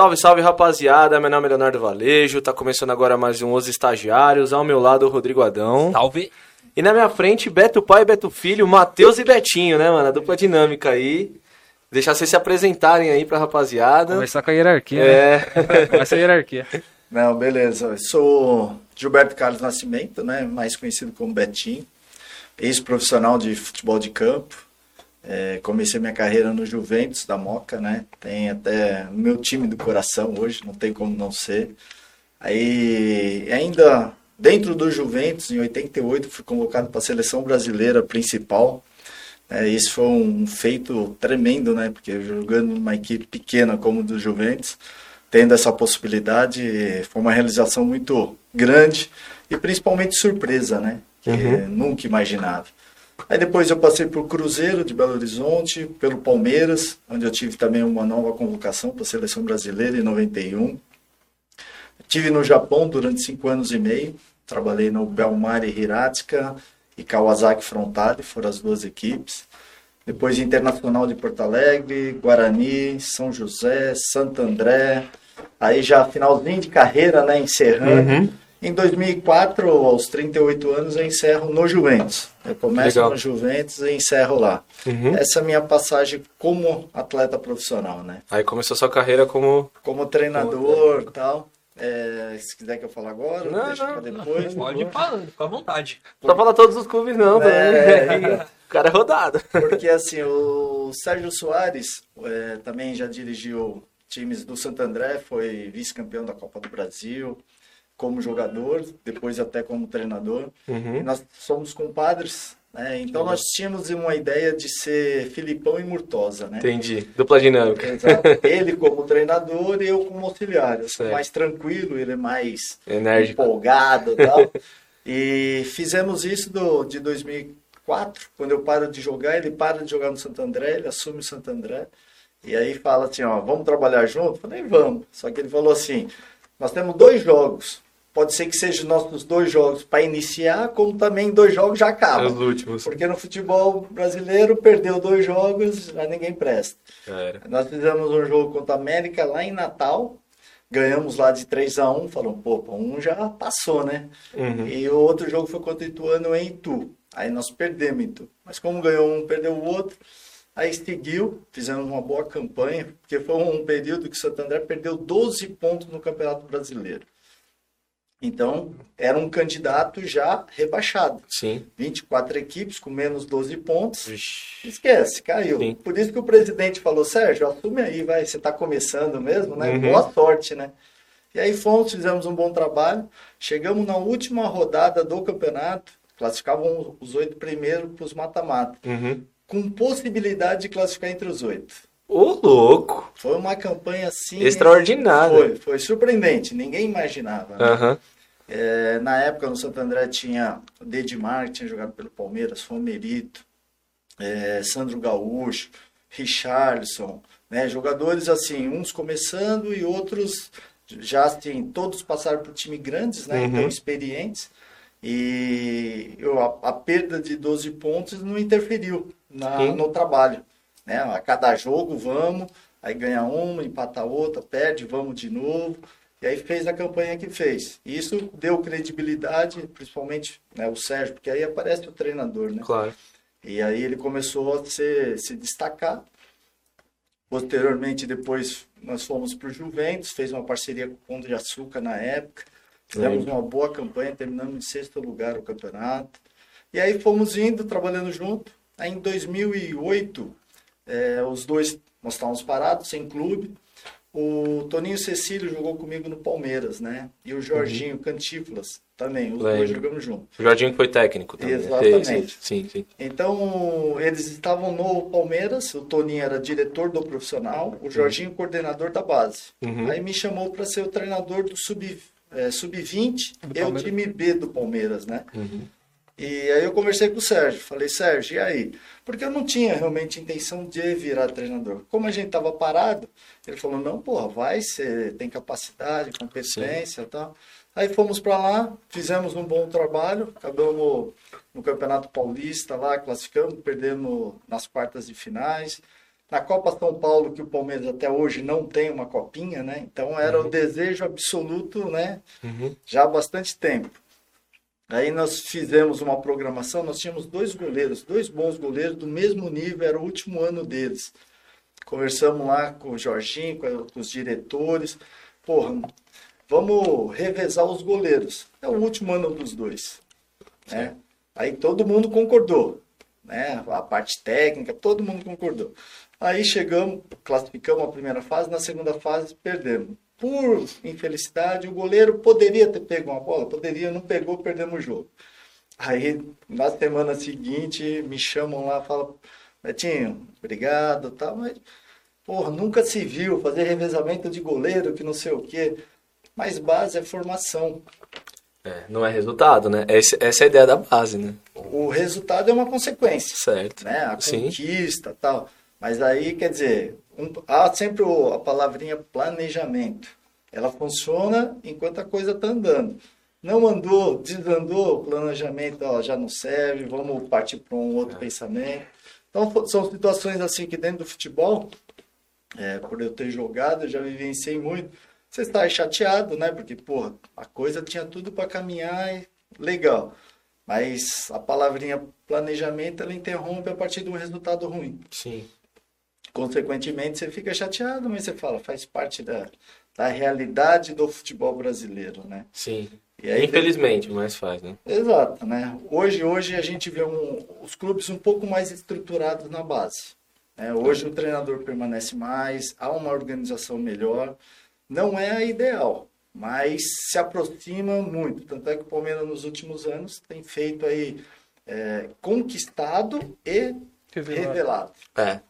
Salve, salve rapaziada, meu nome é Leonardo Valejo, tá começando agora mais um Os Estagiários, ao meu lado o Rodrigo Adão. Salve! E na minha frente, Beto Pai, Beto Filho, Matheus e Betinho, né, mano? A dupla dinâmica aí. Deixar vocês se apresentarem aí pra rapaziada. Começar com a hierarquia, É. né? Começa a hierarquia. Não, beleza. Eu sou Gilberto Carlos Nascimento, né? mais conhecido como Betinho, ex-profissional de futebol de campo. É, comecei minha carreira no Juventus da Moca, né? Tem até o meu time do coração hoje, não tem como não ser. Aí, ainda dentro do Juventus, em 88, fui convocado para a seleção brasileira principal. É, esse foi um feito tremendo, né? Porque jogando numa equipe pequena como do Juventus, tendo essa possibilidade, foi uma realização muito grande e principalmente surpresa, né? Que nunca imaginava. Aí depois eu passei o Cruzeiro de Belo Horizonte, pelo Palmeiras, onde eu tive também uma nova convocação para a seleção brasileira em 91. Tive no Japão durante cinco anos e meio, trabalhei no Belmari Hiratsuka e Kawasaki Frontale, foram as duas equipes. Depois Internacional de Porto Alegre, Guarani, São José, Santo André. Aí já finalzinho de carreira, né, encerrando. Em 2004, aos 38 anos, eu encerro no Juventus. Eu começo Legal. no Juventus e encerro lá. Uhum. Essa é a minha passagem como atleta profissional, né? Aí começou sua carreira como. Como treinador e tal. É, se quiser que eu fale agora, Não, deixa não, pra depois. Pode ir falando, fica à vontade. Só fala todos os clubes, não, É. também. O cara é rodado. Porque assim, o Sérgio Soares é, também já dirigiu times do Santo André, foi vice-campeão da Copa do Brasil, como jogador, depois até como treinador. Uhum. Nós somos compadres, né? Então nós tínhamos uma ideia de ser Filipão e Murtosa, né? Entendi. Dupla dinâmica. Exato. Ele como treinador e eu como auxiliar. Eu sou Certo. mais tranquilo, ele é mais Enérgico. empolgado e tal. E fizemos isso do, de 2004, quando eu paro de jogar, ele para de jogar no Santo André, ele assume o Santo André. E aí fala assim, ó, vamos trabalhar junto? Eu falei, vamos. Só que ele falou assim, nós temos dois jogos. Pode ser que sejam nossos dois jogos para iniciar, como também dois jogos já Os acabam. últimos. Porque no futebol brasileiro, perdeu dois jogos, já ninguém presta. Era. Nós fizemos um jogo contra a América lá em Natal, ganhamos lá de 3 a 1 falamos, pô, um já passou, né? Uhum. E o outro jogo foi contra o Ituano em Itu. Aí nós perdemos em Itu. Mas como ganhou um, perdeu o outro, aí seguiu, fizemos uma boa campanha, porque foi um período que o Santo André perdeu 12 pontos no Campeonato Brasileiro. Então, era um candidato já rebaixado. Sim. 24 equipes com menos 12 pontos. Vixe. Esquece, caiu. Sim. Por isso que o presidente falou, Sérgio, assume aí, vai, você está começando mesmo, né? Uhum. Boa sorte, né? E aí fomos, fizemos um bom trabalho. Chegamos na última rodada do campeonato, classificavam os oito primeiros para os mata-mata, Uhum. com possibilidade de classificar entre os oito. Ô, louco. Foi uma campanha assim. Extraordinária. Foi, foi surpreendente, ninguém imaginava. né? Aham. É, na época no Santo André tinha o Dedimar, que tinha jogado pelo Palmeiras, Fomerito, é, Sandro Gaúcho, Richarlison, né, jogadores assim, uns começando e outros já assim, todos passaram por time grandes, né, Uhum. então experientes. E eu, a, a perda de 12 pontos não interferiu na- no trabalho. Né? A cada jogo vamos, aí ganha uma, empata outra, perde, vamos de novo. E aí fez a campanha que fez. Isso deu credibilidade, principalmente né, o Sérgio, porque aí aparece o treinador, né? Claro. E aí ele começou a se, se destacar. Posteriormente, depois, nós fomos para o Juventus, fez uma parceria com o Pão de Açúcar na época. Fizemos uma boa campanha, terminamos em sexto lugar o campeonato. E aí fomos indo, trabalhando junto. Aí em 2008, eh, os dois, nós estávamos parados, sem clube. O Toninho Cecílio jogou comigo no Palmeiras, né? E o Jorginho Cantíflas também, os dois Lembro. jogamos juntos. O Jorginho foi técnico também. né? Exatamente. Sim, sim. Então, eles estavam no Palmeiras, o Toninho era diretor do profissional, o Jorginho coordenador da base. Uhum. Aí me chamou para ser o treinador do sub, eh, sub-20 Do e o Palmeiras. time B do Palmeiras, né? Uhum. E aí eu conversei com o Sérgio, falei, Sérgio, e aí? Porque eu não tinha realmente intenção de virar treinador. Como a gente estava parado, ele falou, não, porra, vai, você tem capacidade, competência e tal. Aí fomos para lá, fizemos um bom trabalho, acabamos no Campeonato Paulista lá, classificamos, perdemos nas quartas de finais. Na Copa São Paulo, que o Palmeiras até hoje não tem uma copinha, né? Então era o desejo absoluto, né? Uhum. Já há bastante tempo. Aí nós fizemos uma programação, nós tínhamos dois goleiros, dois bons goleiros do mesmo nível, era o último ano deles. Conversamos lá com o Jorginho, com os diretores. Porra, vamos revezar os goleiros. É o último ano dos dois. Né? Aí todo mundo concordou. Né? A parte técnica, todo mundo concordou. Aí chegamos, classificamos a primeira fase, na segunda fase perdemos. Por infelicidade, o goleiro poderia ter pego uma bola, poderia, não pegou, perdemos o jogo. Aí, na semana seguinte, me chamam lá, falam, Betinho, obrigado, tal, mas, porra, nunca se viu fazer revezamento de goleiro, que não sei o quê. Mas base é formação. É, não é resultado, né? Essa, essa é a ideia da base, né? O resultado é uma consequência, Certo. né? A Sim. conquista, tal. Mas aí, quer dizer, um- há sempre a palavrinha planejamento. Ela funciona enquanto a coisa está andando. Não andou, desandou, o planejamento ó, já não serve, vamos partir para um outro pensamento. Então, são situações assim que dentro do futebol, é, por eu ter jogado, eu já vivenciei muito. Você está chateado, né? Porque, porra, a coisa tinha tudo para caminhar e legal. Mas a palavrinha planejamento, ela interrompe a partir de um resultado ruim. Sim. Consequentemente, você fica chateado, mas você fala, faz parte da, da realidade do futebol brasileiro, né? Sim. E aí, Infelizmente, mas faz, né? Exato, né? Hoje, hoje a gente vê um- os clubes um pouco mais estruturados na base. né? Hoje o treinador permanece mais, há uma organização melhor. Não é a ideal, mas se aproxima muito. Tanto é que o Palmeiras nos últimos anos tem feito aí é, conquistado e Revelado. revelado. É.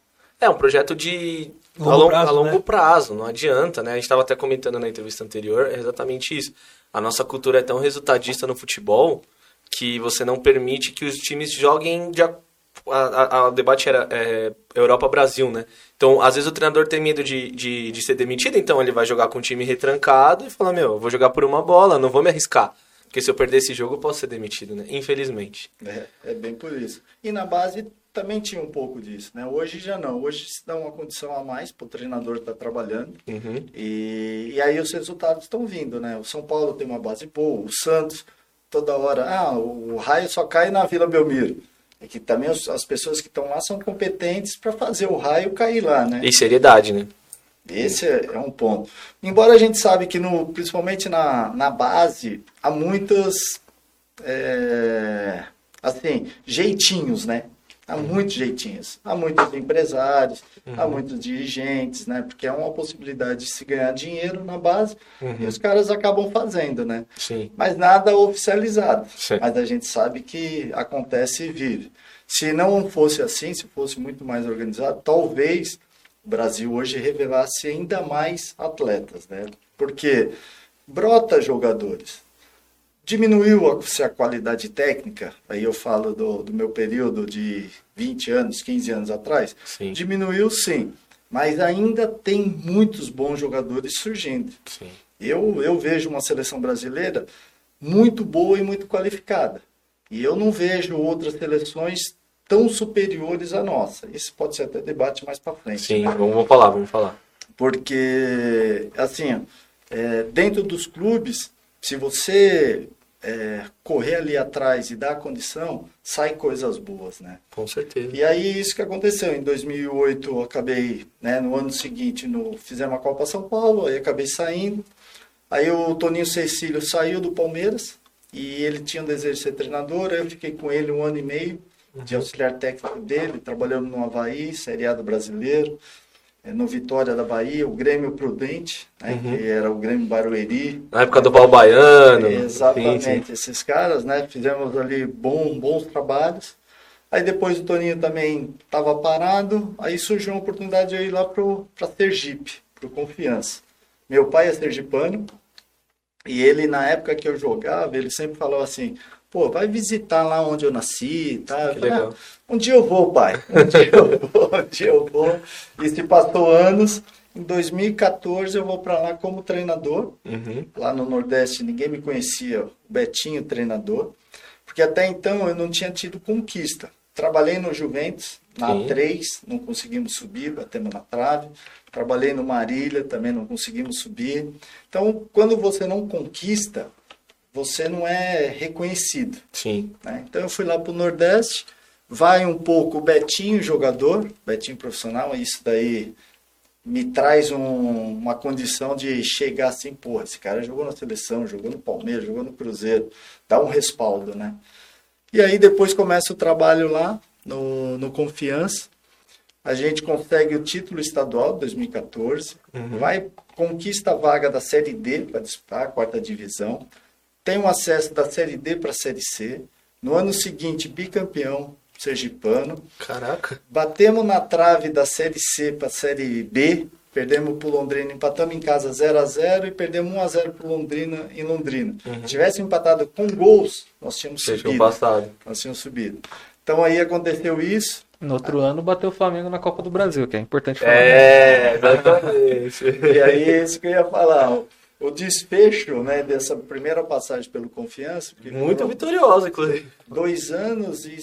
É um projeto de a Longo longo, prazo, a longo né? prazo, não adianta, né? A gente estava até comentando na entrevista anterior, é exatamente isso. A nossa cultura é tão resultadista no futebol que você não permite que os times joguem de a, a- a- o debate era é, Europa-Brasil, né? Então, às vezes o treinador tem medo de, de, de ser demitido, então ele vai jogar com o time retrancado e fala, meu, eu vou jogar por uma bola, não vou me arriscar. Porque se eu perder esse jogo, eu posso ser demitido, né? Infelizmente. É, é bem por isso. E na base também tinha um pouco disso, né? Hoje já não. Hoje se dá uma condição a mais para o treinador estar trabalhando. Uhum. E, e aí os resultados estão vindo, né? O São Paulo tem uma base boa, o Santos toda hora, ah, o raio só cai na Vila Belmiro. É que também os- as pessoas que estão lá são competentes para fazer o raio cair lá, né? E seriedade, né? Esse é, é um ponto. Embora a gente sabe que, no, principalmente na, na base, há muitas, é, assim, jeitinhos, né? Há muitos jeitinhos. Há muitos empresários, há muitos dirigentes, né? Porque é uma possibilidade de se ganhar dinheiro na base e os caras acabam fazendo, né? Sim. Mas nada oficializado. Sim. Mas a gente sabe que acontece e vive. Se não fosse assim, se fosse muito mais organizado, talvez o Brasil hoje revelasse ainda mais atletas, né? Porque brota jogadores. Diminuiu-se a qualidade técnica, aí eu falo do, do meu período de 20 anos, 15 anos atrás. Sim. Diminuiu sim, mas ainda tem muitos bons jogadores surgindo. Sim. Eu, eu vejo uma seleção brasileira muito boa e muito qualificada. E eu não vejo outras seleções tão superiores à nossa. Isso pode ser até debate mais para frente. Sim, né? vamos, falar, vamos falar. Porque, assim, é, dentro dos clubes, se você é, correr ali atrás e dar condição, sai coisas boas, né? Com certeza. E aí isso que aconteceu. Em 2008 eu acabei, né, no ano seguinte, no, fizemos a Copa São Paulo, aí acabei saindo. Aí o Toninho Cecílio saiu do Palmeiras e ele tinha o desejo de ser treinador. Aí eu fiquei com ele um ano e meio de auxiliar técnico dele. Trabalhamos no Havaí, Série A do Brasileiro, no Vitória da Bahia, o Grêmio Prudente, né, que era o Grêmio Barueri. Na época do pau baiano. Exatamente, sim, sim. esses caras, né? Fizemos ali bom, bons trabalhos. Aí depois o Toninho também estava parado, aí surgiu uma oportunidade de eu ir lá para Sergipe, para Confiança. Meu pai é sergipano, e ele, na época que eu jogava, ele sempre falou assim, pô, vai visitar lá onde eu nasci, tá? Falei. "Ah, um dia eu vou, pai, um dia eu vou, um dia eu vou. E se passou anos, em 2014 eu vou para lá como treinador, Uhum. lá no Nordeste ninguém me conhecia, o Betinho treinador, porque até então eu não tinha tido conquista. trabalhei no Juventus, na Sim. A3, não conseguimos subir, batemos na trave. Trabalhei no Marília, também não conseguimos subir. Então, quando você não conquista, você não é reconhecido. Sim. né? Então eu fui lá para o Nordeste, vai um pouco o Betinho jogador, Betinho profissional, isso daí me traz um- uma condição de chegar assim, pô, esse cara jogou na seleção, jogou no Palmeiras, jogou no Cruzeiro, dá um respaldo, né? E aí depois começa o trabalho lá no, no Confiança, a gente consegue o título estadual de 2014, vai conquista a vaga da Série D para disputar a quarta divisão, tem um acesso da Série D para a Série C. No ano seguinte, bicampeão sergipano. Caraca. Batemos na trave da Série C para a Série B. Perdemos para o Londrina, empatamos em casa 0 a 0 e perdemos 1 a 0 para o Londrina em Londrina. Se tivesse empatado com gols, nós tínhamos tinham subido. passado. Nós tínhamos subido. Então aí aconteceu isso. No outro ano bateu o Flamengo na Copa do Brasil, que é importante falar. É, exatamente. E aí é isso que eu ia falar. O, desfecho né, dessa primeira passagem pelo Confiança. Muito vitoriosa, inclusive. dois anos e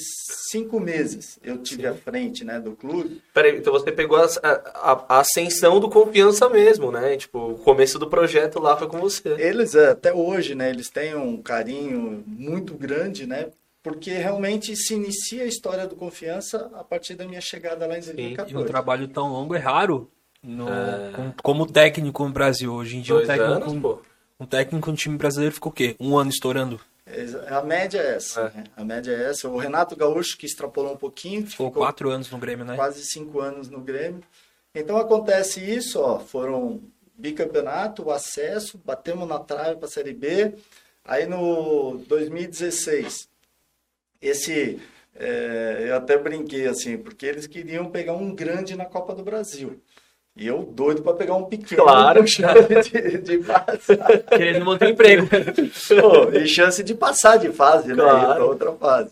cinco meses eu tive à frente né, do clube. Peraí, então você pegou a, a- a ascensão do confiança mesmo, né? Tipo, o começo do projeto lá foi com você. Eles, é, até hoje, né, eles têm um carinho muito grande, né? Porque realmente se inicia a história do Confiança a partir da minha chegada lá em E um 2014. trabalho tão longo é raro no- É. com- como técnico no Brasil. Hoje em dia, um Dois técnico, anos, pô. um técnico no time brasileiro ficou o quê? Um ano estourando. A média é essa. É. né? A média é essa. O Renato Gaúcho, que extrapolou um pouquinho, Ficou ficou quatro anos no Grêmio, né? quase cinco anos no Grêmio. Então acontece isso, ó, foram bicampeonato, o acesso, batemos na trave para a Série B. Aí no 2016, esse é, eu até brinquei assim, porque eles queriam pegar um grande na Copa do Brasil. E eu doido para pegar um pequeno Claro. de, de passar. Querendo manter o emprego. Pô, e chance de passar de fase, né? Claro. Para outra fase.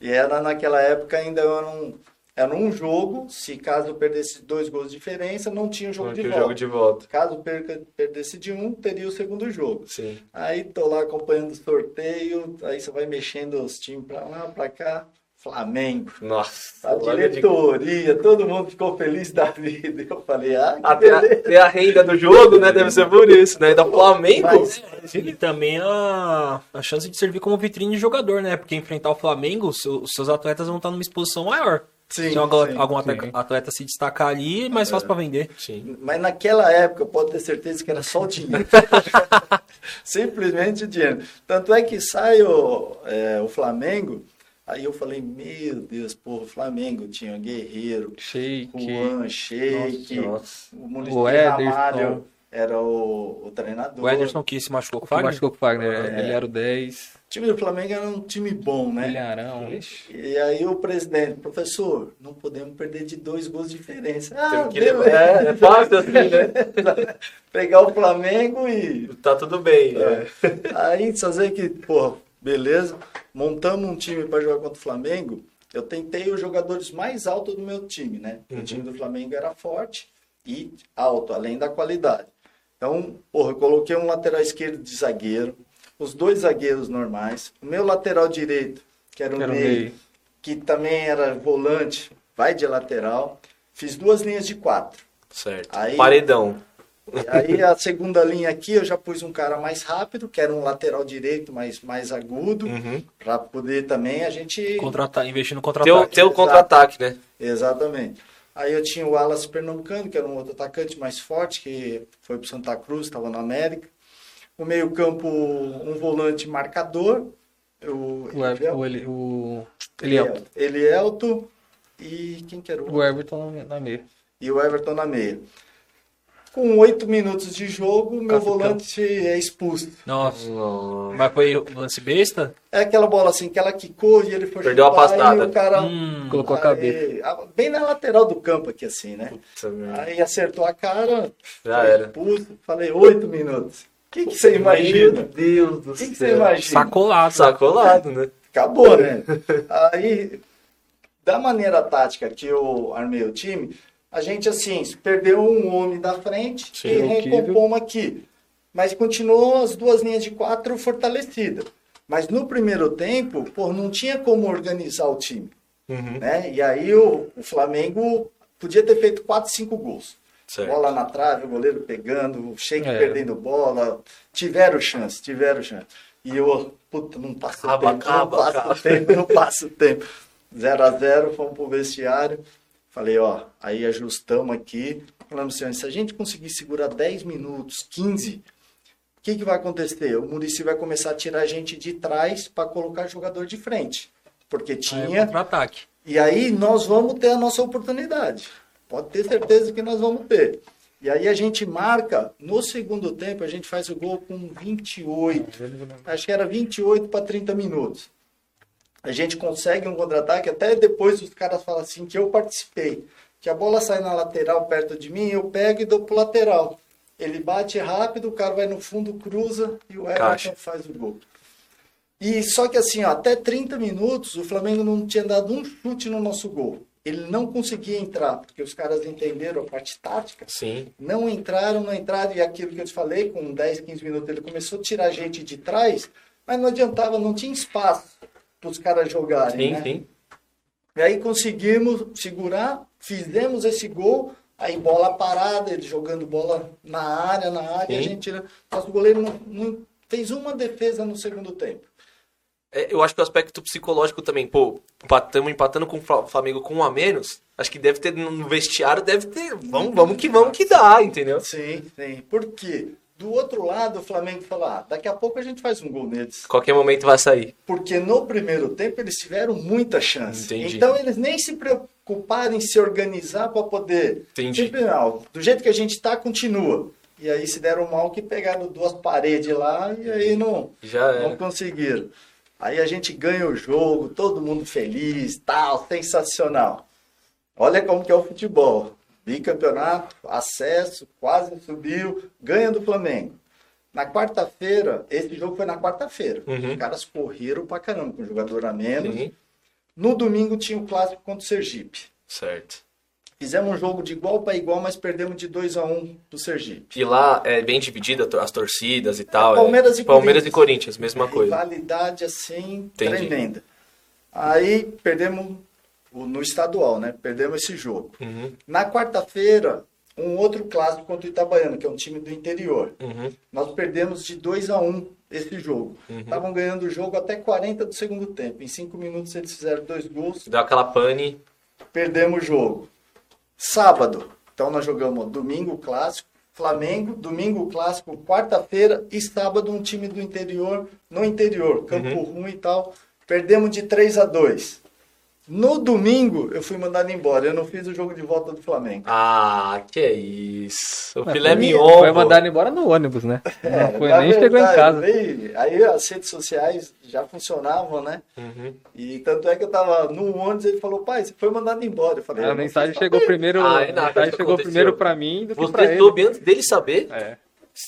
E era naquela época ainda era um, era um jogo, se caso eu perdesse dois gols de diferença, não tinha jogo de Aqui o volta. jogo de volta. Caso perca, perdesse de um, teria o segundo jogo. Sim. Aí tô lá acompanhando o sorteio, aí você vai mexendo os times pra lá, pra cá. Flamengo. Nossa. A olha de- diretoria, todo mundo ficou feliz da vida. Eu falei, ah, que Até a, até a renda do jogo, né? Deve ser por isso, né? Da Flamengo. Mas- E também a, a chance de servir como vitrine de jogador, né? Porque enfrentar o Flamengo, seu- os seus atletas vão estar numa exposição maior. Sim, se algum, sim, algum sim. atleta, atleta se destacar ali, é mais fácil pra vender. Sim. Mas naquela época, pode ter certeza que era só o dinheiro. Simplesmente o dinheiro. Tanto é que sai o, é, o Flamengo, aí eu falei, meu Deus, porra, o Flamengo tinha Guerreiro, Shake. Juan, Sheik, Nossa. o Município O Ederson. Ramalho era o, o treinador. O Ederson que se machucou com o Fagner. machucou com o Fagner. É. Ele era o 10. O time do Flamengo era um time bom, né? Ilharão. Ixi. E aí o presidente, professor, não podemos perder de dois gols de diferença. Ah, que beleza. levar- É, é fácil assim, né? Pegar o Flamengo e Tá tudo bem. É. né? Aí, fazer que, pô, beleza, montamos um time para jogar contra o Flamengo. Eu tentei os jogadores mais altos do meu time, né? O time do Flamengo era forte e alto, além da qualidade. Então, porra, eu coloquei um lateral esquerdo de zagueiro, os dois zagueiros normais, o meu lateral direito, que era o Era o meio, meio. que também era volante, vai de lateral. Fiz duas linhas de quatro. Certo. Aí- Paredão. Aí a segunda linha aqui eu já pus um cara mais rápido, que era um lateral direito, mais, mais agudo, Uhum. para poder também a gente. Contra investir no contra-ataque. tem o contra-ataque, né? Exatamente. Aí eu tinha o Wallace Pernambucano, que era um outro atacante mais forte, que foi para Santa Cruz, estava no América. O meio-campo, um volante marcador. O, O, Ever- o, Eli- o Elielto. Elielto. E quem que era o O Everton na- na meia. e o Everton na meia. Com oito minutos de jogo, meu Capitão. volante é expulso. Nossa. Nossa. Mas foi lance besta? É aquela bola assim que ela quicou e ele foi Perdeu a chutar, pastada. E o cara Hum, Colocou a cabeça. a- bem na lateral do campo aqui assim, né? Puta. Aí acertou a cara, Já foi era. expulso. Falei oito minutos. O que, que você imagina? Meu Deus do O que, que céu. você imagina? sacolado. Sacolado, né? Acabou, né? Aí, da maneira tática que eu armei o time, a gente, assim, perdeu um homem da frente Sim, e o recompomos aqui. Mas continuou as duas linhas de quatro fortalecidas. Mas no primeiro tempo, pô, não tinha como organizar o time. Uhum. né? E aí o, o Flamengo podia ter feito 4, 5 gols. Certo. Bola na trave, o goleiro pegando, o Sheik É. perdendo bola. Tiveram chance, tiveram chance. E eu, puta, não passa o tempo, acaba, não passa o tempo, não passa o tempo. 0 a 0 fomos pro vestiário. Falei, ó, aí ajustamos aqui. Falamos assim, se a gente conseguir segurar 10 minutos, 15, o que, que vai acontecer? O Murici vai começar a tirar a gente de trás para colocar jogador de frente. Porque Aí é tinha. contra-ataque. E aí nós vamos ter a nossa oportunidade. Pode ter certeza que nós vamos ter. E aí a gente marca, no segundo tempo, a gente faz o gol com 28. Acho que era 28 para 30 minutos. A gente consegue um contra-ataque, até depois os caras falam assim que eu participei. Que a bola sai na lateral perto de mim, eu pego e dou pro lateral. Ele bate rápido, o cara vai no fundo, cruza e o Everton faz o gol. E só que assim, ó, até 30 minutos o Flamengo não tinha dado um chute no nosso gol. Ele não conseguia entrar, porque os caras entenderam a parte tática. Sim. Não entraram, não entraram, e aquilo que eu te falei, com 10, 15 minutos ele começou a tirar a gente de trás, mas não adiantava, não tinha espaço para os caras jogarem. Sim, né? sim. E aí conseguimos segurar, fizemos esse gol, aí bola parada, ele jogando bola na área, na área, Sim. a gente tira. Nosso goleiro não, não fez uma defesa no segundo tempo. É, eu acho que o aspecto psicológico também, pô, estamos empatando com o Fla- Flamengo com um a menos. Acho que deve ter no vestiário, deve ter. Vamos, vamos que vamos que dá, entendeu? Sim, sim. Por quê? Do outro lado, o Flamengo falou: ah, daqui a pouco a gente faz um gol neles. Qualquer momento vai sair. Porque no primeiro tempo eles tiveram muita chance. Entendi. Então eles nem se preocuparam em se organizar para poder. Entendi. Sempre, não, do jeito que a gente tá, continua. E aí se deram mal que pegaram duas paredes lá e aí não, Já não conseguiram. Aí a gente ganha o jogo, todo mundo feliz, tal, sensacional. Olha como que é o futebol. Bicampeonato, acesso, quase subiu, ganha do Flamengo. Na quarta-feira, esse jogo foi na quarta-feira. Uhum. Os caras correram pra caramba, com jogador a menos. Sim, No domingo tinha o clássico contra o Sergipe. certo. Fizemos um jogo de igual para igual, mas perdemos de 2 a 1 do Sergipe. E lá é bem dividida as torcidas e tal. é. Palmeiras e Palmeiras Corinthians. e Corinthians, mesma coisa. Rivalidade assim, Entendi. tremenda. Aí perdemos no estadual, né? Perdemos esse jogo. Uhum, Na quarta-feira, um outro clássico contra o Itabaiano, que é um time do interior. uhum. Nós perdemos de 2 a 1 esse jogo. Uhum. Estavam ganhando o jogo até 40 do segundo tempo. Em 5 minutos eles fizeram dois gols, Deu aquela pane. perdemos o jogo. Sábado, então nós jogamos domingo clássico, Flamengo, domingo clássico, quarta-feira e sábado um time do interior, no interior, Campo Uhum. Ruim e tal. Perdemos de 3 a 2. No domingo eu fui mandado embora, eu não fiz o jogo de volta do Flamengo. Ah, que é isso. O Mas filé pra mim, mignon. Foi mandado embora no ônibus, né? Não foi É, nem chegou em verdade, casa. veio- aí as redes sociais já funcionavam, né? Uhum. E tanto é que eu tava no ônibus ele falou, pai, você foi mandado embora. Eu falei, A mensagem chegou primeiro, Ah, a é nada, mensagem chegou primeiro pra mim do que pra Você ele. soube antes dele saber? É.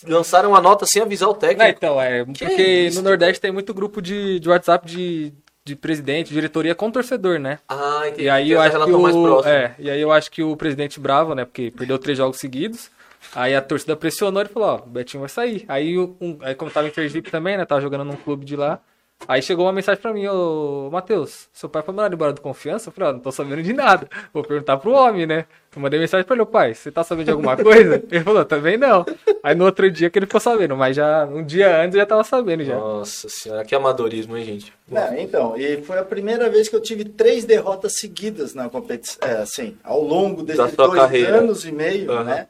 Lançaram a nota sem avisar o técnico. Não, então, é, porque isso? no Nordeste tem muito grupo de, de WhatsApp de, de presidente, diretoria com torcedor, né? Ah, entendi. E aí eu acho que o, é, e aí eu acho que o presidente bravo, né, porque perdeu três jogos seguidos. Aí a torcida pressionou e falou, ó, o Betinho vai sair. Aí, um, aí como tava em Sergipe também, né, tava jogando num clube de lá. Aí chegou uma mensagem pra mim, ô, Matheus, seu pai foi mandado embora do Confiança? Eu falei, ó, não tô sabendo de nada. Vou perguntar pro homem, né? Eu mandei mensagem pra ele, ô pai, você tá sabendo de alguma coisa? Ele falou, também não. Aí no outro dia que ele ficou sabendo, mas já um dia antes eu já tava sabendo já. Nossa senhora, que amadorismo, hein, gente? Não, então, e foi a primeira vez que eu tive três derrotas seguidas na competição, é, assim, ao longo Da desses sua dois carreira. anos e meio, Aham. né?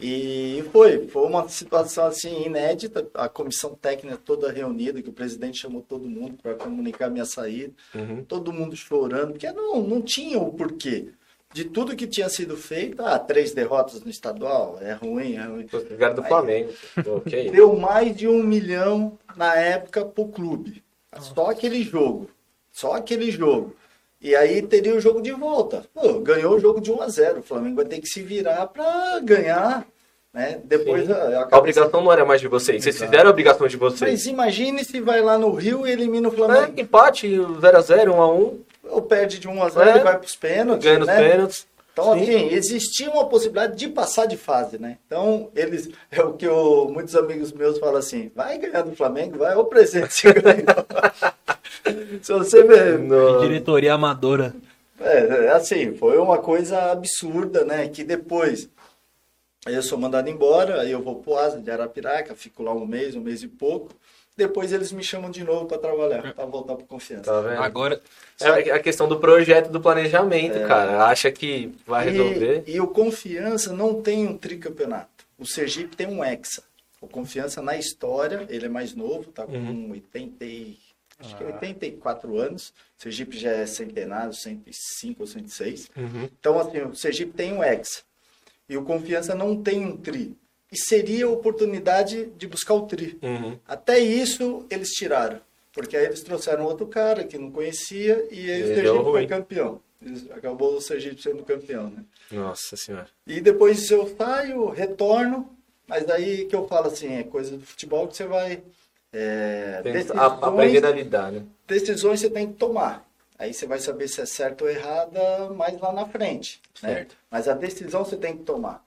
E foi, foi uma situação assim inédita, a comissão técnica toda reunida, que o presidente chamou todo mundo para comunicar minha saída, Uhum. todo mundo chorando, porque não, não tinha o porquê. De tudo que tinha sido feito, ah, três derrotas no estadual, é ruim, é ruim. Os caras do Flamengo. Isso? Deu mais de um milhão na época pro clube. Só aquele jogo. Só aquele jogo. E aí teria o jogo de volta. Pô, ganhou o jogo de 1 a 0 O Flamengo vai ter que se virar para ganhar. Né? Depois Sim. a, A obrigação não era mais de vocês. Vocês Exato. fizeram a obrigação de vocês. Mas imagine se vai lá no Rio e elimina o Flamengo. É, empate, 0x0, 1x1, Ou perde de 1 a 0 É. e vai pros pênaltis. ganha nos né? pênaltis. Então, Sim. assim, existia uma possibilidade de passar de fase, né? Então, eles, é o que o- muitos amigos meus falam assim, vai ganhar do Flamengo, vai, o presente você ganhou. Se você vê, No- Diretoria amadora. É, é, assim, foi uma coisa absurda, né? Que depois eu sou mandado embora, aí eu vou pro Asa de Arapiraca, fico lá um mês, um mês e pouco. Depois eles me chamam de novo para trabalhar, para voltar para confiança. Tá vendo? Agora, É a questão do projeto, do planejamento, cara. Acha que vai resolver. E, e o Confiança não tem um tricampeonato. O Sergipe tem um hexa. O Confiança na história, ele é mais novo, tá com Uhum. 80, e- acho Ah. que 84 anos. O Sergipe já é centenário, 105 ou 106. Uhum. Então, assim, o Sergipe tem um hexa. E o Confiança não tem um tri. E seria a oportunidade de buscar o tri. Uhum. Até isso eles tiraram. Porque aí eles trouxeram outro cara que não conhecia e aí o Sergipe foi campeão. Acabou o Sergipe sendo campeão, né? Nossa senhora. E depois eu saio, retorno, mas daí que eu falo assim, é coisa do futebol que você vai... É, Pensa- a- Aprendendo a lidar, né? decisões você tem que tomar. Aí você vai saber se é certo ou errada mais lá na frente. Né? Certo. Mas a decisão você tem que tomar.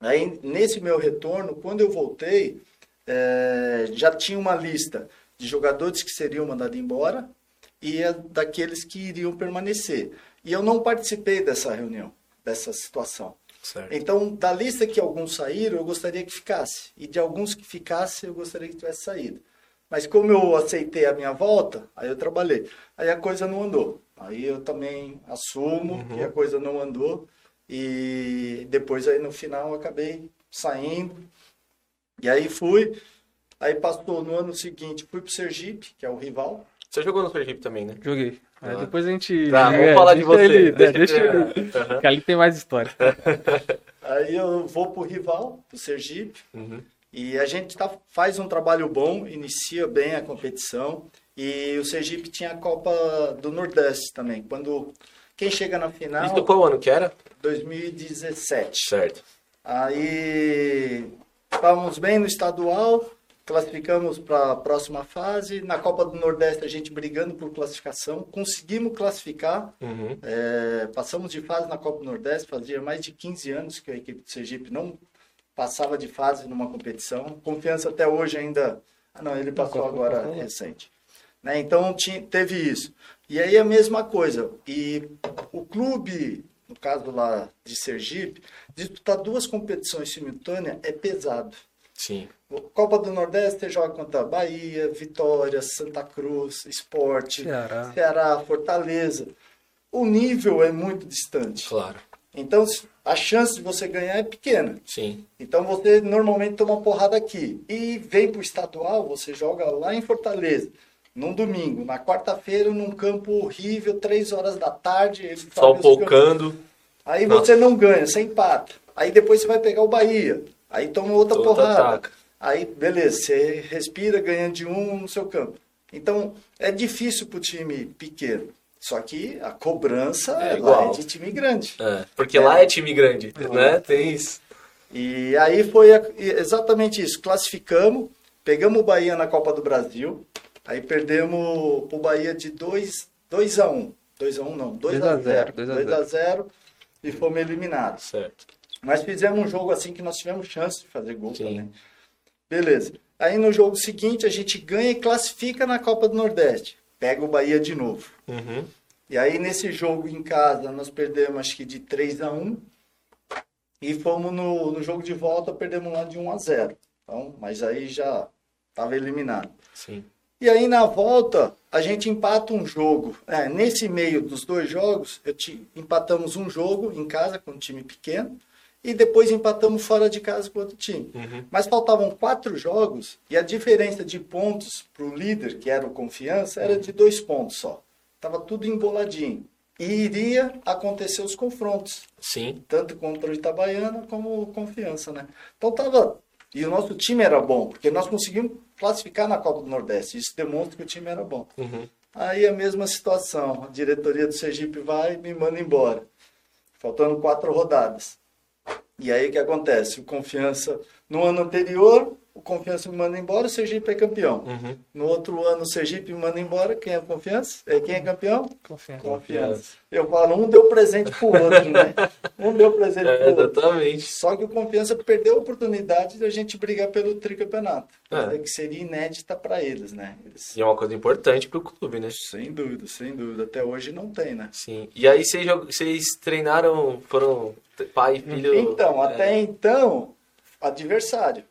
Aí, nesse meu retorno, quando eu voltei, é, já tinha uma lista de jogadores que seriam mandados embora e daqueles que iriam permanecer. E eu não participei dessa reunião, dessa situação. Certo. Então, da lista que alguns saíram, eu gostaria que ficasse. E de alguns que ficasse, eu gostaria que tivesse saído. Mas como eu aceitei a minha volta, aí eu trabalhei. Aí a coisa não andou. Aí eu também assumo que a coisa não andou. E depois aí no final eu acabei saindo. E aí fui. Aí passou no ano seguinte, fui pro Sergipe, que é o rival. Você jogou no Sergipe também, né? Joguei. Aí Ah. depois a gente. Tá, vamos é, falar de deixa você. Ele, Deixa- é, deixa ele. Aham. Que ali tem mais história. Aí eu vou pro rival, pro Sergipe. Uhum. E a gente tá, faz um trabalho bom, inicia bem a competição. E o Sergipe tinha a Copa do Nordeste também. Quando quem chega na final, Isso qual ano que era? 2017. Certo. Aí estávamos bem no estadual, classificamos para a próxima fase. Na Copa do Nordeste a gente brigando por classificação, conseguimos classificar. Uhum. É, passamos de fase na Copa do Nordeste, fazia mais de 15 anos que a equipe do Sergipe não passava de fase numa competição. Confiança até hoje ainda. Ah, não, ele passou agora recente. Né? Então ti- teve isso. E aí a mesma coisa. E o clube, no caso lá de Sergipe, disputar duas competições simultâneas é pesado. Sim. Copa do Nordeste joga contra Bahia, Vitória, Santa Cruz, Esporte, Ceará. Ceará, Fortaleza. O nível é muito distante. Claro. Então, a chance de você ganhar é pequena. Sim. Então, você normalmente toma porrada aqui. E vem para o estadual, você joga lá em Fortaleza, num domingo. Na quarta-feira, num campo horrível, três horas da tarde. Só pocando. Aí Nossa. você não ganha, você empata. Aí depois você vai pegar o Bahia. Aí toma outra Outra porrada. ataca. Aí, beleza, você respira ganhando de um no seu campo. Então, é difícil pro time pequeno. Só que a cobrança É lá igual. é de time grande. É, porque lá é time grande, né? Tem isso. E aí foi exatamente isso. Classificamos, pegamos o Bahia na Copa do Brasil, aí perdemos pro Bahia de 2 a 1 2 a 1 não, 2 2 a a 0 0, 2 a 2 a 0 e fomos eliminados. Certo. Mas fizemos um jogo assim que nós tivemos chance de fazer gol Sim. também. Beleza. Aí no jogo seguinte a gente ganha e classifica na Copa do Nordeste. Pega o Bahia de novo. Uhum. E aí nesse jogo em casa nós perdemos acho que de 3 a 1 e fomos no, no jogo de volta, perdemos lá de 1 a 0. Então, mas aí já estava eliminado. Sim. E aí na volta a gente empata um jogo. É, nesse meio dos dois jogos, eu ti- empatamos um jogo em casa com um time pequeno e depois empatamos fora de casa com outro time. Uhum. Mas faltavam quatro jogos e a diferença de pontos para o líder, que era o Confiança, era de dois pontos só. Tava tudo emboladinho. E iria acontecer os confrontos, Sim. tanto contra o Itabaiana como o Confiança, né? Então tava. E o nosso time era bom, porque nós conseguimos classificar na Copa do Nordeste. Isso demonstra que o time era bom. Uhum. Aí a mesma situação. A diretoria do Sergipe vai e me manda embora. Faltando quatro rodadas. E aí o que acontece? O Confiança, no ano anterior, o Confiança me manda embora, o Sergipe é campeão. Uhum. No outro ano, o Sergipe me manda embora, quem é o Confiança? É, quem é campeão? Confiança. Confiança. Eu falo, um deu presente pro outro, né? Um deu presente É, pro outro. exatamente. Só que o Confiança perdeu a oportunidade de a gente brigar pelo tricampeonato. É. Que seria inédita para eles, né? Eles- E é uma coisa importante pro clube, né? Sem dúvida, sem dúvida. Até hoje não tem, né? Sim. E aí vocês, vocês treinaram, foram pai e filho. Então, é. até então, adversário.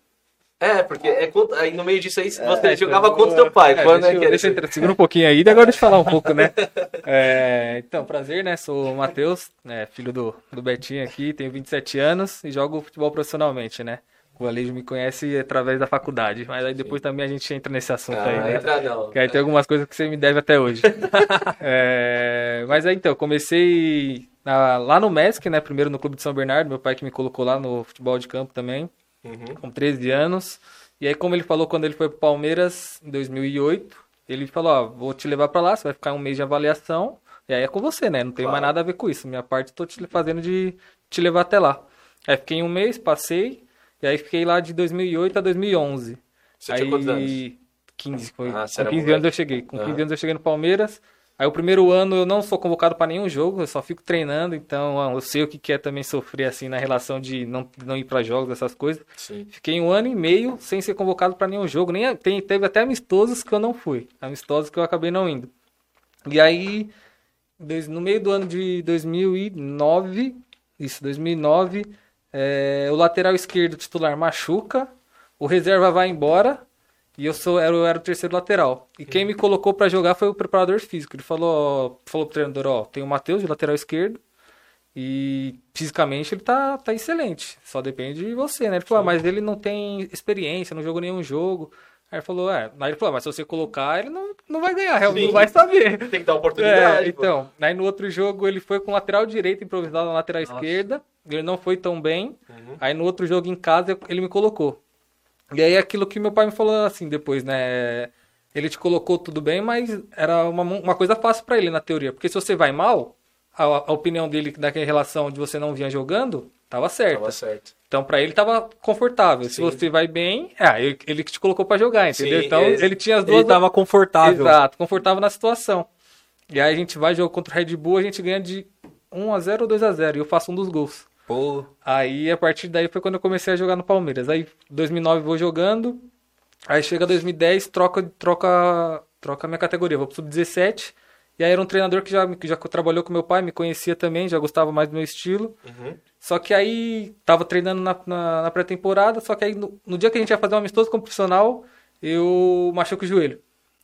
É, porque é contra- aí no meio disso aí você É, jogava então, contra o teu pai. É, quando deixa, é eu, que era deixa eu segura um pouquinho aí, e agora deixa eu falar um pouco, né? É, então, prazer, né? Sou o Matheus, né, filho do, do Betinho aqui, tenho 27 anos e jogo futebol profissionalmente, né? O Alejo me conhece através da faculdade, mas aí depois também a gente entra nesse assunto aí, Ah, né? entra não. Que aí tem algumas coisas que você me deve até hoje. É, mas aí então, comecei na- lá no MESC, né? Primeiro no Clube de São Bernardo, meu pai que me colocou lá no futebol de campo também, Uhum. com 13 anos. E aí, como ele falou quando ele foi pro Palmeiras em 2008, ele falou: Ó, vou te levar pra lá, você vai ficar um mês de avaliação. E aí é com você, né? Não tem Claro. mais nada a ver com isso. Minha parte, tô te fazendo de te levar até lá. Aí fiquei um mês, passei. E aí fiquei lá de 2008 a 2011. Você aí, tinha quantos anos? 15. Foi. Ah, com era 15 moleque. anos eu cheguei. Com 15 Aham. anos eu cheguei no Palmeiras. Aí o primeiro ano eu não sou convocado para nenhum jogo, eu só fico treinando, então eu sei o que é também sofrer assim na relação de não, não ir para jogos, essas coisas. Sim. Fiquei um ano e meio sem ser convocado para nenhum jogo, nem tem, teve até amistosos que eu não fui, amistosos que eu acabei não indo. E aí no meio do ano de 2009, isso, 2009, é, o lateral esquerdo titular machuca, o reserva vai embora e eu sou era, eu era o terceiro lateral. E quem me colocou para jogar foi o preparador físico. Ele falou, falou pro treinador, ó, tem o Matheus de lateral esquerdo e fisicamente ele tá, tá excelente. Só depende de você, né? Ele falou, ah, mas ele não tem experiência, não jogou nenhum jogo. Aí ele falou, é, aí ele falou, ah, mas se você colocar, ele não, não vai ganhar, Sim. não vai saber. Tem que dar oportunidade. É, então, aí no outro jogo ele foi com lateral direito improvisado na lateral esquerda, ele não foi tão bem. Uhum. Aí no outro jogo em casa ele me colocou. E aí aquilo que meu pai me falou assim depois, né? Ele te colocou tudo bem, mas era uma, uma coisa fácil pra ele na teoria, porque se você vai mal, a, a opinião dele daquela relação de você não vinha jogando, tava certa. Tava certo. Então pra ele tava confortável. Se Sim. você vai bem, é, ele, ele que te colocou pra jogar, entendeu? Sim, então é- ele tinha as duas Ele tava confortável. Exato, confortável na situação. E aí a gente vai jogo contra o Red Bull, a gente ganha de 1 a 0 ou 2 a 0 e eu faço um dos gols. Pô, Aí a partir daí foi quando eu comecei a jogar no Palmeiras. Aí 2009 vou jogando, aí chega 2010, troca troca troca a minha categoria, vou pro sub-17. E aí era um treinador que já que já trabalhou com meu pai, me conhecia também, já gostava mais do meu estilo. Uhum. Só que aí tava treinando na, na, na pré-temporada, só que aí no, no dia que a gente ia fazer um amistoso como profissional, eu machuco o joelho.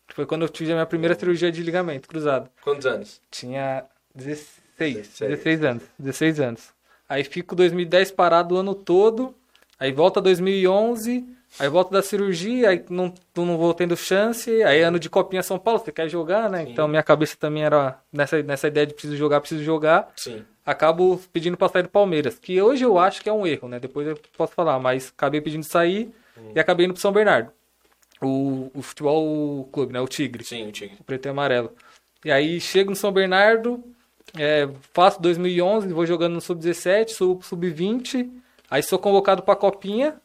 Foi quando eu tive a minha primeira cirurgia de ligamento cruzado. Quantos anos? Tinha 16, 16. 16 anos, 16 anos. Aí fico 2010 parado o ano todo, aí volta 2011, aí volta da cirurgia, aí não, não vou tendo chance, aí ano de Copinha São Paulo, você quer jogar, né? Sim. Então minha cabeça também era nessa, nessa ideia de preciso jogar, preciso jogar Sim. acabo pedindo pra sair do Palmeiras, que hoje eu acho que é um erro, né? Depois eu posso falar, mas acabei pedindo sair e acabei indo pro São Bernardo. O, o futebol clube, né? O Tigre, Sim, o Tigre. o preto e amarelo. E aí chego no São Bernardo, é, faço 2011, vou jogando no sub-17, subo pro sub-20, aí sou convocado pra Copinha,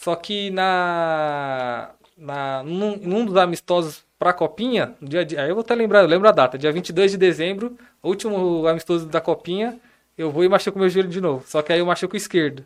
só que na, na num, num dos amistosos pra Copinha, no dia de, aí eu vou até lembrar, eu lembro a data, dia 22 de dezembro, último amistoso da Copinha, eu vou e machuco meu joelho de novo. Só que aí eu machuco o esquerdo.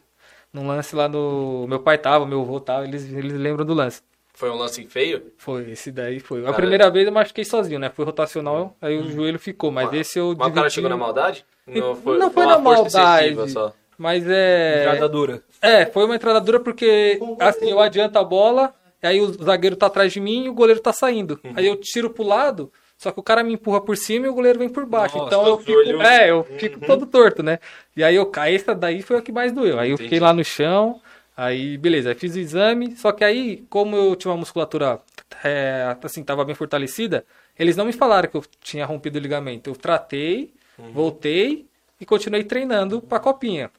Num lance lá no. Meu pai tava, meu avô tava, eles, eles lembram do lance. Foi um lance feio? Foi, esse daí foi. A primeira vez eu machuquei sozinho, né? Foi rotacional, aí o joelho ficou, mas Mas- esse eu Mas o cara dividi- chegou na maldade? Não foi na uma força maldade. Só. Mas é. entrada dura. É, foi uma entrada dura porque assim, eu adianto a bola, aí o zagueiro tá atrás de mim e o goleiro tá saindo. Uhum. Aí eu tiro pro lado, só que o cara me empurra por cima e o goleiro vem por baixo. Nossa, então eu o fico, olho- é, eu fico todo torto, né? E aí eu caí, essa daí foi a que mais doeu. Aí eu Entendi. fiquei lá no chão, aí beleza, aí fiz o exame, só que aí, como eu tinha uma musculatura é, assim, tava bem fortalecida, eles não me falaram que eu tinha rompido o ligamento. Eu tratei, Uhum. voltei e continuei treinando pra copinha.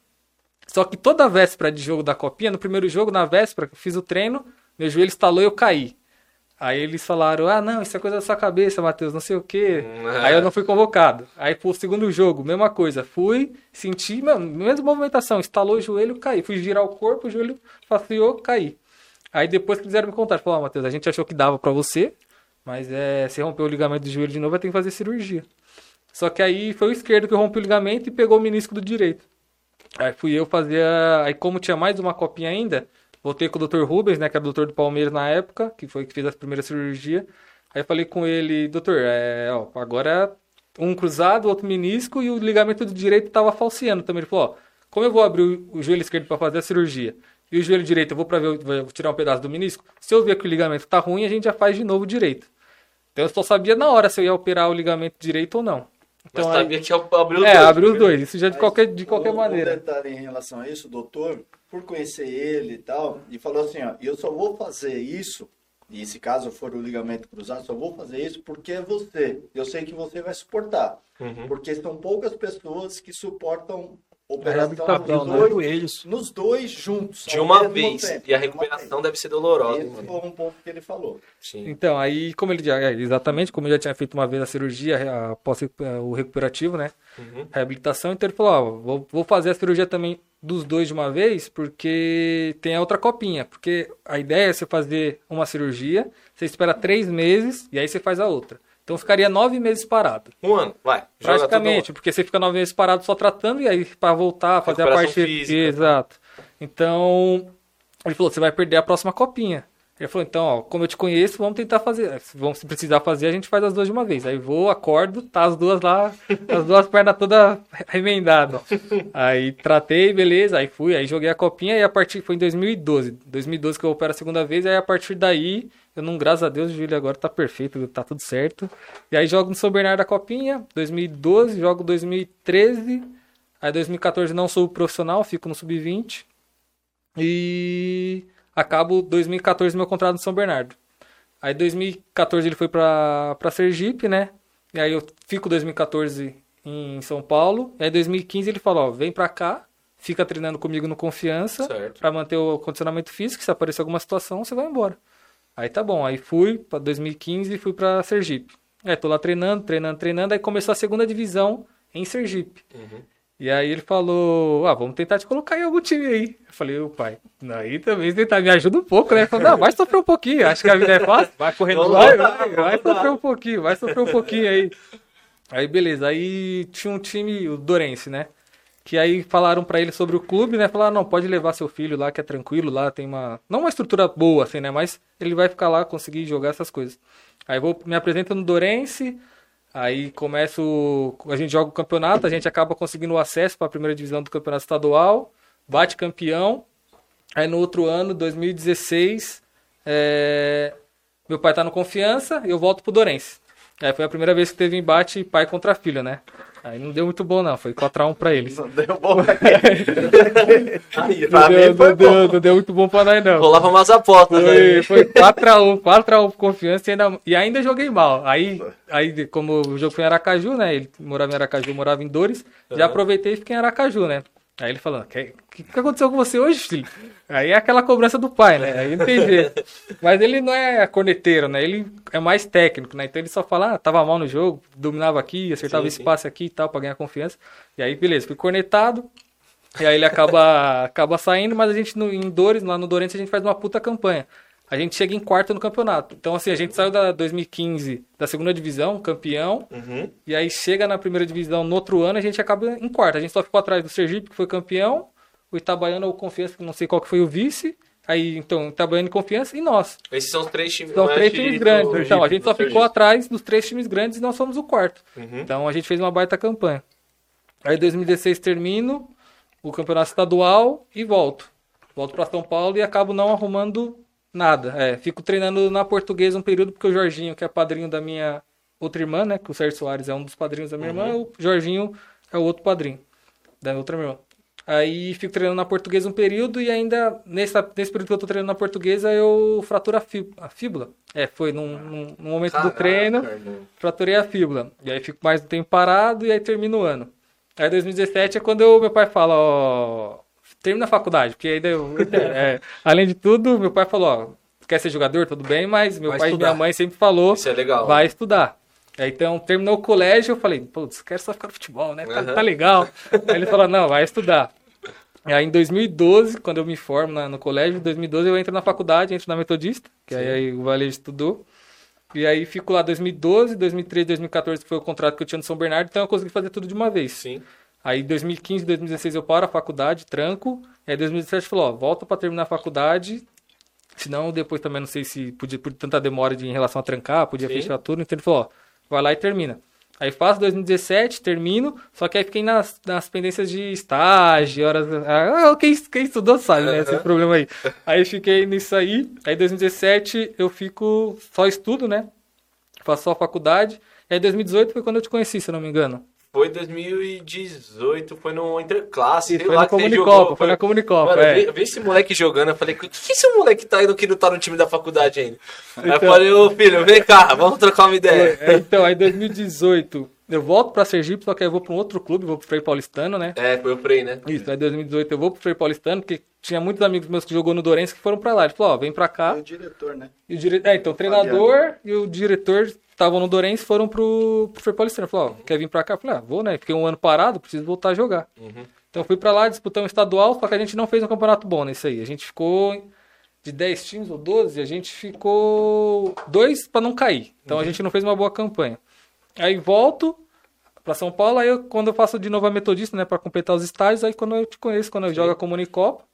Só que toda véspera de jogo da copinha, no primeiro jogo, na véspera, que eu fiz o treino, meu joelho estalou e eu caí. Aí eles falaram, ah, não, isso é coisa da sua cabeça, Matheus, não sei o quê. Hum, Aí eu não fui convocado. Aí pro segundo jogo, mesma coisa. Fui, senti, mano, mesma movimentação, estalou o joelho, caí. Fui girar o corpo, o joelho faciou, caí. Aí depois que quiseram me contar, falaram, ó, Matheus, a gente achou que dava pra você, mas é, você rompeu o ligamento do joelho de novo, vai ter que fazer cirurgia. Só que aí foi o esquerdo que rompeu o ligamento e pegou o menisco do direito. Aí fui eu fazer. a- Aí, como tinha mais uma copinha ainda, voltei com o Dr. Rubens, né? Que era o doutor do Palmeiras na época, que foi que fez a primeira cirurgia. Aí falei com ele, doutor, é, ó, agora um cruzado, outro menisco e o ligamento do direito tava falseando também. Ele falou, ó, como eu vou abrir o, joelho esquerdo para fazer a cirurgia e o joelho direito eu vou para ver, vou tirar um pedaço do menisco, se eu ver que o ligamento tá ruim, a gente já faz de novo direito. Então eu só sabia na hora se eu ia operar o ligamento direito ou não. Mas Então, aí- sabia que abriu os é, dois. abriu os dois, isso já de Mas qualquer, de qualquer um- maneira. Um detalhe em relação a isso, o doutor, por conhecer ele e tal, e falou assim, ó, eu só vou fazer isso, e se caso for o ligamento cruzado, só vou fazer isso porque é você. Eu sei que você vai suportar. Uhum. Porque são poucas pessoas que suportam reabilitação, operação né? nos Dois nos dois juntos. De uma vez. tempo, E a recuperação deve ser dolorosa, Esse mano? foi um ponto que ele falou. Sim. Então, aí, como ele já, é, exatamente, como eu já tinha feito uma vez a cirurgia, após o recuperativo, né? Uhum. Reabilitação, então ele falou, ó, vou, vou fazer a cirurgia também dos dois de uma vez, porque tem a outra copinha. Porque a ideia é você fazer uma cirurgia, você espera três meses e aí você faz a outra. Então ficaria nove meses parado. Um ano, vai. Praticamente, porque você fica nove meses parado só tratando e aí para voltar, fazer a parte física, Exato. Então, ele falou, você vai perder a próxima copinha. Ele falou, então, ó, como eu te conheço, vamos tentar fazer. Vamos se precisar fazer, a gente faz as duas de uma vez. Aí vou, acordo, tá as duas lá, as duas pernas todas remendadas. Aí tratei, beleza, aí fui, aí joguei a copinha e a partir foi em 2012. 2012 que eu opero a segunda vez, aí a partir daí, eu não, graças a Deus, o Júlio agora tá perfeito, tá tudo certo. E aí jogo no São Bernardo a copinha, 2012, jogo 2013, aí 2014 não sou profissional, fico no sub-20. E acabo 2014 meu contrato no São Bernardo. Aí 2014 ele foi pra, pra Sergipe, né? E aí eu fico 2014 em São Paulo. E aí 2015 ele falou, ó, vem pra cá, fica treinando comigo no Confiança pra manter o condicionamento físico, se aparecer alguma situação, você vai embora. Aí tá bom, aí fui pra 2015 e fui pra Sergipe. É, tô lá treinando, treinando, treinando, aí começou a segunda divisão em Sergipe. E aí ele falou, ah, vamos tentar te colocar em algum time aí. Eu falei, ô pai, aí também tentar me ajuda um pouco, né? Ele falou, não, vai sofrer um pouquinho, acho que a vida é fácil. Vai correndo Vai, lá. vai, vai sofrer um pouquinho, vai sofrer um pouquinho aí. Aí beleza, aí tinha um time, o Dorense, né? Que aí falaram pra ele sobre o clube, né? Falaram, não, pode levar seu filho lá, que é tranquilo, lá tem uma. Não uma estrutura boa, assim, né? Mas ele vai ficar lá, conseguir jogar essas coisas. Aí vou, me apresento no Dorense, aí começo. A gente joga o campeonato, a gente acaba conseguindo o acesso pra primeira divisão do campeonato estadual, bate campeão. Aí no outro ano, 2016, é, meu pai tá no confiança eu volto pro Dorense. Aí foi a primeira vez que teve embate pai contra filho, né? Aí não deu muito bom, não. Foi 4x1 pra eles. Não deu bom. Aí, Não Pra deu, não, deu, não deu muito bom pra nós, não. rolava umas apostas Foi, aí. foi 4x1, 4x1 pro confiança e ainda, e ainda joguei mal. Aí, aí, como o jogo foi em Aracaju, né? Ele morava em Aracaju, eu morava em Dores. Já aproveitei e fiquei em Aracaju, né? Aí ele falou, o que, que, aconteceu com você hoje, filho? Aí é aquela cobrança do pai, né? Aí não tem jeito. Mas ele não é corneteiro, né? Ele é mais técnico, né? Então ele só fala, ah, tava mal no jogo, dominava aqui, acertava Sim, esse passe aqui e tal, pra ganhar confiança. E aí, beleza, fui cornetado. E aí ele acaba, acaba saindo, mas a gente no, em Dores, lá no Dorense, a gente faz uma puta campanha. A gente chega em quarto no campeonato. Então, assim, a gente saiu da 2015 da segunda divisão, campeão. Uhum. E aí chega na primeira divisão no outro ano, a gente acaba em quarto. A gente só ficou atrás do Sergipe, que foi campeão. O Itabaiana, o Confiança, que não sei qual que foi o vice. Aí, então, Itabaiana e Confiança e nós. Esses são os três times São três times grandes. Então, a gente só Sergipe. ficou atrás dos três times grandes e nós somos o quarto. Uhum. Então, a gente fez uma baita campanha. Aí, 2016 termino o campeonato estadual e volto. Volto para São Paulo e acabo não arrumando nada. É, fico treinando na portuguesa um período, porque o Jorginho, que é padrinho da minha outra irmã, né? Que o Sérgio Soares é um dos padrinhos da minha irmã, o Jorginho é o outro padrinho da outra minha irmã. Aí fico treinando na portuguesa um período e ainda nessa, nesse período que eu tô treinando na portuguesa eu fraturo a, fí- a fíbula. É, foi num, num- num momento do Caraca, treino, irmão. fraturei a fíbula. E aí fico mais um tempo parado e aí termino o ano. Aí 2017 é quando eu- meu pai fala, ó, termina a faculdade, porque aí deu, é, além de tudo, meu pai falou, ó, quer ser jogador, tudo bem, mas meu Vai pai estudar. e minha mãe sempre falou, Isso é legal. vai estudar. Aí, então, terminou o colégio, eu falei, putz, quero só ficar no futebol, né? Tá, Aham. tá legal. Aí ele falou, não, vai estudar. Aí em 2012, quando eu me formo na- no colégio, em 2012 eu entro na faculdade, entro na Metodista, que aí, aí o Valejo estudou. E aí fico lá 2012, 2013, 2014, que foi o contrato que eu tinha no São Bernardo, então eu consegui fazer tudo de uma vez. Sim. Aí 2015, 2016 eu paro a faculdade, tranco. E aí 2017 falou, ó, volta pra terminar a faculdade. Senão depois também não sei se podia, por tanta demora de, em relação a trancar, podia Sim. fechar tudo. Então ele falou, ó, vai lá e termina. Aí faço 2017, termino, só que aí fiquei nas, nas pendências de estágio, horas. Ah, quem, quem estudou sabe, né? Esse Aham. problema aí. Aí fiquei nisso aí. Aí 2017 eu fico só estudo, né? Faço só a faculdade. E aí 2018 foi quando eu te conheci, se eu não me engano. Foi 2018, foi no Interclasse. Foi lá na Comunicopa, jogou, foi na Comunicopa, Mano, é. eu vi, eu vi esse moleque jogando, eu falei, o que, que esse moleque tá indo que não tá no time da faculdade ainda? Aí eu Então- falei, ô filho, vem cá, vamos trocar uma ideia. É, então, aí 2018 eu volto pra Sergipe, só que aí eu vou pra um outro clube, vou pro Frei Paulistano, né? É, foi o Frei, né? Isso, aí 2018 eu vou pro Frei Paulistano, porque tinha muitos amigos meus que jogou no Dourense que foram pra lá. Ele falou, ó, vem pra cá. o diretor, né? E o dire... É, então o treinador e o diretor estavam no Dourense foram pro, pro. Ele falou, ó, quer vir pra cá? Eu falei, ah, vou, né? Fiquei um ano parado, preciso voltar a jogar. Então eu fui pra lá, disputamos um estadual, só que a gente não fez um campeonato bom nesse aí. A gente ficou de 10 times ou 12, a gente ficou dois pra não cair. Então a gente não fez uma boa campanha. Aí volto pra São Paulo, aí eu, quando eu faço de novo a metodista, né, pra completar os estágios, aí quando eu te conheço, quando eu jogo a Comunicopa,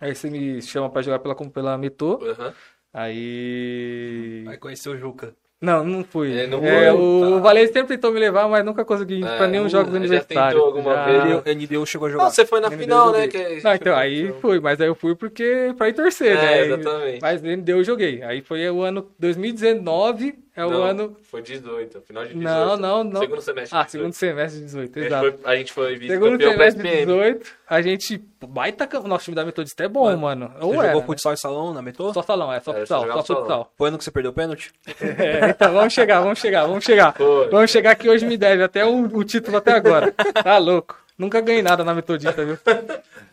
aí você me chama pra jogar pela, pela Metô, Aham. aí... Vai conhecer o Juca. Não, não fui. É, não É, foi? o Tá. Valério sempre tentou me levar, mas nunca consegui ir É, pra nenhum não- jogos já tentou alguma vez? Ele, ele deu, chegou a jogar. Não, você foi na Ele final, né? Que... Não, então, aí fui, mas aí eu fui porque pra ir torcer, É, né? exatamente. Mas ele deu, eu joguei. Aí foi o ano 2019, é o Não, ano. Foi 18, final de 18. Não, não, não. Segundo semestre. Ah, de 18. segundo semestre de 18, A gente exato. foi, a gente foi Segundo semestre de SPM. 18, a gente. Baita. Nosso time da Metodista é bom, Mano, mano. Você Ou jogou era, né? futsal e salão na Metô? Só salão, é, só É, futsal, só futsal. Foi ano que você perdeu o pênalti? É, então vamos chegar, vamos chegar, vamos chegar. Foi. Vamos chegar que hoje me deve até o, o título até agora. Tá louco. Nunca ganhei nada na Metodista, viu?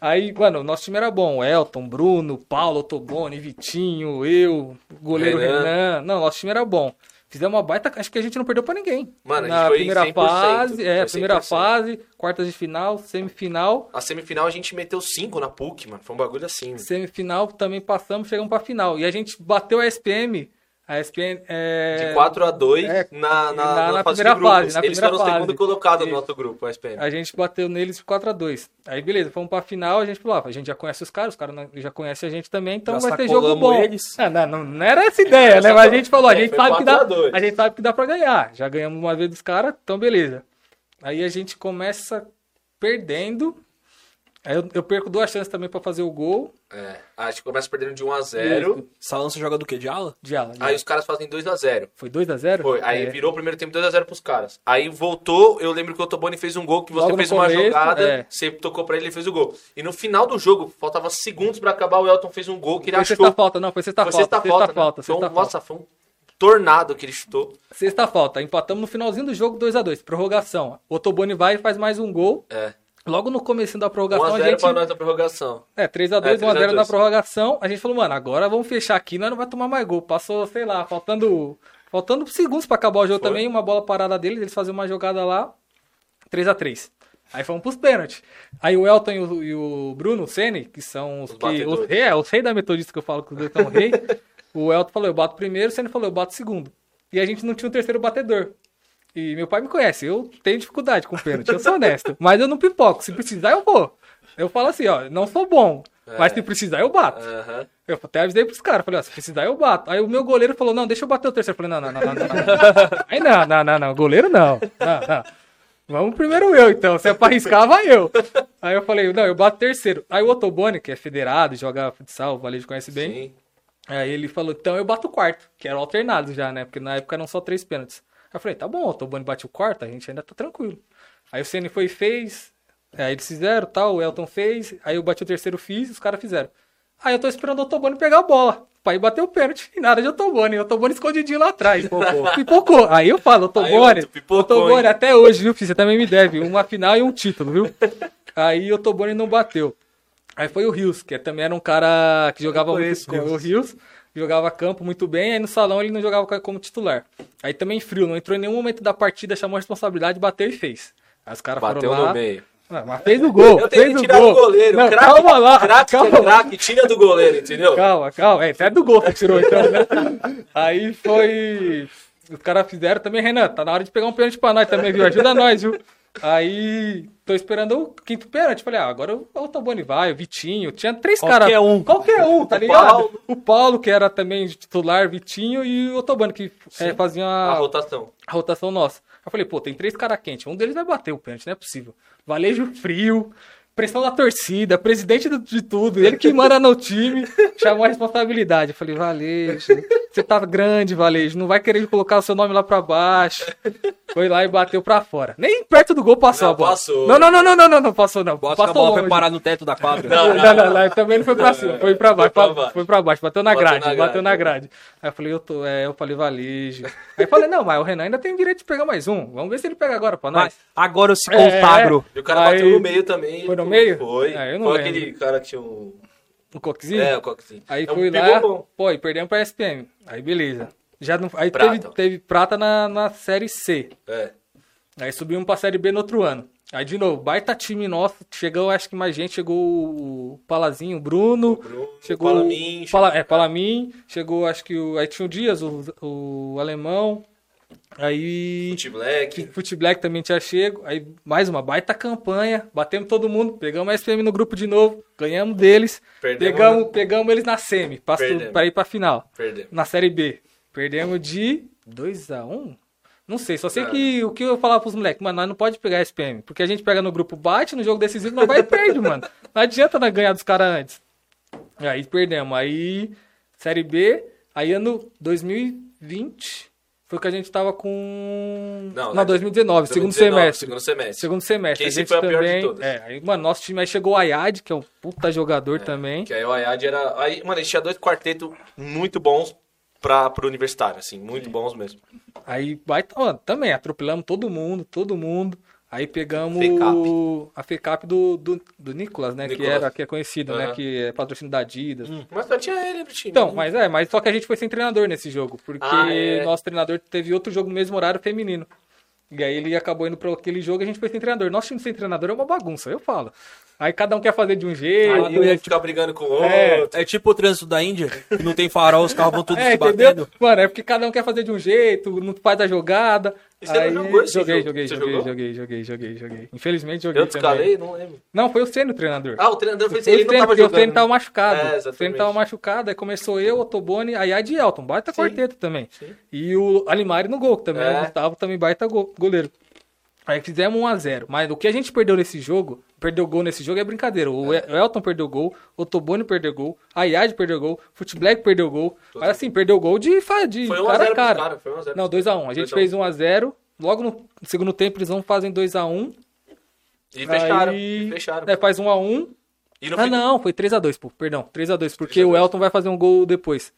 Aí, mano, o nosso time era bom. Elton, Bruno, Paulo, Toboni, Vitinho, eu, goleiro Renan. Renan. Não, nosso time era bom. Fizemos uma baita. Acho que a gente não perdeu pra ninguém. Mano, a gente Na foi primeira 100%, fase, é, primeira 100%. fase, quartas de final, semifinal. A semifinal a gente meteu 5 na PUC, mano. Foi um bagulho assim. mano. Semifinal também passamos, chegamos pra final. E a gente bateu a SPM. A SPM. É... De 4 a 2 é, na, na, na- na fase primeira de grupos. fase, na Eles primeira foram o segundo fase. colocado no nosso grupo, o SPM. A gente bateu neles 4x2. Aí, beleza, fomos pra final, a gente falou, a gente já conhece os caras, os caras não- já conhecem a gente também, então vai ter jogo bom. eles. Ah, não, não, não era essa ideia, né? Mas a gente falou, a É, gente sabe que dá, 4 a 2. a gente sabe que dá pra ganhar. Já ganhamos uma vez dos caras, então beleza. Aí a gente começa perdendo. Aí eu, eu perco duas chances também pra fazer o gol. É, a gente começa perdendo de 1 a 0 Isso, Salão você joga do quê? De ala? De ala. de Aí ala. os caras fazem 2 a 0 Foi 2x0? Foi. Aí É. virou o primeiro tempo 2 a 0 pros caras. Aí voltou, eu lembro que o Toboni fez um gol, que você Logo fez uma começo, jogada, é. você tocou pra ele e fez o gol. E no final do jogo, faltava segundos pra acabar, o Elton fez um gol que ele Foi achou. sexta falta, não, foi sexta Foi falta. sexta Sexta falta, né? falta, Foi um- sexta falta. Nossa, foi um tornado que ele chutou. Sexta falta. Empatamos no finalzinho do jogo 2x2, prorrogação. O Otoboni vai e faz mais um gol. É. Logo no começo da 1 prorrogação, a a 0 gente... pra nós na prorrogação. É, 3x2, É, 1x0 na 3x2. prorrogação. A gente falou, mano, agora vamos fechar aqui, nós não vai tomar mais gol. Passou, sei lá, faltando faltando segundos pra acabar o jogo Foi. também, uma bola parada deles, eles faziam uma jogada lá, 3x3. Aí fomos pros pênaltis. Aí o Elton e o, e o Bruno, o Sene, que são os, Os que, os, rei, é, os reis da metodista que eu falo que os dois são rei. o Elton falou, eu bato primeiro, o Sene falou, eu bato segundo. E a gente não tinha um terceiro batedor. E meu pai me conhece, eu tenho dificuldade com pênalti, eu sou honesto. Mas eu não pipoco, se precisar eu vou. Eu falo assim, ó, não sou bom, mas se precisar eu bato. Eu até avisei pros caras, falei, ó, se precisar eu bato. Aí o meu goleiro falou, não, deixa eu bater o terceiro. Eu falei, não, não, não, não, não. Aí não, não, não, não, goleiro não. Não, não. Vamos primeiro eu, então. Se é pra arriscar, vai eu. Aí eu falei, não, eu bato terceiro. Aí o Otoboni, que é federado, joga futsal, o Valejo conhece bem. Sim. Aí ele falou, então eu bato o quarto, que era alternado já, né? Porque na época eram só três pênaltis. Aí eu falei, tá bom, o Tobani bate o quarto, a gente ainda tá tranquilo. Aí o Ceni foi e fez, aí eles fizeram, tal, o Elton fez, aí eu bati o terceiro, fiz, os caras fizeram. Aí eu tô esperando o Otobani pegar a bola, pra ir bater o pênalti, e nada de Otobani, o Otobani escondidinho lá atrás. Pipocou. Pipocou. Aí eu falo, Otobani hein? até hoje, viu, filho, você também me deve, uma final e um título, viu? Aí o Otobani não bateu. Aí foi o Rios, que também era um cara que jogava muito. o O Rios jogava campo muito bem, aí no salão ele não jogava como titular. Aí também frio, não entrou em nenhum momento da partida, chamou a responsabilidade, bateu e fez. Aí os caras foram Bateu lá, no meio. Não, mas fez o gol. Eu tenho fez que o tirar gol. do goleiro. Não, craque, calma lá. Craque calma é craque, tira do goleiro, entendeu? Calma, calma. É, até do gol que tirou, então, né? Aí foi. Os caras fizeram também, Renan, tá na hora de pegar um pênalti pra nós também, viu? Ajuda nós, viu? Aí tô esperando o quinto pênalti. Falei, ah, agora o Otoboni vai, o Vitinho. Tinha três caras. Qualquer um. Qualquer um, tá ligado? Paulo. O Paulo, que era também titular, Vitinho, e o Otobani, que é, fazia A a, rotação. a rotação nossa. Eu falei, pô, tem três caras quentes. Um deles vai bater o pênalti, não é possível. Valejo frio, pressão da torcida, presidente do- de tudo, ele que manda no time, chamou a responsabilidade. Eu falei, Valejo, você tá grande, Valejo, não vai querer colocar o seu nome lá pra baixo. Foi lá e bateu pra fora. Nem perto do gol passou Não, a bola. passou. Não, não, não, não, não, não, não passou não. Bota que a passou bola foi longe. parar no teto da quadra. Não, Não, não, não, também não foi pra cima, foi pra baixo, Foi pra baixo. foi pra baixo, bateu na Bateu grade, na bateu na grade. Aí eu falei, eu tô, é, eu falei, valejo. Aí eu falei, não, mas o Renan ainda tem o direito de pegar mais um, vamos ver se ele pega agora pra nós. Mas agora eu se É. consagro. E o cara Aí- bateu no meio também. Foi no meio? Foi. Eu não foi aquele cara que tinha um. Um coquezinho? É, o coquezinho. Aí É um fui lá, bom. pô, e perdemos pra SPM. Aí beleza. Já não, aí Prata. teve, teve prata na, na série C. É. Aí subimos pra série B no outro ano. Aí de novo, baita time nosso, chegou acho que mais gente, chegou o Palazinho, o Bruno, Bruno, chegou Palamin, Pala, é, Palamin, chegou acho que o, aí tinha o Dias, o, o alemão, aí Fute Black. Fute Black também tinha chego, aí mais uma baita campanha, batemos todo mundo, pegamos a SPM no grupo de novo, ganhamos deles, Perdemos. pegamos, pegamos eles na semi, Perdemos. pra ir pra final. Perdemos. Na série B, perdemos de 2x1? Não sei, só sei É. que o que eu falava pros moleques, mano, nós não pode pegar SPM, porque a gente pega no grupo bate, no jogo decisivo, nós vai e perde, mano. Não adianta nós ganhar dos caras antes. Aí perdemos. Aí, Série B, aí ano 2020, foi que a gente tava com... Não, Não, né? 2019, segundo 2019, semestre. Segundo semestre. Segundo semestre. Que esse foi a pior de também... todas. É, aí, mano, nosso time aí chegou o Ayad, que é um puta jogador também. Que aí o Ayad era. Aí, mano, a gente tinha dois quartetos muito bons pra, pro universitário, assim, muito bons mesmo. Aí vai mano, também, atropelamos todo mundo, todo mundo. Aí pegamos FECAP. o- a FECAP do, do, do Nicolas, né? Que, Nicolas. era, que é conhecido, né? Aham. Que é patrocínio da Adidas. Mas só tinha ele no time. Então, né? mas é, mas só que a gente foi sem treinador nesse jogo. Porque Ah, é. nosso treinador teve outro jogo no mesmo horário feminino. E aí ele acabou indo para aquele jogo e a gente foi sem treinador. Nosso time sem treinador é uma bagunça, eu falo. Aí cada um quer fazer de um jeito. Aí um ia ficar brigando com o É. outro. É tipo o trânsito da Índia, que não tem farol, os carros vão todos É, se entendeu? batendo. Mano, é porque cada um quer fazer de um jeito, não faz a jogada. E você não Aí, jogou esse joguei, jogo? joguei, Você joguei, jogou? joguei, joguei, joguei, joguei. Infelizmente joguei Eu descalei? Não lembro. Não, foi o Senna o treinador. Ah, o treinador foi Foi ele o não Senna, tava porque o jogando. Senna tava machucado. É, o Senna exatamente. tava machucado, aí começou eu, Otoboni, aí a de Elton, baita quarteto também. E o Alimari no gol, que também, É. o Gustavo também baita go- goleiro. Aí fizemos 1x0. Mas o que a gente perdeu nesse jogo, perdeu gol nesse jogo é brincadeira. O El- o Elton perdeu gol, o Otoboni perdeu gol, a Yad perdeu gol, o Fute Black perdeu gol. Mas assim, perdeu gol de, de Foi 1 a cara 0 a cara. caras, foi 1 a 0 Não, pros 2x1. A gente 2 a 1. fez 1x0. Logo no segundo tempo eles vão fazem 2x1. E fecharam. Aí- E fecharam. É, faz 1x1. E no Ah, fim- não, foi 3x2, pô. Perdão, 3x2, porque 3 a 2. o Elton vai fazer um gol depois.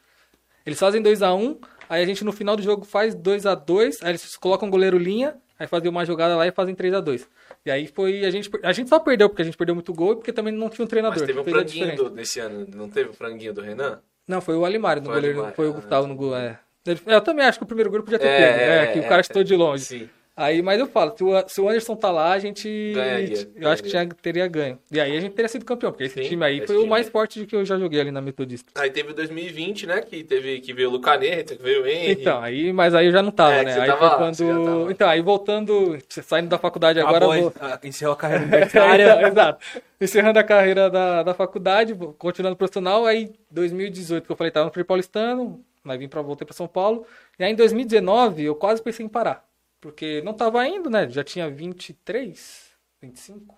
Eles fazem 2x1, aí a gente no final do jogo faz 2x2, aí eles colocam o goleiro linha, aí fazem uma jogada lá e fazem 3x2. E aí foi. A gente, a gente só perdeu porque a gente perdeu muito gol e porque também não tinha um treinador. Mas teve um a franguinho do, desse ano. Não teve o franguinho do Renan? Não, foi o Alimari no Foi goleiro, Alimari, foi o ah, Gustavo no gol. É. Ele- é, Eu também acho que o primeiro grupo podia ter É, pego, é, né? Que é, o cara é. estou de longe. Sim. Aí, mas eu falo, se o, se o Anderson tá lá, a gente. Ganharia, eu acho que ganharia. já teria ganho. E aí a gente teria sido campeão, porque esse Sim, time aí esse foi o time mais aí. forte de que eu já joguei ali na Metodista. Aí teve o 2020, né? Que teve que veio o Lucaneta, que veio o Henry. Então, aí, mas aí eu já não tava, É, né? você Aí tava foi quando. você já tava. Então, aí voltando, saindo da faculdade agora. Eu vou... ah, encerrou a carreira Então, universitária. exato. Encerrando a carreira da, da faculdade, continuando profissional, aí 2018, que eu falei, tava no Free Paulistano, aí vim pra, voltei pra São Paulo. E aí em 2019, eu quase pensei em parar. Porque não tava indo, né? Já tinha 23, 25,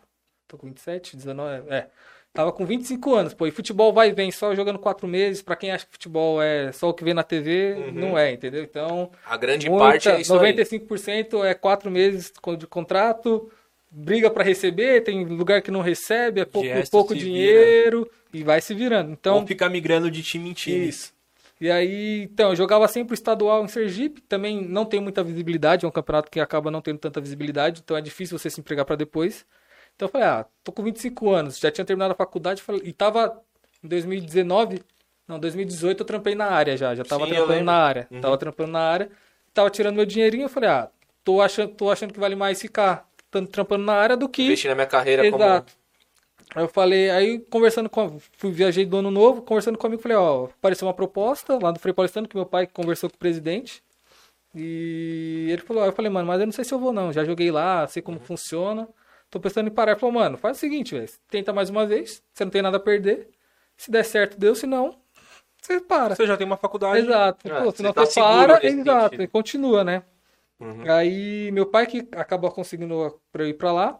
tô com 27, 19, é. Tava com 25 anos, pô, e futebol vai e vem só jogando quatro meses. Pra quem acha que futebol é só o que vê na TV, não é, entendeu? Então, A grande Muita- parte é isso aí. 95% é quatro meses de contrato, briga pra receber, tem lugar que não recebe, é pouco, pouco dinheiro e vai se virando. Então, Ou ficar migrando de time em time. isso. E aí, então, eu jogava sempre o estadual em Sergipe, também não tem muita visibilidade, é um campeonato que acaba não tendo tanta visibilidade, então é difícil você se empregar pra depois. Então eu falei, ah, tô com 25 anos, já tinha terminado a faculdade, falei- e tava em 2019, não, 2018 eu trampei na área já, já tava Sim, trampando na área, tava trampando na área, tava tirando meu dinheirinho, eu falei, ah, tô achando, tô achando que vale mais ficar estando trampando na área do que. Investir na minha carreira Exato. Aí eu falei, aí conversando com. Fui, viajei do ano novo, conversando comigo, falei, ó, apareceu uma proposta lá do Frei Paulistano, que meu pai conversou com o presidente. E ele falou, aí eu falei, mano, mas eu não sei se eu vou não. Já joguei lá, sei como funciona. Tô pensando em parar. Ele falou, mano, faz o seguinte, velho. Tenta mais uma vez, você não tem nada a perder. Se der certo, deu, se não, você para. Você já tem uma faculdade. Exato. Ah, Pô, você senão tá você para, exato, sentido. e continua, né? Uhum. Aí meu pai que acabou conseguindo pra eu ir pra lá.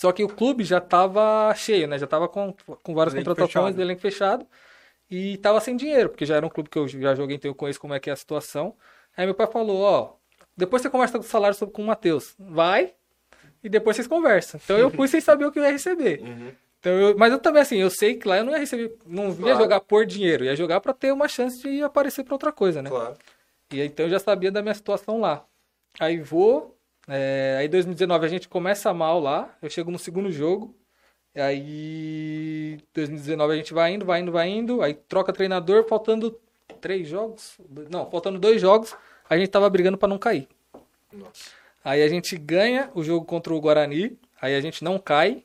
Só que o clube já tava cheio, né? Já tava com, com várias Elenco contratações, fechado. elenco fechado. E tava sem dinheiro, porque já era um clube que eu já joguei, então eu conheço como é que é a situação. Aí meu pai falou, ó, depois você conversa com o salário sobre com o Matheus. Vai, e depois vocês conversam. Então eu fui sem saber o que eu ia receber. Uhum. Então eu- mas eu também, assim, eu sei que lá eu não ia receber, não ia Claro. jogar por dinheiro, ia jogar pra ter uma chance de aparecer pra outra coisa, né? Claro. E aí, então eu já sabia da minha situação lá. Aí vou, é, aí 2019 a gente começa mal lá, eu chego no segundo jogo, aí 2019 a gente vai indo, vai indo, vai indo, aí troca treinador, faltando três jogos, não, faltando dois jogos, a gente tava brigando pra não cair. Nossa. Aí a gente ganha o jogo contra o Guarani, aí a gente não cai,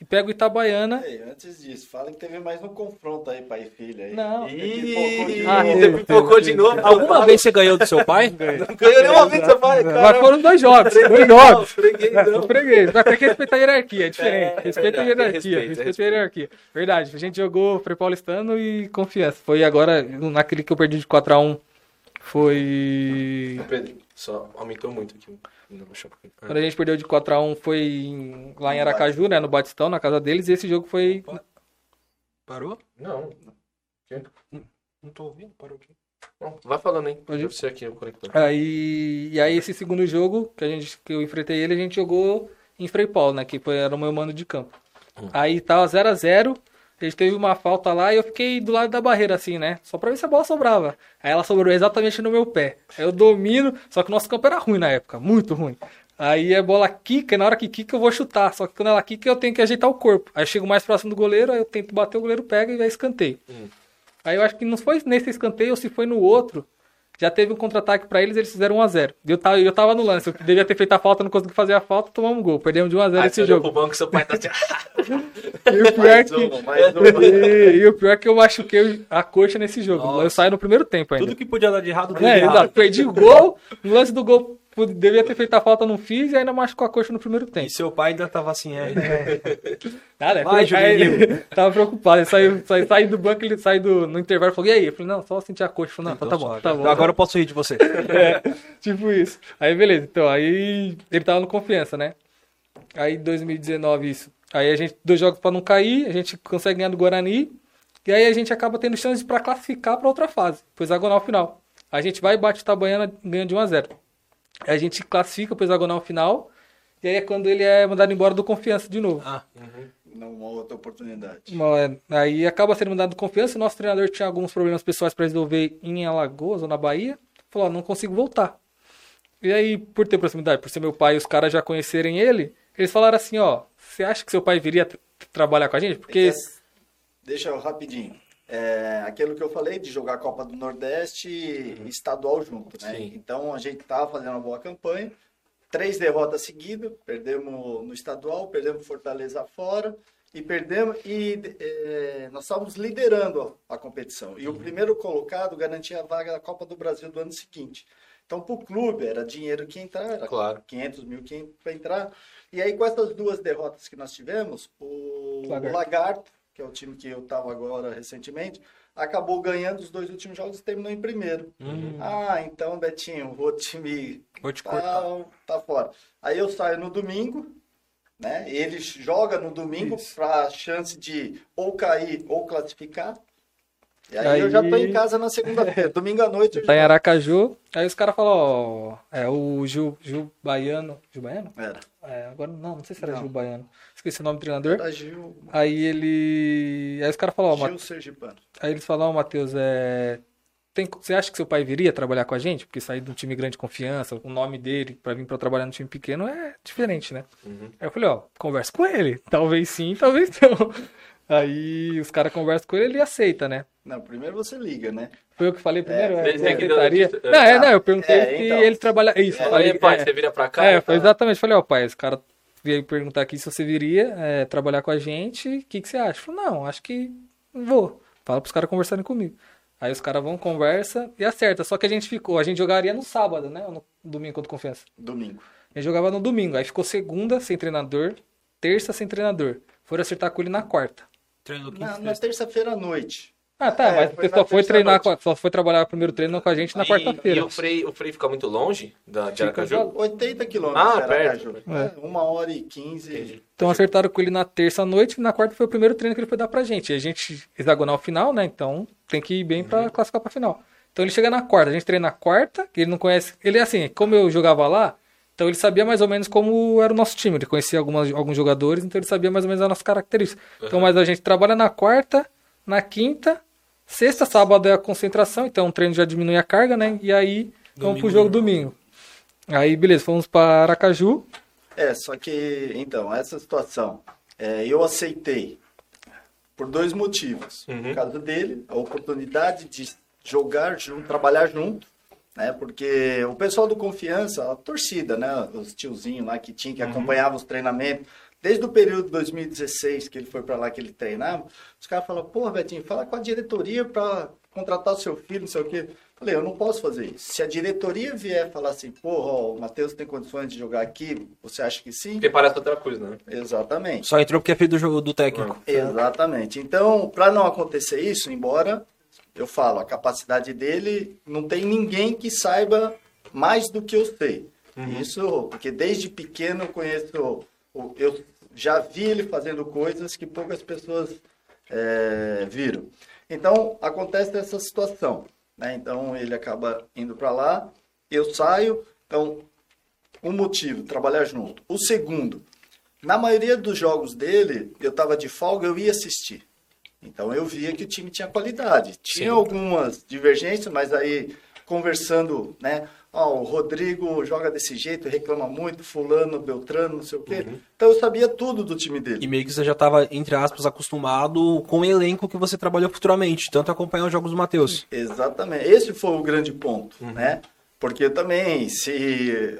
e pega o Itabaiana, Ei, antes disso, fala que teve mais um confronto aí, pai e filha. Aí. Não. Ih, Ah, você pipocou de novo. Alguma vez você ganhou do seu pai? Não ganhou nenhuma vez, seu pai. mas foram dois jogos, dois jogos. não, freguês, não. Eu freguês, mas tem que respeitar a hierarquia, é diferente. É, respeita a hierarquia, respeito, respeita a hierarquia. Verdade, a gente jogou Frei Paulistano e confiança. Foi agora, naquele que eu perdi de 4x1, foi. Pedro, só aumentou muito aqui. Quando a gente perdeu de 4x1 foi em- lá em Aracaju, né, no Batistão, na casa deles, e esse jogo foi. Parou? Não, Não tô ouvindo, parou aqui. não, vai falando, hein? Pode ir. Deve ser aqui o conector. Aí, e aí esse segundo jogo que a gente que eu enfrentei ele, a gente jogou em Frei Paulo, né, que foi, era o meu mano de campo. Aí tava 0 a 0 a gente teve uma falta lá e eu fiquei do lado da barreira assim, né? Só pra ver se a bola sobrava. Aí ela sobrou exatamente no meu pé. Aí eu domino, só que o nosso campo era ruim na época, muito ruim. Aí a bola quica, e na hora que quica eu vou chutar. Só que quando ela quica eu tenho que ajeitar o corpo. Aí eu chego mais próximo do goleiro, aí eu tento bater, o goleiro pega e é escanteio. Aí eu acho que não foi nesse escanteio ou se foi no outro. Já teve um contra-ataque pra eles, eles fizeram 1x0. Eu tava, eu tava no lance, eu devia ter feito a falta, não consegui fazer a falta, tomamos um gol. Perdemos de 1x0 Aí esse jogo. pro banco, seu pai tá assim... E o pior é que, uma, e, e o pior é que eu machuquei a coxa nesse jogo. Nossa. Eu saí no primeiro tempo ainda. Tudo que podia dar de errado, deu É, de errado. Perdi o gol, no lance do gol, devia ter feito a falta, não fiz, e ainda machucou a coxa no primeiro E tempo. seu pai ainda tava assim, é. Nada, Vai, foi- aí Juninho. ele tava preocupado. Ele saiu, saiu, saiu do banco, ele saiu do, no intervalo e falou: E aí? Eu falei: Não, só senti a coxa. Eu falei: Não, então tá bom, suave. tá bom. Agora eu posso rir de você. É, tipo isso. Aí beleza, então, aí ele tava no confiança, né? Aí 2019 isso. Aí a gente, dois jogos pra não cair, a gente consegue ganhar do Guarani, e aí a gente acaba tendo chance pra classificar pra outra fase, pro hexagonal final. A gente vai e bate o Itabaiana ganha de 1 a 0 Aí a gente classifica pro hexagonal final, e aí é quando ele é mandado embora do confiança de novo. Ah, Não, uma outra oportunidade. Uma- é, Aí acaba sendo mandado do confiança. O nosso treinador tinha alguns problemas pessoais para resolver em Alagoas ou na Bahia. Falou: ó, não consigo voltar. E aí, por ter proximidade, por ser meu pai e os caras já conhecerem ele, eles falaram assim: ó, você acha que seu pai viria tra- trabalhar com a gente? Porque. Que Deixa eu rapidinho. É, aquilo que eu falei de jogar a Copa do Nordeste e estadual junto, né? Sim. Então a gente tava fazendo uma boa campanha. Três derrotas seguidas, perdemos no estadual, perdemos Fortaleza fora e perdemos e é, nós estávamos liderando a, a competição. E o primeiro colocado garantia a vaga da Copa do Brasil do ano seguinte. Então, para o clube, era dinheiro que ia entrar, era Claro. 500 mil que para entrar. E aí, com essas duas derrotas que nós tivemos, o Lagarto. Lagarto, que é o time que eu estava agora recentemente, acabou ganhando os dois últimos jogos e terminou em primeiro. Ah, então, Betinho, o time vou te cortar. tá, tá fora. Aí eu saio no domingo, né? Ele joga no domingo para chance de ou cair ou classificar. E aí, Aí- eu já tô em casa na segunda-feira. Domingo à noite Tá em. Aracaju. Aí os caras falaram: ó, é o Gil, Gil Baiano. Gil Baiano? Era. É, agora não, não sei se era Não. Gil Baiano. Esqueci o nome do treinador. Era Gil, Aí ele. Aí os caras falaram: ó, Gil Sergipano. Aí eles falaram, ó, Matheus, é... tem- você acha que seu pai viria trabalhar com a gente? Porque sair de um time grande de confiança, o nome dele, pra vir pra trabalhar num time pequeno é diferente, né? Aí eu falei, ó, conversa com ele. Talvez sim, talvez não. Aí os caras conversam com ele ele aceita, né? Não, primeiro você liga, né? Foi eu que falei primeiro? É, É, você que notícia. Não, é, não, eu perguntei É, se então. ele trabalha... Isso, É, falei, Falei, pai, é, você vira pra cá? é, tá? foi exatamente. Falei, ó, pai, esse cara veio perguntar aqui se você viria é, trabalhar com a gente, o que, que você acha? Eu falei, não, acho que vou. Fala pros caras conversarem comigo. Aí os caras vão, conversa e acerta. Só que a gente ficou, a gente jogaria no sábado, né? Ou no domingo contra confiança. Domingo. A gente jogava no domingo. Aí ficou segunda sem treinador, terça sem treinador. Foram acertar com ele na quarta. Treino quinta, Na, na terça-feira à noite. Ah, tá, É, mas você só foi treinar, com só foi trabalhar o primeiro treino com a gente na quarta-feira. E o Frei, o Frei fica muito longe da, de Aracaju? já- 80 quilômetros. Ah, perto. É, Uma hora e quinze. Então acertaram com ele na terça à noite e na quarta foi o primeiro treino que ele foi dar pra gente. E a gente, hexagonal final, né? Então tem que ir bem pra classificar pra final. Então ele chega na quarta, a gente treina na quarta, que ele não conhece. Ele é assim, como eu jogava lá, então ele sabia mais ou menos como era o nosso time. Ele conhecia algumas, alguns jogadores, então ele sabia mais ou menos as nossas características. Então, mas a gente trabalha na quarta, na quinta, sexta, sábado é a concentração, então o treino já diminui a carga, né? E aí vamos pro Domingo, jogo domingo. Aí, beleza, fomos pra Aracaju. É, só que, então, essa situação, é, eu aceitei por dois motivos. Uhum. Por causa dele, a oportunidade de jogar junto, trabalhar junto, né? Porque o pessoal do Confiança, a torcida, né? Os tiozinhos lá que tinha, que acompanhava os treinamentos, desde o período de 2016 que ele foi para lá que ele treinava, os caras falam, pô, Betinho, fala com a diretoria para contratar o seu filho, não sei o quê. Falei, eu não posso fazer isso. Se a diretoria vier falar assim, porra, ó, o Matheus tem condições de jogar aqui, você acha que sim? Porque parece outra coisa, né? Exatamente. Só entrou porque é filho do jogo do técnico. Exatamente. Então, para não acontecer isso, embora eu falo, a capacidade dele não tem ninguém que saiba mais do que eu sei. Isso, porque desde pequeno eu conheço, eu já vi ele fazendo coisas que poucas pessoas é, viram. Então, acontece essa situação. Né? Então, ele acaba indo para lá, eu saio. Então, um motivo, trabalhar junto. O segundo, na maioria dos jogos dele, eu estava de folga, eu ia assistir. Então eu via que o time tinha qualidade. Tinha Sim. algumas divergências, mas aí conversando, né? Ó, o Rodrigo joga desse jeito, reclama muito, fulano, Beltrano, não sei o quê. Então eu sabia tudo do time E dele. meio que você já tava, entre aspas, acostumado com o elenco que você trabalhou futuramente, tanto acompanhar os jogos do Matheus. Exatamente. Esse foi o grande ponto, né? Porque também, se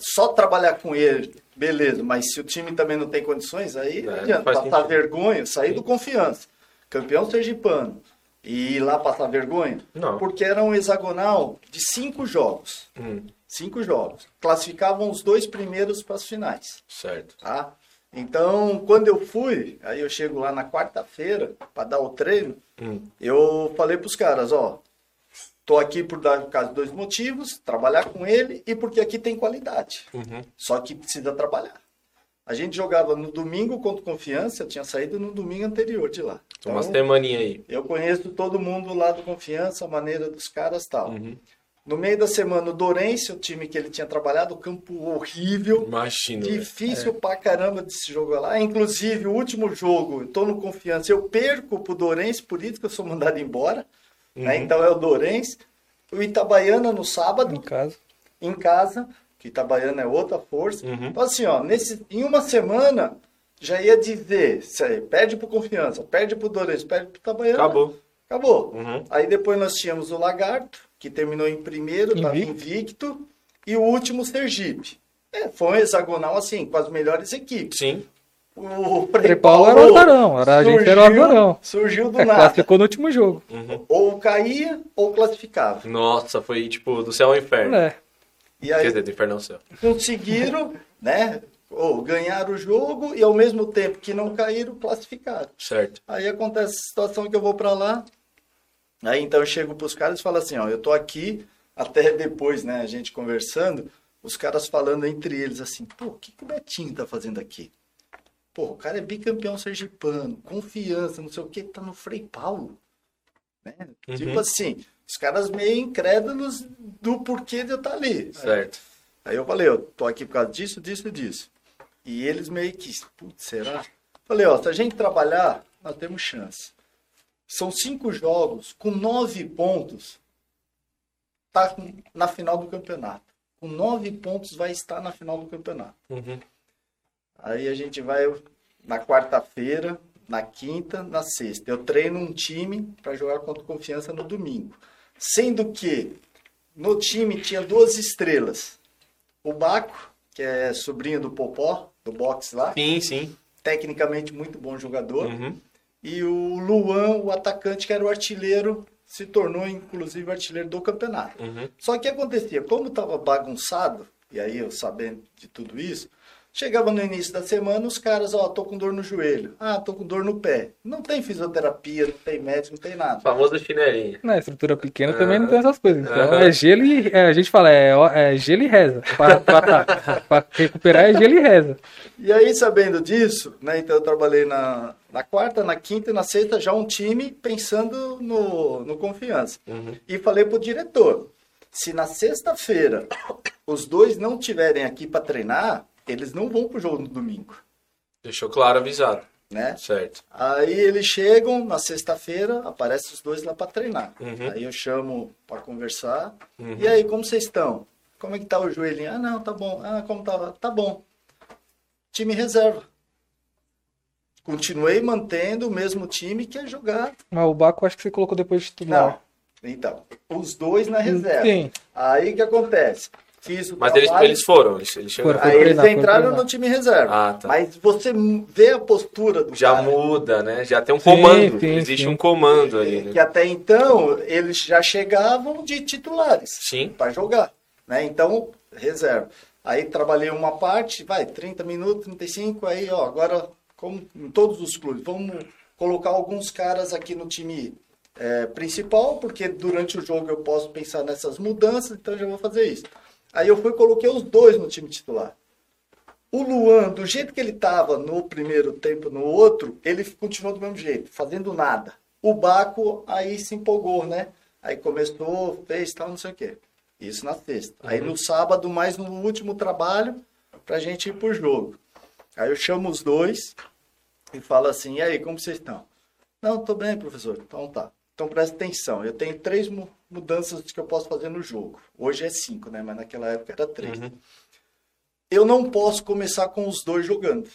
só trabalhar com ele, beleza, mas se o time também não tem condições, aí não É, adianta passar vergonha, sair do confiança. Campeão sergipano. E ir lá passar vergonha? Não. Porque era um hexagonal de cinco jogos. Hum, Cinco jogos. Classificavam os dois primeiros para as finais certo. tá? Então, quando eu fui, aí eu chego lá na quarta-feira para dar o treino, Hum. eu falei pros caras, ó, tô aqui por dar por causa de dois motivos, trabalhar com ele e porque aqui tem qualidade. Uhum. Só que precisa trabalhar. A gente jogava no domingo contra Confiança, eu tinha saído no domingo anterior de lá. Então, uma semaninha aí. eu conheço todo mundo lá do Confiança, a maneira dos caras e tal. Uhum. No meio da semana, o Dorense, o time que ele tinha trabalhado, campo horrível. Imagino. velho. Difícil pra caramba de se jogar lá. Inclusive, o último jogo, eu tô no confiança, eu perco pro Dorense, por isso que eu sou mandado embora. né? Então é o Dorense. O Itabaiana no sábado, Em casa. em casa, que Itabaiana é outra força. Uhum. Então, assim, ó, nesse, em uma semana, já ia dizer, se aí, perde pro confiança, perde pro Dorense, perde pro Itabaiana. Acabou. Acabou. Uhum. Aí depois nós tínhamos o Lagarto, que terminou em primeiro, estava Invicto. invicto, e o último Sergipe. É, foi um hexagonal assim, com as melhores equipes. Sim. O Frei Paulo era o azarão, era, a gente era o azarão. Surgiu do É, nada. classificou no último jogo. Uhum. Ou caía ou classificava. Nossa, foi tipo do céu ao inferno. É. E Quer aí dizer, do inferno ao céu. conseguiram, né? Ou ganhar o jogo e ao mesmo tempo que não caíram, classificaram. Certo. Aí acontece a situação que eu vou pra lá. Aí então eu chego pros caras e falo assim, ó, eu tô aqui, até depois, né, a gente conversando, os caras falando entre eles assim, pô, o que, que o Betinho tá fazendo aqui? Pô, o cara é bicampeão sergipano, confiança, não sei o que, tá no Frei Paulo. Né? Uhum. Tipo assim, os caras meio incrédulos do porquê de eu estar ali. Certo. Aí eu falei, eu tô aqui por causa disso, disso e disso. E eles meio que, putz, será? Falei, ó, se a gente trabalhar, nós temos chance. São cinco jogos com nove pontos, tá na final do campeonato. Com nove pontos vai estar na final do campeonato. Uhum. Aí a gente vai na quarta-feira, na quinta, na sexta. Eu treino um time para jogar contra Confiança no domingo. Sendo que no time tinha duas estrelas. O Baco, que é sobrinho do Popó, do boxe lá. Sim, sim. Tecnicamente muito bom jogador. Uhum. E o Luan, o atacante, que era o artilheiro, se tornou inclusive artilheiro do campeonato. Uhum. Só que acontecia, como estava bagunçado, e aí eu sabendo de tudo isso, chegava no início da semana, os caras, ó, tô com dor no joelho, ah, tô com dor no pé. Não tem fisioterapia, não tem médico, não tem nada. Famoso chinelinho. Na estrutura pequena também não tem essas coisas. Então é gelo e. é, a gente fala, é, é gelo e reza. Pra, pra, tá- pra recuperar é gelo e reza. E aí, sabendo disso, né, então eu trabalhei na, na quarta, na quinta e na sexta já um time pensando no, no confiança. E falei pro diretor, se na sexta-feira os dois não tiverem aqui para treinar, eles não vão pro jogo no domingo, Deixou claro avisado. né? Certo. Aí eles chegam na sexta-feira, aparecem os dois lá para treinar. Uhum. Aí eu chamo para conversar. E aí, como vocês estão? Como é que tá o joelhinho? Ah, não, tá bom. Ah, como tá? Tá bom. Time reserva. Continuei mantendo o mesmo time que ia jogar. Mas o Baco acho que você colocou depois de tudo. Não. Então, os dois na reserva. Sim. Aí o que acontece? Fiz o Mas eles, eles foram, eles, eles chegaram. Aí eles entraram no time reserva. Ah, tá. Mas você vê a postura do Já cara. muda, né? Já tem um Sim, comando. sim, Existe sim. um comando ali, que né? até então eles já chegavam de titulares Sim. para jogar, né? Então, reserva. Aí trabalhei uma parte, vai, 30 minutos, 35, aí, ó, agora, como em todos os clubes, vamos colocar alguns caras aqui no time é, principal, porque durante o jogo eu posso pensar nessas mudanças, então eu já vou fazer isso. Aí eu fui e coloquei os dois no time titular. O Luan, do jeito que ele estava no primeiro tempo, no outro, ele continuou do mesmo jeito, fazendo nada. O Baco aí se empolgou, né? Aí começou, fez tal, não sei o quê. Isso na sexta. Aí no sábado, mais no último trabalho, pra gente ir pro jogo. Aí eu chamo os dois e falo assim, e aí, como vocês estão? Não, tô bem, professor. Então tá. Então presta atenção. Eu tenho três mudanças que eu posso fazer no jogo. Hoje é cinco, né? Mas naquela época era três. Eu não posso começar com os dois jogando.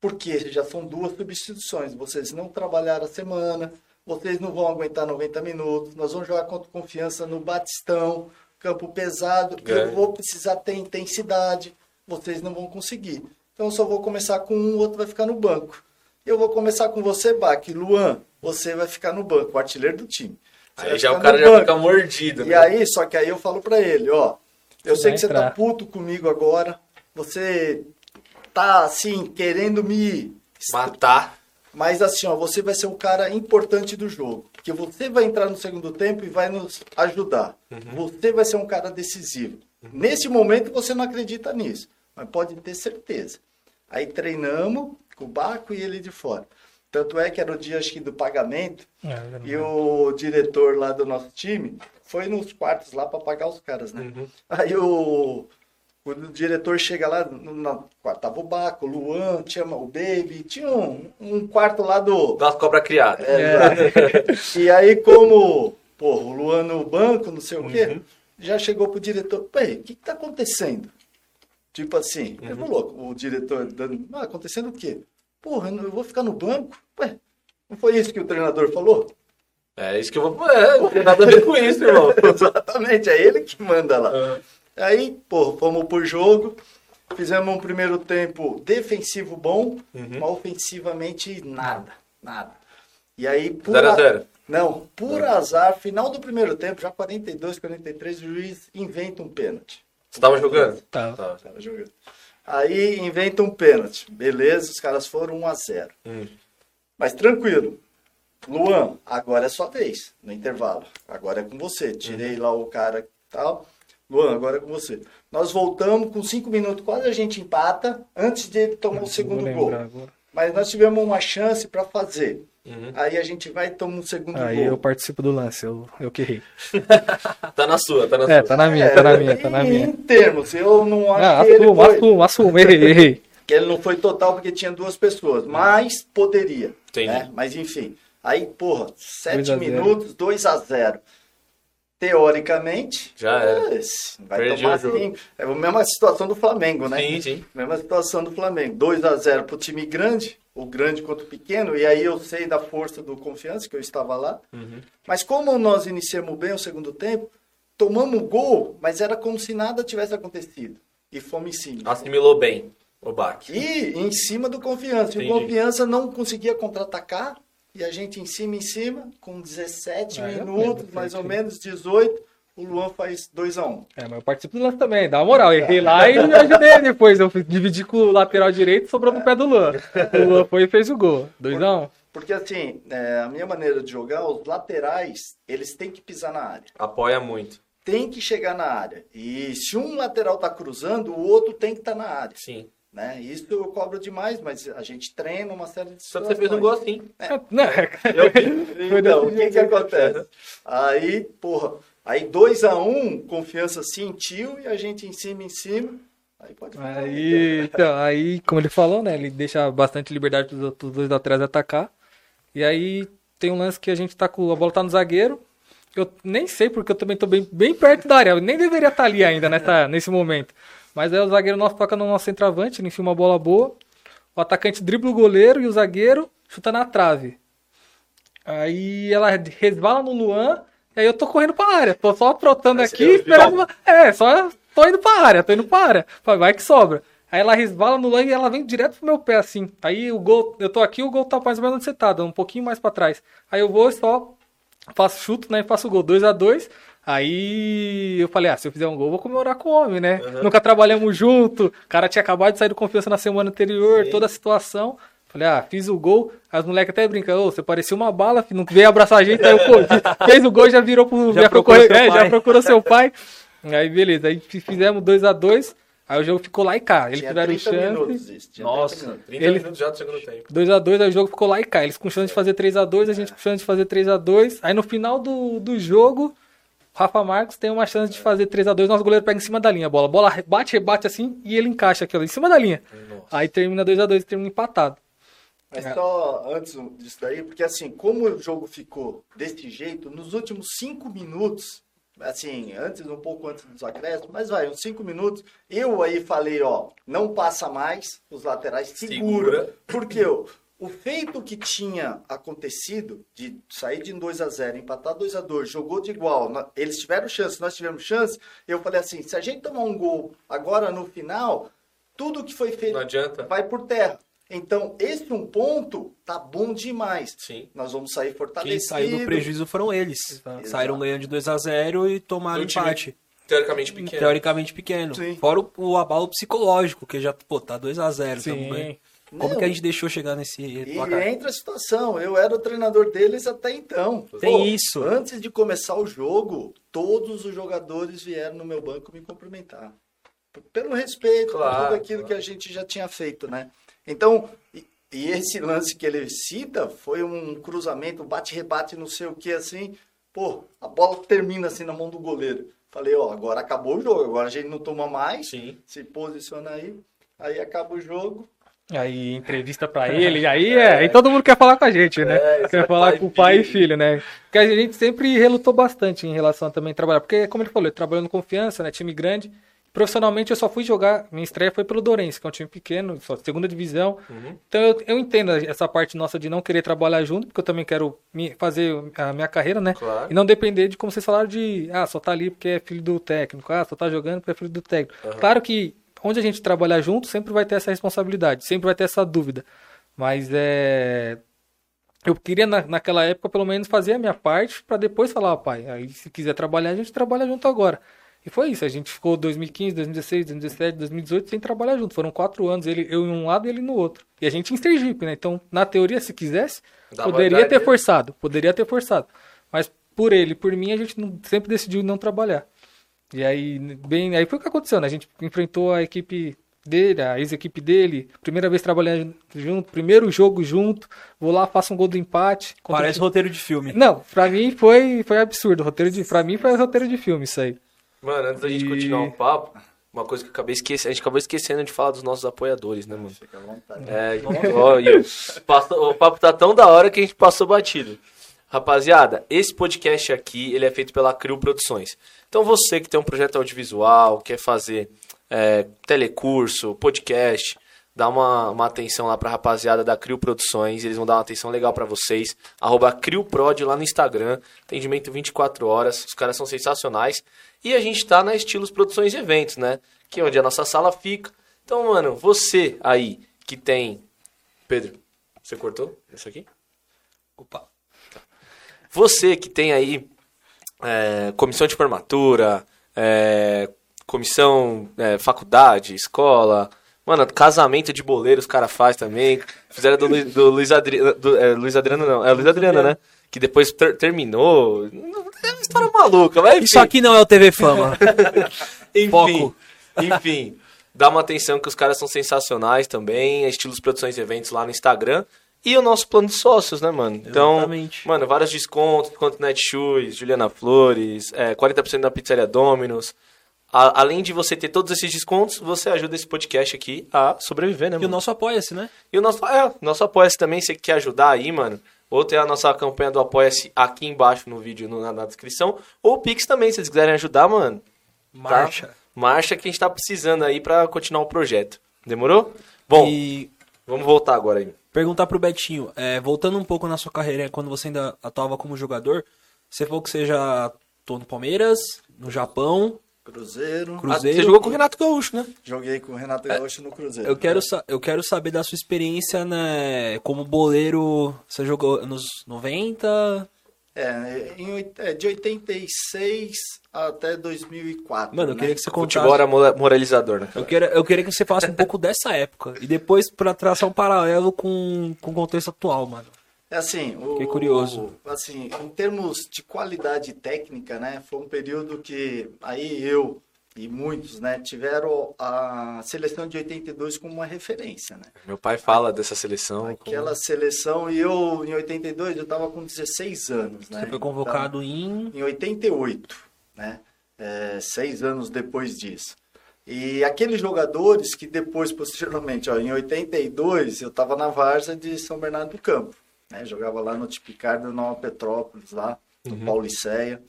Porque já são duas substituições. Vocês não trabalharam a semana, vocês não vão aguentar 90 minutos. Nós vamos jogar contra confiança no Batistão, campo pesado. É. Eu vou precisar ter intensidade. Vocês não vão conseguir. Então eu só vou começar com um, o outro vai ficar no banco. Eu vou começar com você, Bach. Luan, você vai ficar no banco, o artilheiro do time. Aí já o cara já banco. fica mordido, E né? aí, só que aí eu falo pra ele, ó, eu Você sei que você tá entrar. puto comigo agora, você tá assim querendo me Matar. mas assim, ó, você vai ser um cara importante do jogo, porque você vai entrar no segundo tempo e vai nos ajudar. Você vai ser um cara decisivo. Nesse momento você não acredita nisso, mas pode ter certeza. Aí treinamos com o Baco e ele de fora. Tanto é que era o dia acho que do pagamento É, e o diretor lá do nosso time foi nos quartos lá para pagar os caras, né? Uhum. Aí o, o diretor chega lá, no, quarto tava o Baco, o Luan, tinha o Baby, tinha um, um quarto lá do. Uma cobra criada. É, E aí, como, pô, o Luan no banco, não sei o quê, Uhum. já chegou pro diretor, peraí, o que, que tá acontecendo? Tipo assim, ele Uhum. falou, o diretor dando, ah, acontecendo o quê? Porra, eu vou ficar no banco? Ué, não foi isso que o treinador falou? É isso que eu vou. É, não tem nada a ver com isso, irmão. Exatamente, é ele que manda lá. Ah, Aí, pô, fomos pro jogo, fizemos um primeiro tempo defensivo bom, Uhum. mas ofensivamente nada, nada. E aí, por Zero a a- zero. Não, por azar, final do primeiro tempo, já 42, 43, o juiz inventa um pênalti. Você tava jogando? Tá. Tá. Tava jogando. Aí inventa um pênalti. Beleza, os caras foram 1 a 0 Hum. Mas tranquilo. Luan, agora é sua vez, no intervalo. Agora é com você. Tirei lá o cara tal. Luan, agora é com você. Nós voltamos com cinco minutos, quase a gente empata, antes de ele tomar o segundo gol. agora. Mas nós tivemos uma chance para fazer. Uhum. Aí a gente vai e toma um segundo Aí gol. eu participo do lance, eu, eu que errei. Tá na sua, tá na É, sua. tá na minha, tá na minha, tá na em, minha. Em termos, eu não acho Ah, que, ele foi, assumo, assumo, errei, errei. que ele não foi total porque tinha duas pessoas, mas poderia. Entendi. né? Mas enfim. Aí, porra, sete minutos, 2 a 0 Teoricamente, Já esse, vai Perdi tomar o jogo. cinco. É a mesma situação do Flamengo, né? Sim, sim. Mesma situação do Flamengo. 2 a 0 pro time grande, o grande contra o pequeno, e aí eu sei da força do confiança, que eu estava lá. Uhum. Mas como nós iniciamos bem o segundo tempo, tomamos o gol, mas era como se nada tivesse acontecido. E fomos em cima. Assimilou bem. O baque. E em cima do confiança. E o Entendi. confiança não conseguia contra-atacar. E a gente em cima, em cima, com 17 Ah, eu minutos, mais ou menos 18, o Luan faz 2x1. É, mas eu participo do lance também, dá uma moral. Errei lá e me ajudei depois. Eu dividi com o lateral direito sobrou no pé do Luan. O Luan foi e fez o gol. 2x1. Porque assim, é, a minha maneira de jogar, os laterais, eles têm que pisar na área. Apoia muito. Tem que chegar na área. E se um lateral tá cruzando, o outro tem que estar na área. Sim. Né? Isso eu cobro demais, mas a gente treina uma série de Só que você fez um gol assim. Não, é, Então, o que que acontece? Aí, porra, aí 2x1, confiança sentiu e a gente em cima, em cima. Aí pode ficar. Aí, então, aí, como ele falou, né? Ele deixa bastante liberdade para os dois laterais atacar. E aí tem um lance que a gente tá com. A bola tá no zagueiro. Eu nem sei porque eu também tô bem, bem perto da área. Eu nem deveria estar ali ainda nessa, nesse momento. Mas aí o zagueiro nosso toca no nosso centroavante, ele enfia uma bola boa. O atacante dribla o goleiro e o zagueiro chuta na trave. Aí ela resvala no Luan, e aí eu tô correndo pra área. Tô só aprontando aqui, esperando. uma- É, só tô indo pra área, tô indo pra área. Vai, que sobra. Aí ela resvala no Luan e ela vem direto pro meu pé, assim. Aí o gol, eu tô aqui, o gol tá mais ou menos onde você tá, um pouquinho mais pra trás. Aí eu vou e só faço chuto, né? E faço o gol 2 a 2 Aí eu falei, ah, se eu fizer um gol, vou comemorar com o homem, né? Nunca trabalhamos junto, o cara tinha acabado de sair do confiança na semana anterior, Sim. toda a situação. Falei, ah, fiz o gol. As moleques até brincam, ô, você parecia uma bala, filho, não veio abraçar a gente. Aí eu, fez o gol, já virou pro. Já Já, procurou procurou, seu é, já pai. procurou seu pai. Aí beleza, aí fi- fizemos 2 a 2 Aí o jogo ficou lá e cá. Eles Tinha tiveram 30 chance. minutos isso. Tinha 30 Nossa, minutos. 30 Ele- minutos já do segundo tempo. 2x2, aí o jogo ficou lá e cá. Eles com chance de fazer 3x2, a gente com chance de fazer 3x2. Aí no final do, do jogo, o Rafa Marcos tem uma chance de fazer 3x2. Nosso goleiro pega em cima da linha a bola. A bola bate, rebate assim e ele encaixa aquilo em cima da linha. Nossa. Aí termina 2x2 e termina empatado. Mas É. só antes disso daí, porque assim, como o jogo ficou desse jeito, nos últimos cinco minutos, assim, antes, um pouco antes dos acréscimos, mas vai, uns cinco minutos, eu aí falei, ó, não passa mais, os laterais segura. Segura. Porque ó, o feito que tinha acontecido de sair de 2 a 0 empatar 2 a 2 jogou de igual, eles tiveram chance, nós tivemos chance, eu falei assim, se a gente tomar um gol agora no final, tudo que foi feito Não adianta. vai por terra. Então, esse um ponto tá bom demais. Sim. Nós vamos sair Quem fortalecidos. saiu no prejuízo foram eles. Exato. Saíram ganhando de 2 a 0 e tomaram Do empate. Teoricamente pequeno. Teoricamente pequeno. Sim. Fora o, o abalo psicológico, que já, pô, tá 2 a 0 Sim. Como Não. que a gente deixou chegar nesse E placar? entra a situação. Eu era o treinador deles até então. Tem isso. Antes de começar o jogo, todos os jogadores vieram no meu banco me cumprimentar. Pelo respeito, por Claro, tudo aquilo claro. que a gente já tinha feito, né? Então, e, e esse lance que ele cita foi um cruzamento, bate-rebate, não sei o que, assim. Pô, a bola termina assim na mão do goleiro. Falei, ó, agora acabou o jogo, agora a gente não toma mais. Sim. Se posiciona aí. Aí acaba o jogo. Aí entrevista pra ele, aí é, aí todo mundo quer falar com a gente, né? É, quer é falar com e o pai e filho. filho, né? Porque a gente sempre relutou bastante em relação a também trabalhar, porque como ele falou, no Confiança, né, time grande. Profissionalmente eu só fui jogar, minha estreia foi pelo Dourense, que é um time pequeno, só segunda divisão. Uhum. Então eu, eu entendo essa parte nossa de não querer trabalhar junto, porque eu também quero me- fazer a minha carreira, né? Claro. E não depender de como vocês falaram de, ah, só tá ali porque é filho do técnico, ah, só tá jogando porque é filho do técnico. Claro que onde a gente trabalhar junto sempre vai ter essa responsabilidade, sempre vai ter essa dúvida. Mas é. Eu queria na, naquela época pelo menos fazer a minha parte para depois falar, ó, pai, aí se quiser trabalhar, a gente trabalha junto agora. E foi isso, a gente ficou 2015, 2016, 2017, 2018 sem trabalhar junto. Foram quatro anos, ele, eu em um lado e ele no outro. E a gente em Sergipe, né? Então, na teoria, se quisesse, Dava poderia ter forçado, poderia ter forçado. Mas por ele, por mim, a gente não- sempre decidiu não trabalhar. E aí, bem, aí foi o que aconteceu, né? A gente enfrentou a equipe dele, a ex-equipe dele, primeira vez trabalhando junto, primeiro jogo junto, vou lá, faço um gol do empate. contra o Parece roteiro de filme. não, pra mim foi, foi absurdo. Roteiro de, pra mim foi roteiro de filme isso aí. Mano, antes da gente continuar o papo, uma coisa que eu acabei esquecendo, a gente acabou esquecendo de falar dos nossos apoiadores, né, mano? Fica à vontade. É, ó, o- passou- o papo tá tão da hora que a gente passou batido. Rapaziada, esse podcast aqui, ele é feito pela Crio Produções. Então você que tem um projeto audiovisual, quer fazer é, telecurso, podcast, dá uma, uma atenção lá pra rapaziada da Crio Produções, eles vão dar uma atenção legal pra vocês. Arroba CrioProd lá no Instagram, atendimento 24 horas, os caras são sensacionais. E a gente tá na Estilos Produções e Eventos, né? Que é onde a nossa sala fica. Então, mano, você aí que tem. Pedro, você cortou isso aqui? Opa. Você que tem aí é, comissão de formatura, é, comissão, é, faculdade, escola. Mano, casamento de boleiro os caras faz também. Fizeram do, Lu- do Luiz Adriano. Do, é, Luiz Adriano não, é Luiz Adriano, né? Que depois ter- terminou. É uma história maluca, mas enfim. Isso aqui não é o TV Fama. Enfim, Foco. enfim, dá uma atenção que os caras são sensacionais também, estilos produções e eventos lá no Instagram. E o nosso plano de sócios, né, mano? Então, Exatamente. mano, vários descontos, desconto Netshoes, Juliana Flores, é, 40% da pizzaria Domino's. A- além de você ter todos esses descontos, você ajuda esse podcast aqui a sobreviver, né, E o mano? nosso apoia-se, né? E o nosso, é, nosso Apoia-se também, você que quer ajudar aí, mano. Ou tem a nossa campanha do Apoia-se aqui embaixo no vídeo, no- na, na descrição. Ou o Pix também, se vocês quiserem ajudar, mano. tá? Marcha. Marcha que a gente tá precisando aí pra continuar o projeto. Demorou? Bom, E vamos voltar agora aí. perguntar pro Betinho, é, voltando um pouco na sua carreira, quando você ainda atuava como jogador, você falou que você já atuou no Palmeiras, no Japão, Cruzeiro. Cruzeiro. Ah, você jogou com o Renato Gaúcho, né? Joguei com o Renato Gaúcho no Cruzeiro. Eu quero, sa- eu quero saber da sua experiência, né, como boleiro, você jogou nos 90? É, em, é, de 86 até 2004. Mano, eu né? queria que você contasse... Futebol era moralizador, né? Eu queria, eu queria que você falasse um pouco dessa época. E depois pra traçar um paralelo com, com o contexto atual, mano. É assim, o, Fiquei curioso. o- assim, em termos de qualidade técnica, né, foi um período que aí eu e muitos, né, tiveram a seleção de 82 como uma referência, né? Meu pai fala dessa seleção. Aquela seleção e eu em 82 eu estava com 16 anos, né? Você foi convocado em... Então, em 88, né? É, seis anos depois disso. E aqueles jogadores que depois, posteriormente, ó, em 82, eu estava na Varsa de São Bernardo do Campo. Né? Jogava lá no Tipicar do Nova Petrópolis, lá no Pauliceia.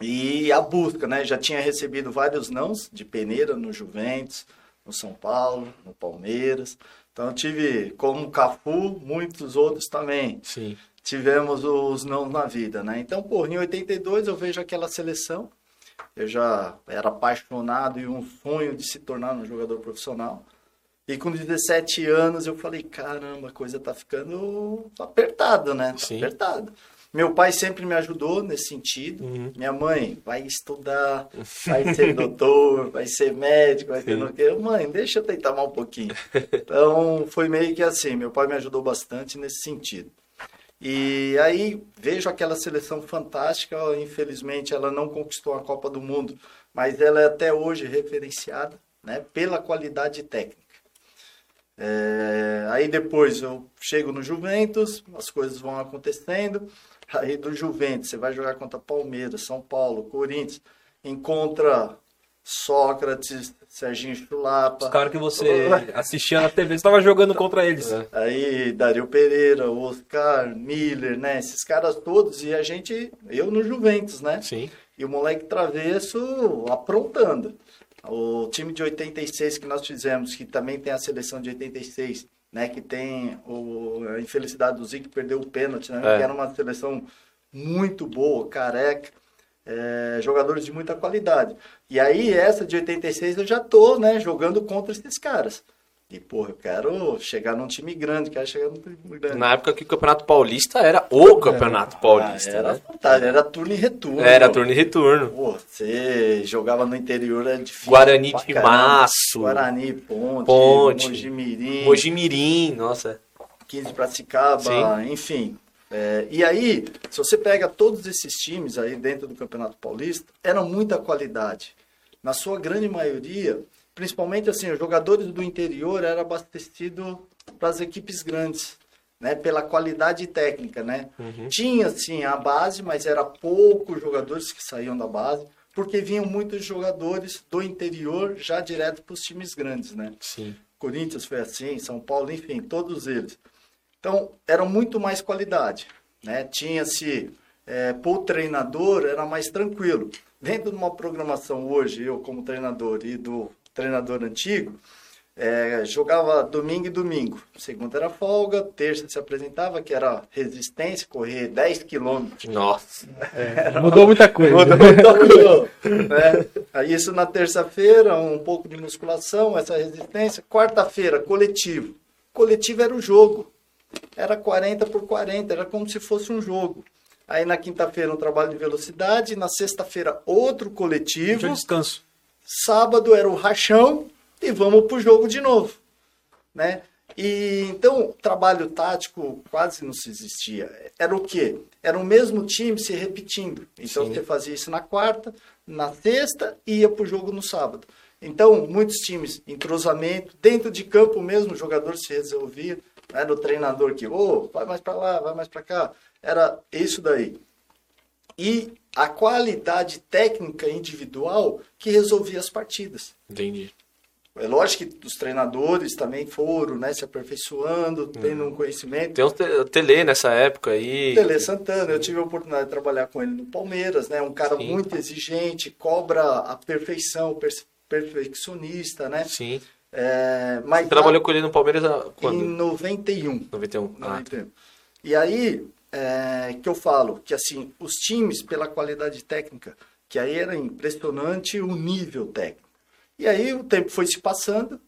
E a busca, né? Já tinha recebido vários nãos de peneira no Juventus, no São Paulo, no Palmeiras. Então tive, como Cafu, muitos outros também Sim. tivemos os não na vida, né? Então, pô, em 82 eu vejo aquela seleção, eu já era apaixonado e um sonho de se tornar um jogador profissional. E com 17 anos eu falei, caramba, a coisa tá ficando apertada, né? Tá apertada. Meu pai sempre me ajudou nesse sentido. Uhum. Minha mãe vai estudar, vai ser doutor, vai ser médico, vai ser no quê. Mãe, deixa eu tentar mais um pouquinho. Então, foi meio que assim, meu pai me ajudou bastante nesse sentido. E aí vejo aquela seleção fantástica, infelizmente ela não conquistou a Copa do Mundo, mas ela é até hoje referenciada né, pela qualidade técnica. É, aí depois eu chego no Juventus, as coisas vão acontecendo. Aí do Juventus você vai jogar contra Palmeiras, São Paulo, Corinthians, encontra Sócrates, Serginho Chulapa. Os caras que você assistia na TV, você tava jogando contra eles. É. Aí Dario Pereira, Oscar, Miller, né? Esses caras todos e a gente, eu no Juventus, né? Sim. E o moleque travesso aprontando. O time de 86 que nós fizemos, que também tem a seleção de 86, né? Que tem o, a infelicidade do Zico que perdeu o pênalti, né? É. Que era uma seleção muito boa, careca. é, jogadores de muita qualidade. E aí, essa de 86, eu já tô, né, jogando contra esses caras. E, porra, eu quero chegar num time grande, quero chegar num time grande. Na época que o Campeonato Paulista era o Campeonato Paulista, Ah, era né? fantástico, era turno e retorno. Era turno e retorno. Pô, você jogava no interior, era difícil. Guarani de caramba. Maço. Guarani, Ponte, Ponte. Mojimirim, Mojimirim, nossa. 15 Piracicaba, Sim. enfim. É, e aí, se você pega todos esses times aí dentro do Campeonato Paulista, eram muita qualidade. Na sua grande maioria, principalmente assim, os jogadores do interior eram abastecidos para as equipes grandes, né? Pela qualidade técnica, né? Tinha sim a base, mas era poucos jogadores que saíam da base, porque vinham muitos jogadores do interior já direto para os times grandes, né? Sim. Corinthians foi assim, São Paulo, enfim, todos eles. Então, era muito mais qualidade, né? Tinha-se, é, por treinador, era mais tranquilo. Dentro de uma programação hoje, eu como treinador e do treinador antigo, É, jogava domingo e domingo. Segunda era folga, terça se apresentava, que era resistência, correr 10 quilômetros. Nossa. Mudou muita coisa. Mudou muita coisa, né? Aí isso na terça-feira, um pouco de musculação, essa resistência. Quarta-feira, coletivo. Coletivo era o jogo. Era 40 por 40, era como se fosse um jogo. Aí na quinta-feira um trabalho de velocidade, na sexta-feira outro coletivo, de descanso. Sábado era o rachão e vamos pro jogo de novo, né? E então trabalho tático quase não se existia. Era o quê? Era o mesmo time se repetindo. Então Sim. você fazia isso na quarta, na sexta e ia pro jogo no sábado. Então muitos times entrosamento dentro de campo mesmo, o jogador se resolvia. Era o treinador que, ô, vai mais para lá, vai mais para cá. Era isso daí e a qualidade técnica individual que resolvia as partidas. Entendi. É lógico que os treinadores também foram né, se aperfeiçoando, tendo um conhecimento. Tem te- Tele nessa época aí. Tele Santana, eu tive a oportunidade de trabalhar com ele no Palmeiras, né? Um cara Sim. muito exigente, cobra a perfeição, per- perfeccionista, né? Sim. É, mas Trabalhou com ele no Palmeiras há em quando? 91. 91. Não Ah, entendo. E aí, é, que eu falo que assim, os times, pela qualidade técnica, que aí era impressionante o nível técnico. E aí o tempo foi se passando.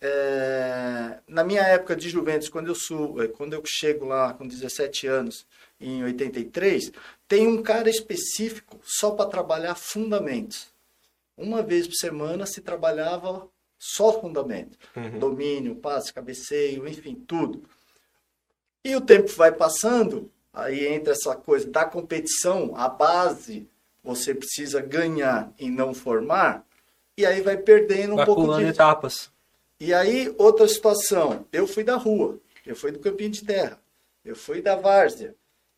é, na minha época de Juventus, quando eu, sou, quando eu chego lá com 17 anos, em 83, tem um cara específico só para trabalhar fundamentos. Uma vez por semana se trabalhava só fundamento. Domínio, passe, cabeceio, enfim, tudo. E o tempo vai passando, aí entra essa coisa da competição, a base você precisa ganhar e não formar, e aí vai perdendo um Vai pouco disso. etapas. E aí, outra situação, eu fui da rua, eu fui do campinho de terra, eu fui da várzea.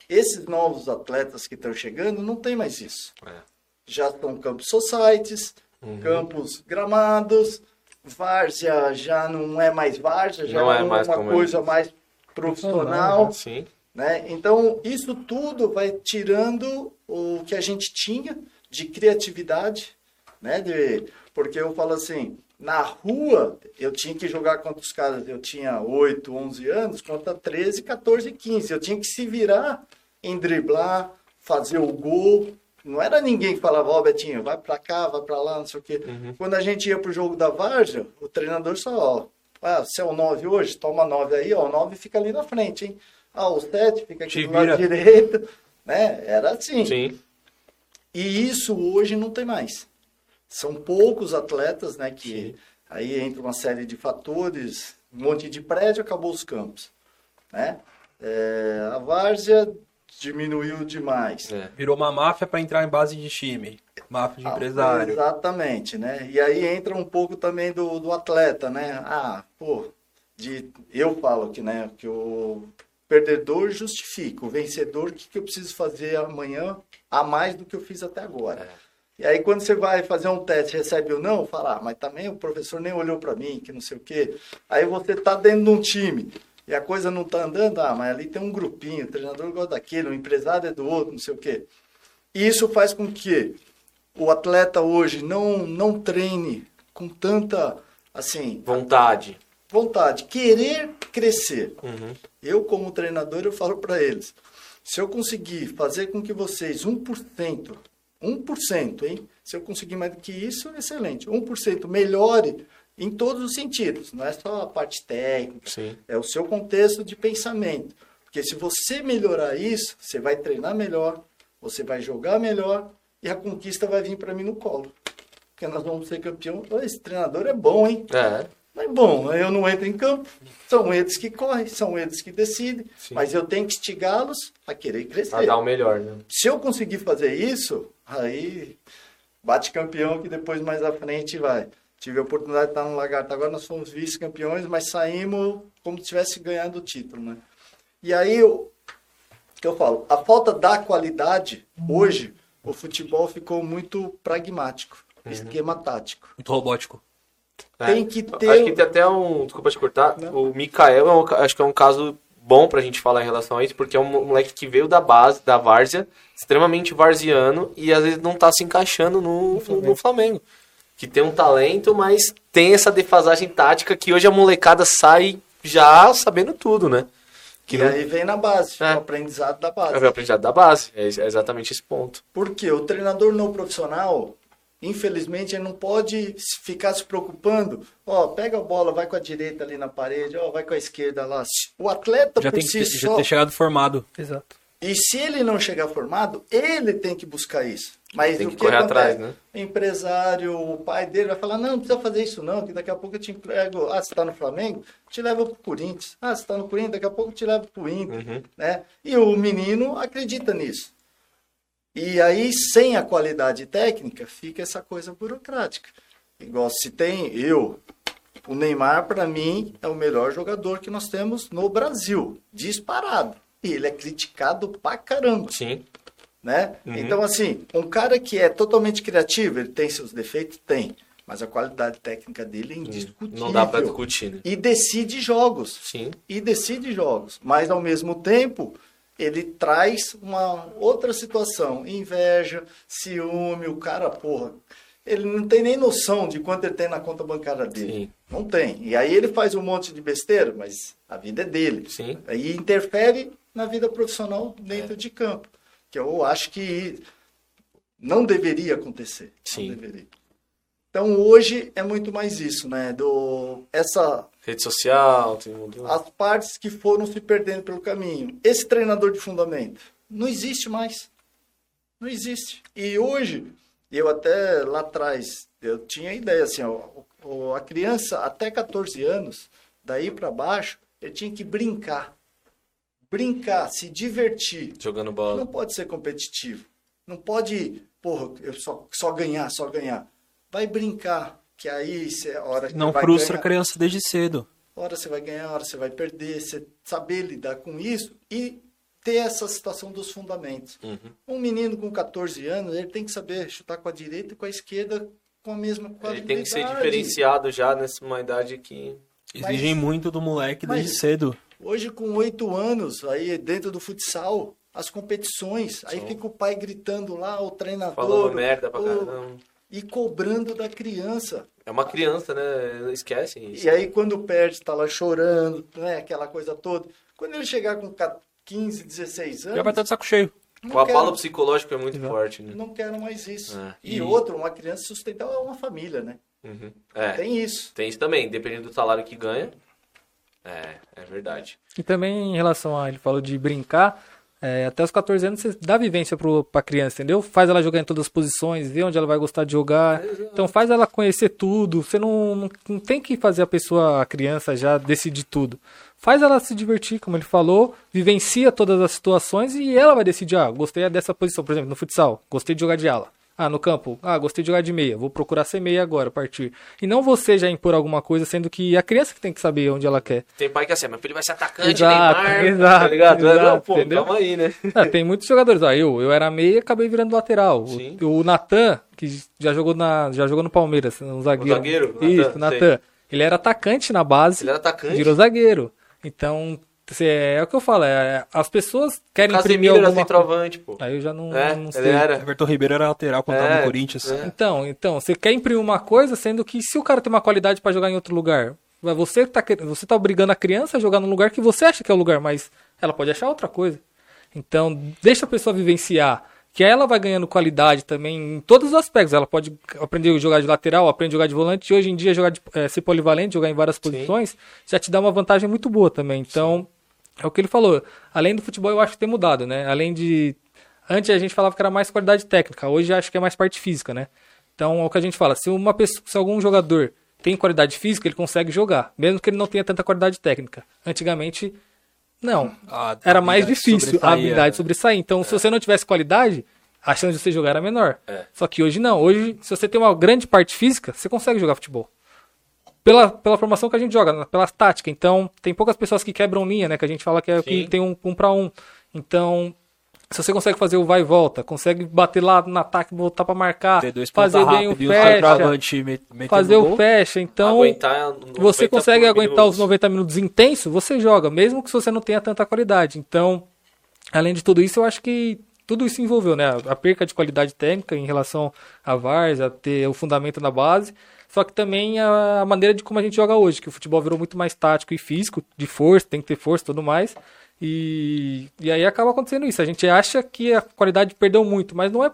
Esses novos atletas que estão chegando não tem mais isso. É. Já estão campos societies, Uhum. campos gramados, várzea já não é mais várzea, já Não é, é mais uma como é. coisa mais profissional. Sim. Né? Então, isso tudo vai tirando o que a gente tinha de criatividade, né? De, porque eu falo assim, na rua eu tinha que jogar contra os caras, eu tinha 8, 11 anos, contra 13, 14, 15. Eu tinha que se virar em driblar, fazer o gol. Não era ninguém que falava, ó, Betinho, vai pra cá, vai pra lá, não sei o quê. Quando a gente ia pro jogo da Varja, o treinador só, ó, ah, você é o 9 hoje? Toma 9 aí, ó, o 9 fica ali na frente, hein? Ah, o 7 fica aqui Te do lado vira. direito, né? Era assim. Sim. E isso hoje não tem mais. São poucos atletas, né, que aí entra uma série de fatores, um monte de prédio, acabou os campos, né? É, a várzea diminuiu demais. É. Virou uma máfia para entrar em base de time. Máfia de Ah, empresário. Exatamente, né? E aí entra um pouco também do, do atleta, né? Ah, pô, de, eu falo que, né, que o perdedor justifica, o vencedor, o que, que eu preciso fazer amanhã a mais do que eu fiz até agora. E aí quando você vai fazer um teste, recebe ou não, fala, ah, mas também o professor nem olhou para mim, que não sei o quê. Aí você tá dentro de um time e a coisa não tá andando, ah, mas ali tem um grupinho, o treinador gosta daquele, o empresário é do outro, não sei o quê. E isso faz com que o atleta hoje não, não treine com tanta, assim, Vontade. Vontade, querer crescer. Uhum. Eu, como treinador, eu falo para eles, se eu conseguir fazer com que vocês 1%, 1%, hein? Se eu conseguir mais do que isso, excelente. 1% melhore em todos os sentidos, não é só a parte técnica, Sim. é o seu contexto de pensamento. Porque se você melhorar isso, você vai treinar melhor, você vai jogar melhor e a conquista vai vir para mim no colo. Porque nós vamos ser campeão. Esse treinador é bom, hein? É. Mas bom, eu não entro em campo. São eles que correm, são eles que decidem. Sim. Mas eu tenho que instigá-los a querer crescer. Pra dar o melhor, né? Se eu conseguir fazer isso, aí bate campeão que depois mais à frente vai. Tive a oportunidade de estar no Lagarto. Agora nós fomos vice-campeões, mas saímos como se tivesse ganhado o título, né? E aí eu, que eu falo, a falta da qualidade hoje, o futebol ficou muito pragmático, esquema tático. Muito robótico. É. Tem que ter- Acho que tem até um. Desculpa te cortar. Não. O Mikael é um acho que é um caso bom pra gente falar em relação a isso, porque é um moleque que veio da base, da várzea, extremamente varziano, e às vezes não tá se encaixando no, no, no Flamengo. que tem um talento, mas tem essa defasagem tática que hoje a molecada sai já sabendo tudo, né? Que e não... aí vem na base, É. o aprendizado da base. É o aprendizado da base, é é exatamente esse ponto. Porque o treinador não profissional, infelizmente, ele não pode ficar se preocupando. Ó, pega a bola, vai com a direita ali na parede, ó, vai com a esquerda lá. O atleta Já por tem que si ter, já só. ter chegado formado. Exato. E se ele não chegar formado, ele tem que buscar isso. Mas Tem o que que correr acontece? atrás, né? O empresário, o pai dele vai falar, não, não precisa fazer isso não, que daqui a pouco eu te entrego. Ah, você está no Flamengo? Te levo pro Corinthians. Ah, você está no Corinthians? Daqui a pouco eu te levo pro Inter. Uhum. Né? E o menino acredita nisso. E aí, sem a qualidade técnica, fica essa coisa burocrática. Igual se tem eu, o Neymar, para mim, é o melhor jogador que nós temos no Brasil, disparado. E ele é criticado pra caramba, Sim. né? Uhum. Então, assim, um cara que é totalmente criativo, ele tem seus defeitos? Tem. Mas a qualidade técnica dele é indiscutível. Não dá pra discutir, né? E decide jogos Sim. e decide jogos, mas ao mesmo tempo ele traz uma outra situação, inveja, ciúme, o cara, porra, ele não tem nem noção de quanto ele tem na conta bancária dele. Sim. Não tem. E aí ele faz um monte de besteira, mas a vida é dele. Sim. Aí interfere na vida profissional dentro de campo, que eu acho que não deveria acontecer. Sim. Não deveria. Então hoje é muito mais isso, né? Do essa Rede social, tem mudou. as partes que foram se perdendo pelo caminho. Esse treinador de fundamento não existe mais. Não existe. E hoje, eu até lá atrás, eu tinha ideia assim, ó, a criança até 14 anos, daí para baixo, ele tinha que brincar. Brincar, se divertir. Jogando Não bola. pode ser competitivo. Não pode, porra, eu só, só ganhar, só ganhar. Vai brincar, que aí cê, a hora que Não vai frustra ganhar, a criança desde cedo. hora você vai ganhar, hora você vai perder, você saber lidar com isso e ter essa situação dos fundamentos. Uhum. Um menino com 14 anos, ele tem que saber chutar com a direita e com a esquerda com a mesma Ele qualidade. tem que ser diferenciado já nessa idade que. Exigem muito do moleque desde mas- cedo. Hoje, com oito anos, aí dentro do futsal, as competições, aí fica o pai gritando lá, o treinador, Falando merda pra o- caramba. E cobrando da criança. É uma criança, né? Esquecem isso. E aí, quando perde, tá lá chorando, né? Aquela coisa toda. Quando ele chegar com 15, 16 anos, Já vai estar de saco cheio. O abalo psicológico é muito Exato. forte, né? não quero mais isso. É, E, e- outro, uma criança sustentar é uma família, né? Uhum. É, tem... Tem isso. isso também, dependendo do salário que ganha. É, é verdade. E também em relação a ele falou de brincar, é, até os 14 anos você dá vivência pro, pra criança, entendeu? Faz ela jogar em todas as posições, vê onde ela vai gostar de jogar. Então faz ela conhecer tudo. Você não, não, não tem que fazer a pessoa, a criança, já decidir tudo. Faz ela se divertir, como ele falou, vivencia todas as situações e ela vai decidir, ah, gostei dessa posição, por exemplo, no futsal, gostei de jogar de ala. Ah, no campo, ah, gostei de jogar de meia, vou procurar ser meia agora, partir. E não você já impor alguma coisa, sendo que a criança que tem que saber onde ela quer. Tem pai que é assim, meu filho vai ser atacante, Exato, Neymar, exato, tá ligado? não, exato, pô, entendeu? calma aí, né? Ah, tem muitos jogadores. Ó, eu, eu era meia e acabei virando lateral. Sim. O, o Natan, que já jogou, na, já jogou no Palmeiras, um zagueiro. zagueiro, Isso, Natan. Ele era atacante na base, Ele era atacante. virou zagueiro. Então, cê- é, o que eu falo, é, as pessoas querem imprimir Casemiro era alguma coisa. centroavante, pô. Aí eu já não, É, não ele sei. era. Everton Ribeiro era lateral quando tava É, no Corinthians. é. Então, então, você quer imprimir uma coisa, sendo que se o cara tem uma qualidade pra jogar em outro lugar, vai- você tá, você tá obrigando a criança a jogar num lugar que você acha que é o lugar, mas ela pode achar outra coisa. Então, deixa a pessoa vivenciar, que ela vai ganhando qualidade também em todos os aspectos. Ela pode aprender a jogar de lateral, aprender a jogar de volante, e hoje em dia jogar de, eh, ser polivalente, jogar em várias posições, já te dá uma vantagem muito boa também. Então, é o que ele falou. Além do futebol, eu acho que tem mudado, né? Além de. Antes a gente falava que era mais qualidade técnica, hoje acho que é mais parte física, né? Então é o que a gente fala. Se, uma pessoa, se algum jogador tem qualidade física, ele consegue jogar, mesmo que ele não tenha tanta qualidade técnica. Antigamente, não. A Era mais difícil a habilidade sobressair. Então, se você não tivesse qualidade, a chance de você jogar era menor. É. Só que hoje não. Hoje, se você tem uma grande parte física, você consegue jogar futebol pela, pela formação que a gente joga, né, pela tática. Então, tem poucas pessoas que quebram linha, né? Que a gente fala que é o que tem um, um para um. Então, se você consegue fazer o vai e volta, consegue bater lá no ataque, voltar para marcar, fazer bem o fecha, fazer o gol. fecha. Então, Aguentar 90 você consegue aguentar minutos. os 90 minutos intenso, você joga, mesmo que você não tenha tanta qualidade. Então, além de tudo isso, eu acho que tudo isso envolveu, né? A perca de qualidade técnica em relação a VARs, a ter o fundamento na base, só que também a maneira de como a gente joga hoje, que o futebol virou muito mais tático e físico, de força, tem que ter força e tudo mais. E, e aí acaba acontecendo isso. A gente acha que a qualidade perdeu muito, mas não é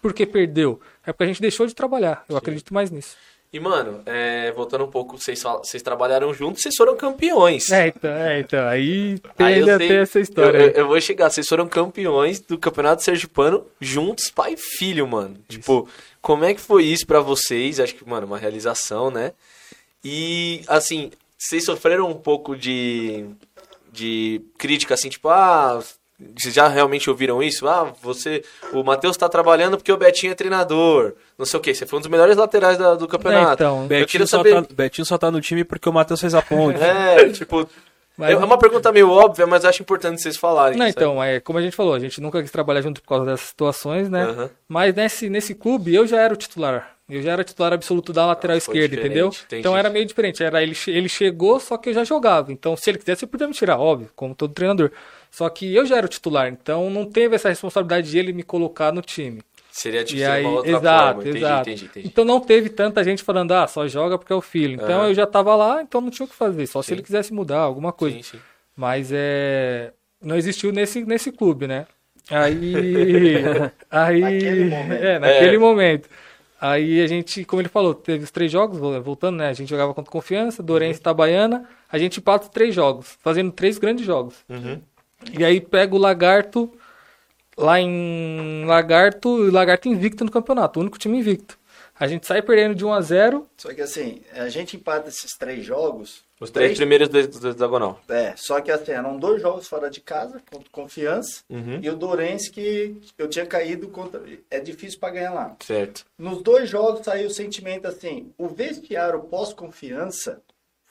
porque perdeu, é porque a gente deixou de trabalhar. Eu acredito mais nisso. E, mano, é, voltando um pouco, vocês, vocês trabalharam juntos, vocês foram campeões. É, então, é, então aí tem Aí ainda tem essa história. Eu, eu- eu vou chegar, vocês foram campeões do Campeonato Sergipano juntos, pai e filho, mano. Tipo, como é que foi isso pra vocês? Acho que, mano, uma realização, né? E, assim, vocês sofreram um pouco de, de crítica, assim, tipo, ah, vocês já realmente ouviram isso? Ah, você, o Matheus tá trabalhando porque o Betinho é treinador. Não sei o quê, você foi um dos melhores laterais da- do campeonato. É, então. Betinho queria só, saber... tá, Betinho só tá no time porque o Matheus fez a ponte. É, tipo... Mas- É uma pergunta meio óbvia, mas eu acho importante vocês falarem. Não, sabe? então, é, como a gente falou, a gente nunca quis trabalhar junto por causa dessas situações, né? Aham. Mas nesse, nesse clube eu já era o titular. Eu já era titular absoluto da lateral foi esquerda, entendeu? Então era meio diferente. Era ele, ele chegou, só que eu já jogava. Então, se ele quisesse, ele podia me tirar, óbvio, como todo treinador. Só que eu já era o titular, então não teve essa responsabilidade de ele me colocar no time. Seria de E ser aí, uma outra exato, forma. Entendi, exato. entendi, entendi. Então não teve tanta gente falando, ah, só joga porque é o filho. Então Aham. eu já tava lá, então não tinha o que fazer. Só se Sim. ele quisesse mudar alguma coisa. Sim, sim. Mas é. Não existiu nesse, nesse clube, né? Aí. aí Naquele momento. É, naquele É. momento. Aí a gente, como ele falou, teve os três jogos, voltando, né? A gente jogava contra Confiança, Dourense e Itabaiana. A gente empata os três jogos, fazendo três grandes jogos. Uhum. E aí pega o Lagarto lá em Lagarto, Lagarto invicto no campeonato, o único time invicto. A gente sai perdendo de 1 a 0 Só que assim, a gente empata esses três jogos. Os três primeiros do, do hexagonal. É, só que assim, eram dois jogos fora de casa, contra Confiança, Uhum. e o Dourense que eu tinha caído contra. É difícil para ganhar lá. Certo. Nos dois jogos saiu o sentimento assim, o vestiário pós-confiança,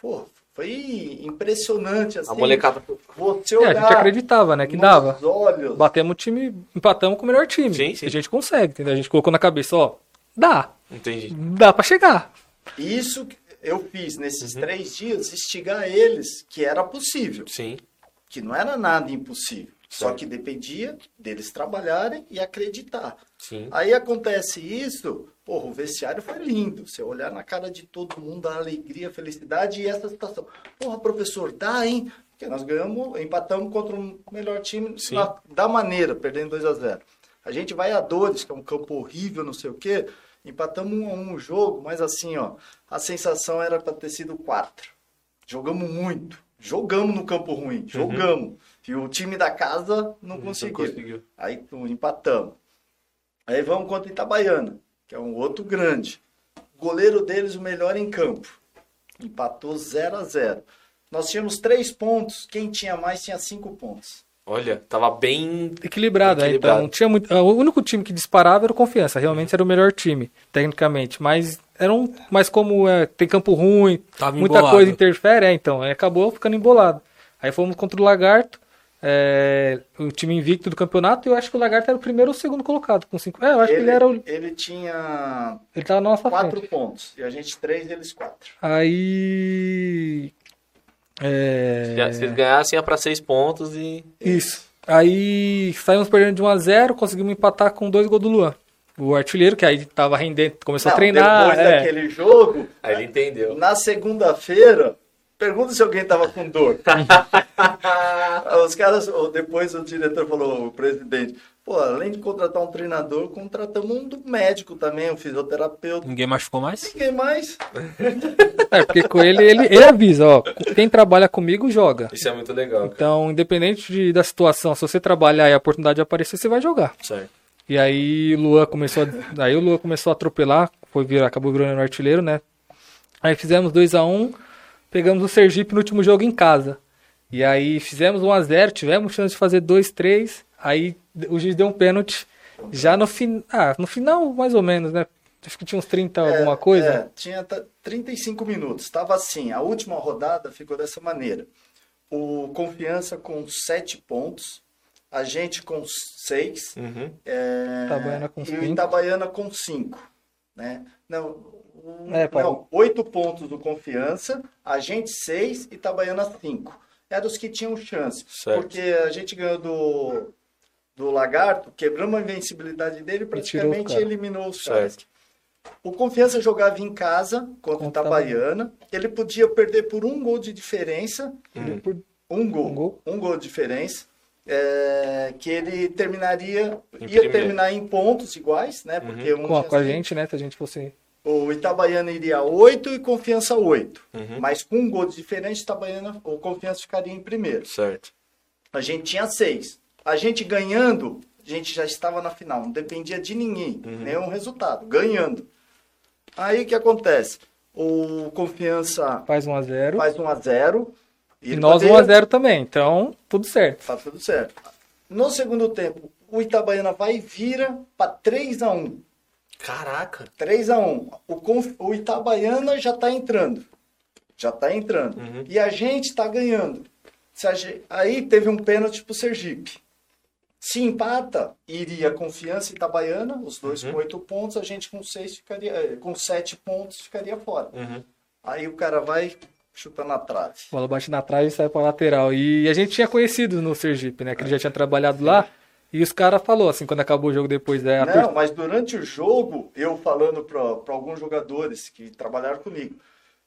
pô, foi impressionante assim. A molecada. Você É, a olhar gente acreditava, né, que dava. olhos. Batemos o time, empatamos com o melhor time. Sim, sim. A gente consegue, entendeu? A gente colocou na cabeça, ó, dá, Entendi. dá pra chegar. Isso que eu fiz nesses Uhum. três dias, instigar eles que era possível. Sim. que não era nada impossível. Só Certo. que dependia deles trabalharem e acreditar. Sim. Aí acontece isso, porra, o vestiário foi lindo. Você olhar na cara de todo mundo, a alegria, a felicidade e essa situação. Porra, professor, dá, hein? Porque nós ganhamos, empatamos contra um melhor time na- da maneira, perdendo 2 a 0 A gente vai a Dores, que é um campo horrível, não sei o quê. Empatamos um a um o jogo, mas assim, ó, a sensação era para ter sido quatro. Jogamos muito. Jogamos no campo ruim. Jogamos. E o time da casa não Não conseguiu. conseguiu. Aí tu, empatamos. Aí vamos contra Itabaiana, que é um outro grande. O goleiro deles, o melhor em campo. Empatou 0 a 0 Nós tínhamos três pontos. Quem tinha mais tinha cinco pontos. Olha, tava bem. Equilibrado, é, Equilibrado. então tinha muito. O único time que disparava era o Confiança, realmente era o melhor time, tecnicamente. Mas era um. Mas como é, tem campo ruim, Tava muita embolado. coisa interfere, é, então, aí acabou ficando embolado. Aí fomos contra o Lagarto, é, o time invicto do campeonato, e eu acho que o Lagarto era o primeiro ou o segundo colocado, com cinco. É, eu acho que ele era o. ele tinha Ele tava na nossa quatro frente. pontos. E a gente três, eles quatro. Aí. É... Se vocês ganhassem, ia pra seis pontos e. Isso. Aí saímos perdendo de 1 a 0 conseguimos empatar com dois gols do Luan. O artilheiro, que aí tava rendendo, começou Não, a treinar. depois é. daquele jogo, Aí ele entendeu. na segunda-feira, pergunta se alguém tava com dor. Os caras, depois o diretor falou, o presidente, pô, além de contratar um treinador, contratamos um médico também, um fisioterapeuta. Ninguém machucou mais? Ninguém mais. É, porque com ele, ele, ele avisa, ó, quem trabalha comigo joga. Isso é muito legal, cara. Então, independente de- da situação, se você trabalhar e a oportunidade aparecer, você vai jogar. Certo. E aí o Luan começou a, aí o Luan começou a atropelar, foi virar, acabou virando artilheiro, né? Aí fizemos 2 a 1 pegamos o Sergipe no último jogo em casa. E aí fizemos 1 a 0 tivemos chance de fazer 2 3 aí o juiz deu um pênalti já no, fin... ah, no final, mais ou menos, né? Acho que tinha uns 30 alguma coisa. É, tinha t- 35 minutos. Estava assim, a última rodada ficou dessa maneira. O Confiança com 7 pontos, a gente com 6, Uhum. é, Itabaiana com e o cinco. Itabaiana com 5. Né? Não, o- É, pai. não, 8 pontos do Confiança, a gente 6 e Itabaiana 5. Eram os que tinham chance. Certo. Porque a gente ganhou do, do Lagarto, quebramos a invencibilidade dele e tirou praticamente caras. eliminou os caras. O Confiança jogava em casa contra o Itabaiana. Ele podia perder por um gol de diferença. Por- Um gol. Um gol. Um gol de diferença. é, que ele terminaria. Em ia terminar em pontos iguais, né? Porque um com, a, com a seis. gente, né? Se a gente fosse. O Itabaiana iria 8 e Confiança 8. Uhum. Mas com um gol de diferença, Itabaiana, o Confiança ficaria em primeiro. Certo. A gente tinha seis. A gente ganhando, a gente já estava na final. Não dependia de ninguém, Uhum. nenhum resultado. Ganhando. Aí o que acontece? O Confiança Faz 1x0. faz 1 a 0 E nós 1x0 também. Então, tudo certo. Tá tudo certo. No segundo tempo, o Itabaiana vai e vira para 3 a 1 Caraca. 3 a 1 o, Conf- o Itabaiana já está entrando. Já está entrando. Uhum. E a gente está ganhando. Se a gen- Aí teve um pênalti pro Sergipe. Se empata, iria Confiança e Itabaiana, os dois Uhum. com 8 pontos, a gente com seis ficaria, eh, com 7 pontos ficaria fora. Uhum. Aí o cara vai chuta na trave. A bola bate na trave e sai pra lateral. E a gente tinha conhecido no Sergipe, né? Que ele já tinha trabalhado lá. E os caras falou assim, quando acabou o jogo depois, né? a tor- Não, mas durante o jogo, eu falando para alguns jogadores que trabalharam comigo,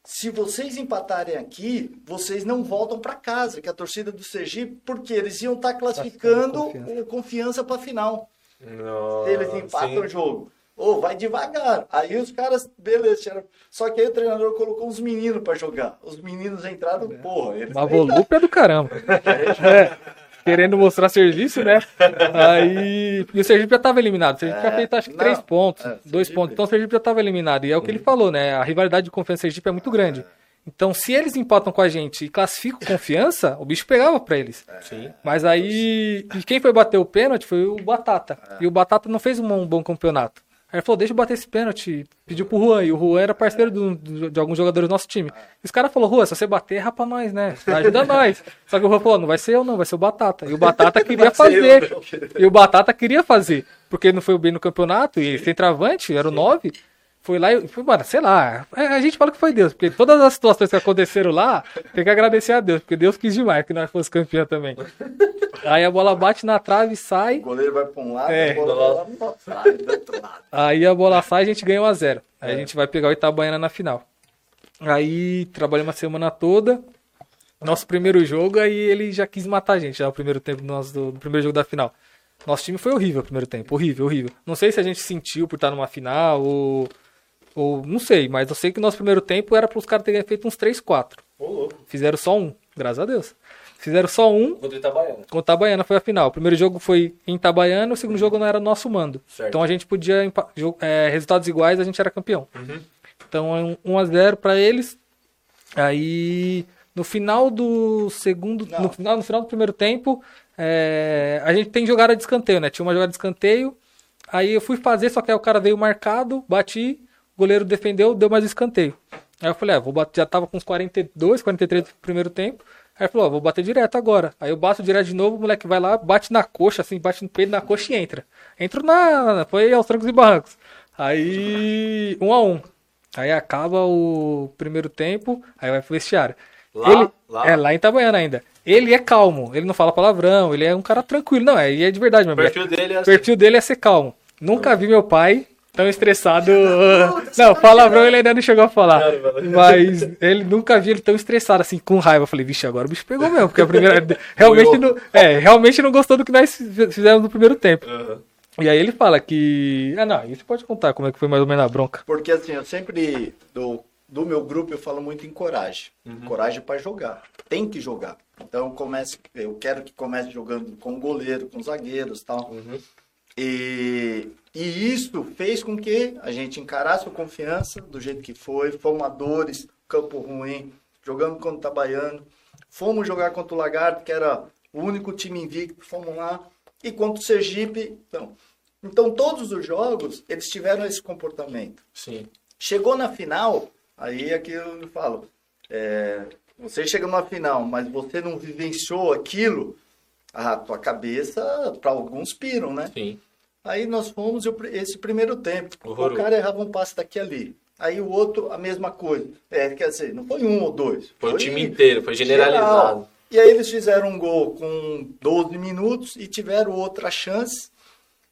se vocês empatarem aqui, vocês não voltam para casa, que é a torcida do Sergipe, porque eles iam estar classificando Confiança. o confiança para final. Nossa, Se eles empatam sim. o jogo. Ô, vai devagar. Aí os caras, beleza. Só que aí o treinador colocou uns meninos para jogar. Os meninos entraram, porra. Eles Uma volúpia do caramba. É, querendo mostrar serviço, né? Aí. E o Sergipe já tava eliminado. O Sergipe já É, fez acho que não, três pontos, é, dois Sergipe- pontos. Então o Sergipe já tava eliminado. E é o que ele falou, né? A rivalidade de confiança Sergipe é muito grande. Então, se eles empatam com a gente e classificam confiança, o bicho pegava pra eles. Sim. Mas aí. E quem foi bater o pênalti foi o Batata. E o Batata não fez um bom campeonato. Aí ele falou, deixa eu bater esse pênalti. Pediu pro Juan. E o Juan era parceiro do- do- de alguns jogadores do nosso time. E os caras falaram, Juan, se você bater, erra pra nós, né? Ajuda nós. Só que o Juan falou, não vai ser eu não, vai ser o Batata. E o Batata queria fazer. E o Batata queria fazer. Porque ele não foi bem no campeonato. E centroavante, era o 9. Foi lá e foi, mano, sei lá. é, A gente fala que foi Deus, porque todas as situações que aconteceram lá, tem que agradecer a Deus, porque Deus quis demais que nós fosse campeão também. Aí a bola bate na trave e sai. O goleiro vai para um lado, É. a bola vai lá pra trás, do outro lado. Aí a bola sai e a gente ganha 1 a 0 Aí a gente vai pegar o Itabaiana na final. Aí trabalhamos a semana toda. Nosso primeiro jogo, aí ele já quis matar a gente, já o primeiro tempo do, nosso, do primeiro jogo da final. Nosso time foi horrível o primeiro tempo, horrível, horrível. Não sei se a gente sentiu por estar numa final ou. Ou não sei, mas eu sei que o nosso primeiro tempo era para os caras terem feito uns 3, 4. Ô, louco. Fizeram só um, graças a Deus. Fizeram só um, Contra o Itabaiana. com Itabaiana foi a final. O primeiro jogo foi em Itabaiana, o segundo jogo não era nosso mando. Certo. Então a gente podia, é, resultados iguais, a gente era campeão. Uhum. Então é um 1 a 0 para eles. Aí no final do segundo, no final, no final do primeiro tempo, é, a gente tem jogada de escanteio, né? Tinha uma jogada de escanteio. Aí eu fui fazer, só que aí o cara veio marcado, bati, o goleiro defendeu, deu mais escanteio. Aí eu falei, ah, vou bater, já tava com uns 42, 43 do primeiro tempo. Aí ele falou, ó, vou bater direto agora. Aí eu bato direto de novo, o moleque vai lá, bate na coxa, assim, bate no peito na coxa e entra. Entro na. Foi aos trancos e barrancos. Aí. Um a um. Aí acaba o primeiro tempo, aí vai pro vestiário. Lá? Ele, Lá? É, lá em Itabaiana ainda. Ele é calmo, ele não fala palavrão, ele é um cara tranquilo. Não, é, e é de verdade O mesmo. perfil dele é O assim. perfil dele é ser calmo. Nunca vi meu pai tão estressado. Não, palavrão ele ainda não chegou a falar. Mas ele nunca vi ele tão estressado, assim, com raiva. Eu falei, vixe, agora o bicho pegou mesmo, porque a primeira. Realmente não, é, realmente não gostou do que nós fizemos no primeiro tempo. Aham. E aí ele fala que. Ah, não, isso pode contar como é que foi mais ou menos a bronca. Porque assim, eu sempre, do, do meu grupo, eu falo muito em coragem. Uhum. Coragem para jogar. Tem que jogar. Então eu, comece, eu quero que comece jogando com goleiro, com zagueiros e tal. Uhum. E, e isso fez com que a gente encarasse o confiança do jeito que foi. Fomos a dores, campo ruim, jogando contra o Itabaiano. Fomos jogar contra o Lagarto, que era o único time invicto. Fomos lá. E contra o Sergipe. Então, então todos os jogos, eles tiveram esse comportamento. Sim. Chegou na final, aí é que eu falo, é, você chega numa final, mas você não vivenciou aquilo, a tua cabeça, para alguns piram, né? Sim. Aí nós fomos esse primeiro tempo, Horroroso. o cara errava um passe daqui ali. Aí o outro, a mesma coisa. É, quer dizer, não foi um ou dois. Foi o time inteiro, foi generalizado. geral. E aí eles fizeram um gol com 12 minutos e tiveram outra chance.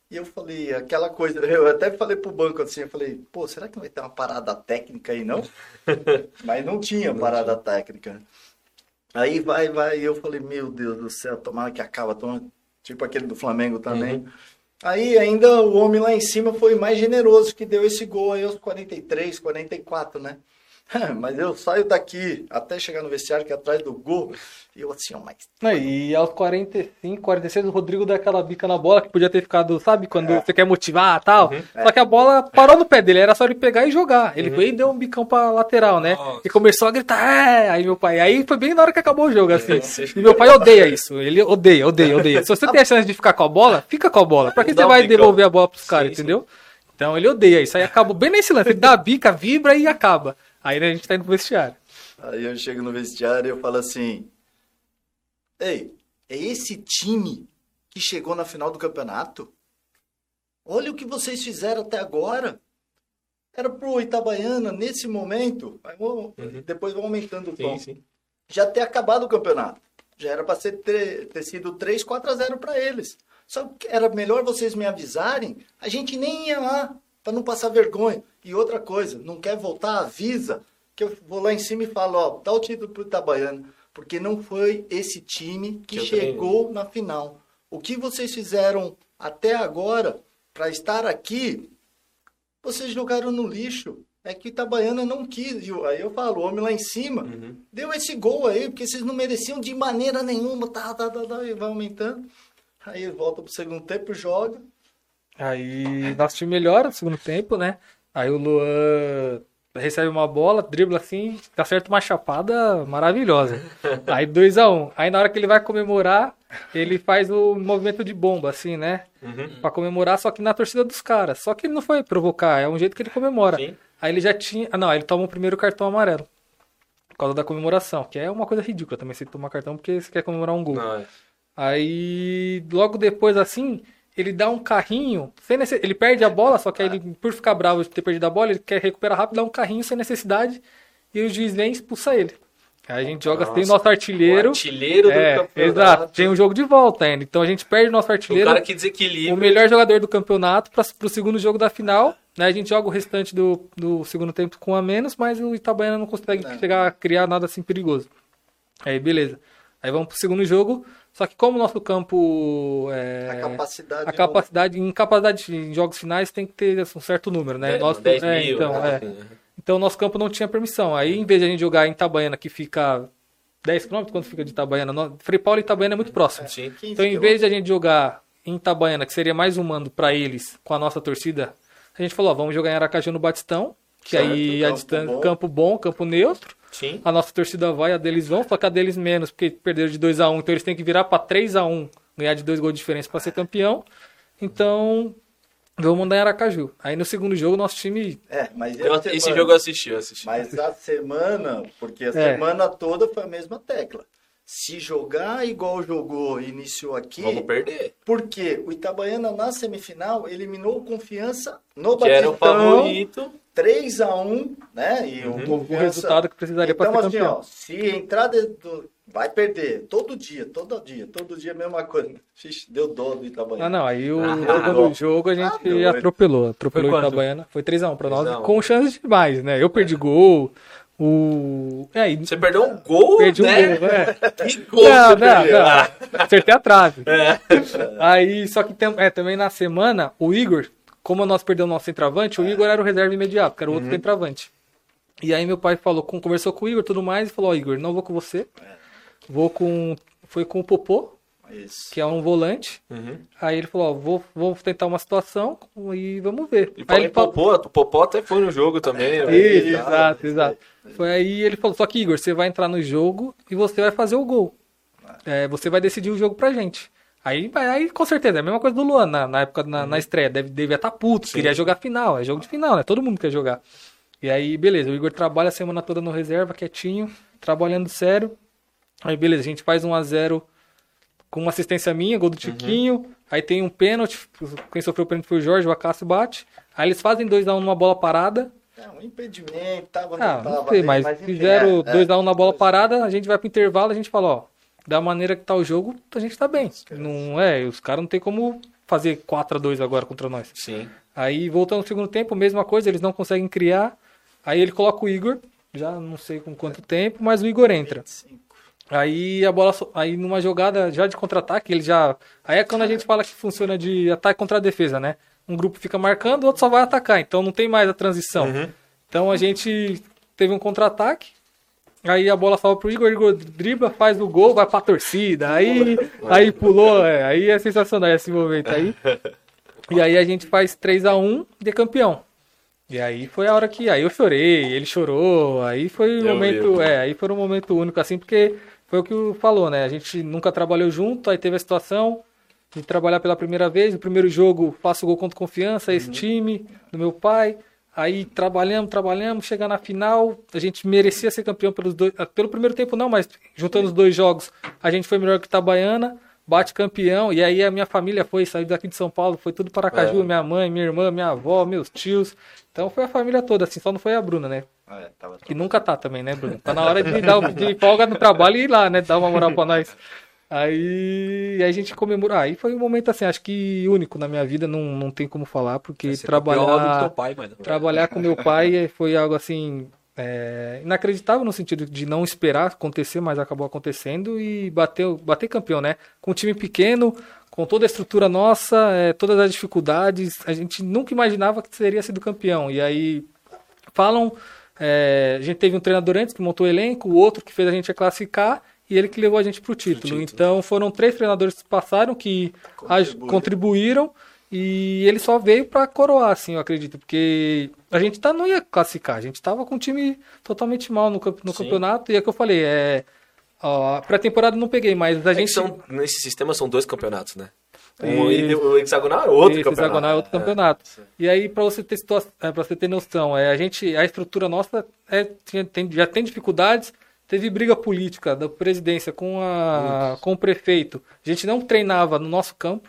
E eu falei, aquela coisa, eu até falei pro banco assim, eu falei, pô, será que não vai ter uma parada técnica aí não? Mas não tinha parada técnica. Aí vai, vai, e eu falei, meu Deus do céu, tomara que acaba, toma, tipo aquele do Flamengo também. Aí ainda o homem lá em cima foi mais generoso, que deu esse gol aí aos 43, 44, né? Mas eu saio daqui até chegar no vestiário, que é atrás do gol, e eu assim, ó, mas Não, e aos 45, 46, o Rodrigo dá aquela bica na bola que podia ter ficado, sabe, quando É. você quer motivar e tal. Só que a bola parou no pé dele, era só ele pegar e jogar. Ele veio e deu um bicão pra lateral, né? Nossa. E começou a gritar, é! Aí meu pai, aí foi bem na hora que acabou o jogo, assim. E meu pai odeia isso. Ele odeia, odeia, odeia. Se você tem a chance de ficar com a bola, fica com a bola. Pra que você um vai bicão. devolver a bola pros caras, entendeu? Então ele odeia isso. Aí acabou bem nesse lance. Ele dá a bica, vibra e acaba. Aí a gente tá indo pro vestiário. Aí eu chego no vestiário e eu falo assim: Ei, é esse time que chegou na final do campeonato? Olha o que vocês fizeram até agora. Era pro Itabaiana, nesse momento, vou- depois vou aumentando o tom, Sim, sim. já ter acabado o campeonato. Já era para ter, ter sido 3, 4 a 0 para eles. Só que era melhor vocês me avisarem, a gente nem ia lá, para não passar vergonha. E outra coisa, não quer voltar, avisa, que eu vou lá em cima e falo, ó, dá o título pro Itabaiana, porque não foi esse time que, Que chegou na final. O que vocês fizeram até agora para estar aqui, vocês jogaram no lixo. É que o Itabaiana não quis. Eu- Aí eu falo, o homem lá em cima deu esse gol aí, porque vocês não mereciam de maneira nenhuma. Tá, tá, tá, tá, e vai aumentando. Aí volta pro segundo tempo, joga. Aí nosso time melhora no segundo tempo, né? Aí o Luan recebe uma bola, dribla assim, acerta uma chapada maravilhosa. Aí 2 a 1 um. Aí na hora que ele vai comemorar, ele faz o movimento de bomba, assim, né? Pra comemorar, só que na torcida dos caras. Só que ele não foi provocar, é um jeito que ele comemora. Sim. Aí ele já tinha. Ah, não, aí ele toma o primeiro cartão amarelo. Por causa da comemoração, que é uma coisa ridícula também, você tomar cartão porque você quer comemorar um gol. Não, é. Aí, logo depois, assim, ele dá um carrinho. Sem necess... Ele perde a bola, só que aí ele, por ficar bravo de ter perdido a bola, ele quer recuperar rápido, dá um carrinho sem necessidade. E o juiz vem e expulsa ele. Aí a gente joga, tem o nosso artilheiro. O artilheiro do é, campeonato. exato. Tem um jogo de volta ainda. Então a gente perde o nosso O artilheiro. cara que desequilibra. O melhor jogador do campeonato para o segundo jogo da final. Né? A gente joga o restante do, do segundo tempo com a menos, mas o Itabaiana não consegue Não. chegar a criar nada assim perigoso. Aí, beleza. Aí vamos pro segundo jogo. Só que como o nosso campo. É, A capacidade. a capacidade, em capacidade em jogos finais tem que ter um certo número, né? É, Nosso- 10 é, mil, então, né, é. assim, então o nosso campo não tinha permissão. Aí, em vez de a gente jogar em Itabaiana, que fica 10 km, quanto fica de Itabaiana? No- Frei Paulo e Itabaiana é muito próximo. 15 Então, em vez de a gente jogar em Itabaiana, que seria mais um mando pra eles, com a nossa torcida, a gente falou, ó, vamos jogar em Aracaju no Batistão, que Certo, aí a campo distância, bom. campo bom, campo neutro. Sim. A nossa torcida vai, a deles vão, só que a deles menos, porque perderam de 2 a 1 então eles têm que virar pra 3 a 1 ganhar de dois gols de diferença pra ser campeão. Então, vamos mandar em Aracaju. Aí no segundo jogo, nosso time É, mas Eu- a esse semana- jogo eu assisti, eu assisti. Mas a semana, porque a É. semana toda foi a mesma tecla. Se jogar igual jogou e iniciou aqui, Vamos perder. porque o Itabaiana na semifinal eliminou Confiança no Que era o Batistão, favorito. 3 a 1 né? E o o Confiança... resultado que precisaria então, pra ser assim, campeão. ó, se entrar dentro... Vai perder. Todo dia, todo dia. Todo dia a mesma coisa. Xixi, deu dó do Itabaiana. Ah, não, aí o Ah, não. jogo a gente Ah, atropelou. Atropelou o? Itabaiana. Foi 3x1 pra 3 a nós, 1. com chance demais, né? Eu perdi gol, o... É, e Você perdeu um gol, perdi um né? gol, é. Que gol Não, você não, perdeu? não. Acertei a trave. É. Aí, só que tem, é, também na semana, o Igor, como nós perdemos o nosso centroavante, o Igor era o reserva imediato, que era o outro centroavante. E aí meu pai falou, conversou com o Igor e tudo mais, e falou, ó, Igor, não vou com você. Vou com. Foi com o Popô, Isso. que é um volante. Uhum. Aí ele falou, ó, vou, vou tentar uma situação e vamos ver. E aí ele Popó, o Popó até foi no jogo também. né? isso, Isso, exato, exato. Foi aí ele falou, só que Igor, você vai entrar no jogo e você vai fazer o gol. É, você vai decidir o jogo pra gente. Aí, aí com certeza, é a mesma coisa do Luan na, na época, na, na estreia. Deve, devia estar puto, queria jogar final. É jogo de final, né? Todo mundo quer jogar. E aí, beleza, o Igor trabalha a semana toda no reserva, quietinho, trabalhando sério. Aí, beleza, a gente faz 1 a 0 com uma assistência minha, gol do Tiquinho. Aí tem um pênalti, quem sofreu o pênalti foi o Jorge, o Acácio bate. Aí eles fazem 2 a 1 numa bola parada. É um impedimento, tava, Ah, não tava. não sei, mas enfim, fizeram é, 2x1 na bola parada, a gente vai pro intervalo, a gente fala, ó, da maneira que tá o jogo, a gente tá bem. Não é, os caras não tem como fazer 4 a 2 agora contra nós. Sim. Aí voltando no segundo tempo, mesma coisa, eles não conseguem criar. Aí ele coloca o Igor, já não sei com quanto tempo, mas o Igor entra. Aí a bola, aí numa jogada já de contra-ataque, ele já. Aí é quando a gente fala que funciona de ataque contra a defesa, né? Um grupo fica marcando, o outro só vai atacar, então não tem mais a transição. Então a gente teve um contra-ataque, aí a bola salva pro Igor, Igor dribla, faz o gol, vai pra torcida, aí, aí pulou, é, aí é sensacional esse momento aí. E aí a gente faz 3 a 1 de campeão. E aí foi a hora que. Aí eu chorei, ele chorou, aí foi um Eu momento. vi. É, aí foi um momento único, assim, porque foi o que o falou, né? A gente nunca trabalhou junto, aí teve a situação de trabalhar pela primeira vez. No primeiro jogo, faço gol contra confiança, esse time do meu pai. Aí trabalhamos, trabalhamos, chegar na final, a gente merecia ser campeão pelos dois. ah, Pelo primeiro tempo não, mas juntando os dois jogos, a gente foi melhor que Itabaiana, bate campeão, e aí a minha família foi, saiu daqui de São Paulo, foi tudo para Caju, É. minha mãe, minha irmã, minha avó, meus tios. Então foi a família toda, assim, só não foi a Bruna, né? É, Que nunca tá também, né, Bruno? Tá na hora de dar de folga no trabalho e ir lá, né? Dar uma moral pra nós. Aí, aí a gente comemorou. Aí foi um momento assim, acho que único na minha vida, não, não tem como falar, porque trabalhar, pai, trabalhar com meu pai foi algo assim é, inacreditável no sentido de não esperar acontecer, mas acabou acontecendo e bateu, bater campeão, né? Com um time pequeno, com toda a estrutura nossa, é, todas as dificuldades, a gente nunca imaginava que teria sido campeão. E aí falam, é, a gente teve um treinador antes que montou o elenco, o outro que fez a gente classificar e ele que levou a gente para o título. Então foram três treinadores que passaram que Contribuíram. contribuíram e ele só veio para coroar, assim, eu acredito, porque a gente tá, não ia classificar, a gente tava com um time totalmente mal no, camp- no campeonato e é que eu falei, é ó, pré-temporada não peguei, mas a É gente são, nesse sistema são dois campeonatos, né? Um, e o hexagonal é outro Esse campeonato. hexagonal é outro É. campeonato. E aí, para você ter situa- é, pra você ter noção, é, a gente, a estrutura nossa é, tem- já tem dificuldades. Teve briga política da presidência com, a, com o prefeito. A gente não treinava no nosso campo.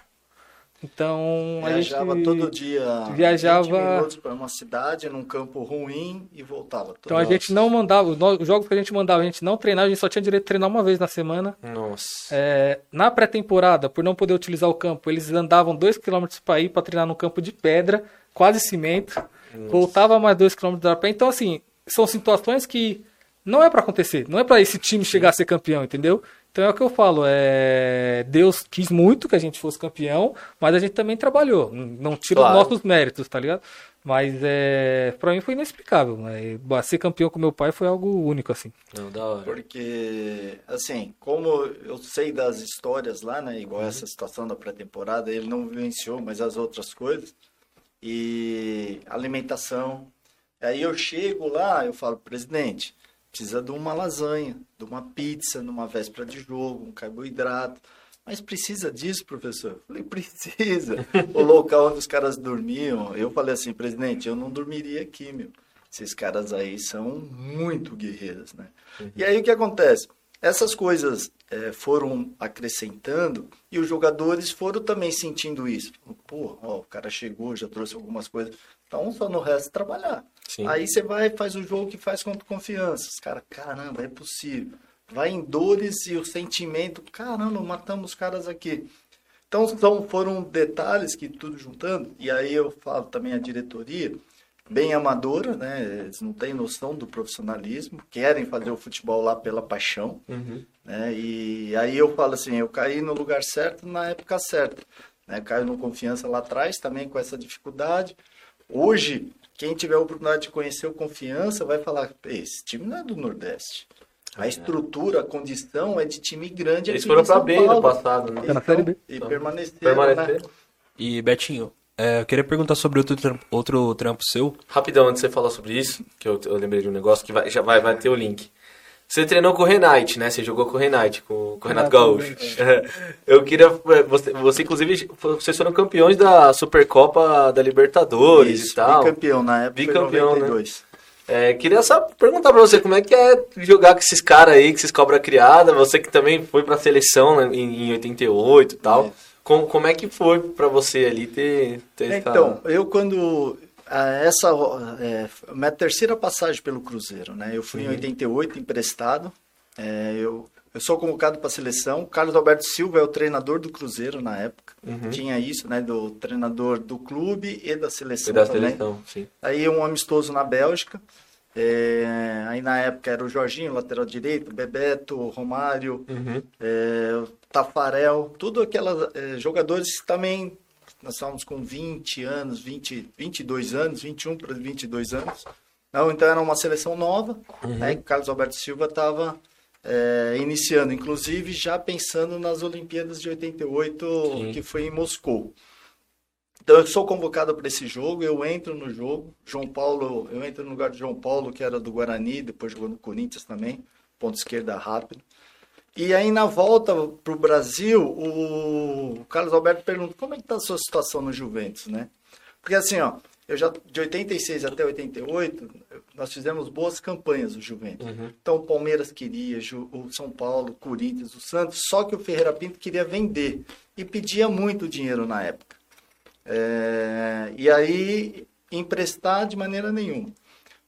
Então, a gente Viajava todo dia. viajava- 20 minutos para uma cidade, num campo ruim e voltava. Então a gente não mandava, os jogos que a gente mandava, a gente não treinava, a gente só tinha direito de treinar uma vez na semana. Nossa. É, na pré-temporada, por não poder utilizar o campo, eles andavam 2 km para ir para treinar no campo de pedra, quase cimento. Voltava mais 2 km da pé. Então, assim, são situações que não é para acontecer. Não é para esse time chegar a ser campeão, entendeu? Então é o que eu falo. É... Deus quis muito que a gente fosse campeão, mas a gente também trabalhou. Não tira Claro. os nossos méritos, tá ligado? Mas é... para mim foi inexplicável. Né? Ser campeão com meu pai foi algo único, assim. Não, da hora. Porque, assim, como eu sei das histórias lá, né? Igual essa situação da pré-temporada, ele não vivenciou, mas as outras coisas. E alimentação. Aí eu chego lá, eu falo, presidente, precisa de uma lasanha, de uma pizza numa véspera de jogo, um carboidrato. Mas precisa disso, professor? Eu falei, precisa. o local onde os caras dormiam, eu falei assim, presidente, eu não dormiria aqui, meu. Esses caras aí são muito guerreiros, né? E aí o que acontece? Essas coisas eh, foram acrescentando e os jogadores foram também sentindo isso. Pô, ó, o cara chegou, já trouxe algumas coisas. Então só no resto trabalhar. Sim. Aí você vai faz o jogo que faz contra confiança. Os caras, caramba, é possível. Vai em dores e o sentimento, caramba, matamos os caras aqui. Então são, foram detalhes que tudo juntando, e aí eu falo também a diretoria, bem amadora, né? Eles não têm noção do profissionalismo, querem fazer o futebol lá pela paixão, né? E aí eu falo assim, eu caí no lugar certo na época certa, né? Caio no confiança lá atrás também com essa dificuldade. Hoje, quem tiver a oportunidade de conhecer o confiança vai falar, esse time não é do Nordeste. A estrutura, a condição é de time grande. Eles aqui foram São B no passado, né? Tá na Série B. E permaneceram, Permanecer. né? E Betinho, é, eu queria perguntar sobre outro trampo, outro trampo seu. Rapidão, antes de você falar sobre isso, que eu, eu lembrei de um negócio que vai, já vai, vai ter o link. Você treinou com o Renate, né? Você jogou com o Renate, com, com o Renato Renato Gaúcho. Eu queria. Você, você, inclusive, vocês foram campeões da Supercopa da Libertadores Isso, e tal. bicampeão na época, Bicampeão, em né? 92. É, queria só perguntar pra você como é que é jogar com esses caras aí, com esses cobra criada, você que também foi pra seleção né, em, em 88 e tal. Isso. Com, como é que foi pra você ali ter, ter essa- Então, eu quando essa é, minha terceira passagem pelo Cruzeiro, né? Eu fui Uhum. em 88 emprestado. É, eu eu sou convocado para a seleção. O Carlos Alberto Silva é o treinador do Cruzeiro na época. Tinha isso, né? Do treinador do clube e da seleção E da também. seleção, sim. Aí um amistoso na Bélgica. É, aí na época era o Jorginho, lateral direito, Bebeto, Romário, é, o Tafarel, tudo aquelas é, jogadores que também nós estávamos com 20 anos, 20, 22 anos, 21 para 22 anos. Não, então era uma seleção nova, né, que o Carlos Alberto Silva estava é, iniciando, inclusive já pensando nas Olimpíadas de 88, Sim. que foi em Moscou. Então eu sou convocado para esse jogo, eu entro no jogo. João Paulo, eu entro no lugar de João Paulo, que era do Guarani, depois jogou no Corinthians também, ponto esquerda rápido. E aí na volta para o Brasil, o Carlos Alberto pergunta como é que está a sua situação no Juventus, né? Porque assim, ó, eu já de 86 até 88, nós fizemos boas campanhas o Juventus. Então o Palmeiras queria, o São Paulo, o Corinthians, o Santos, só que o Ferreira Pinto queria vender e pedia muito dinheiro na época. É, e aí, emprestar de maneira nenhuma.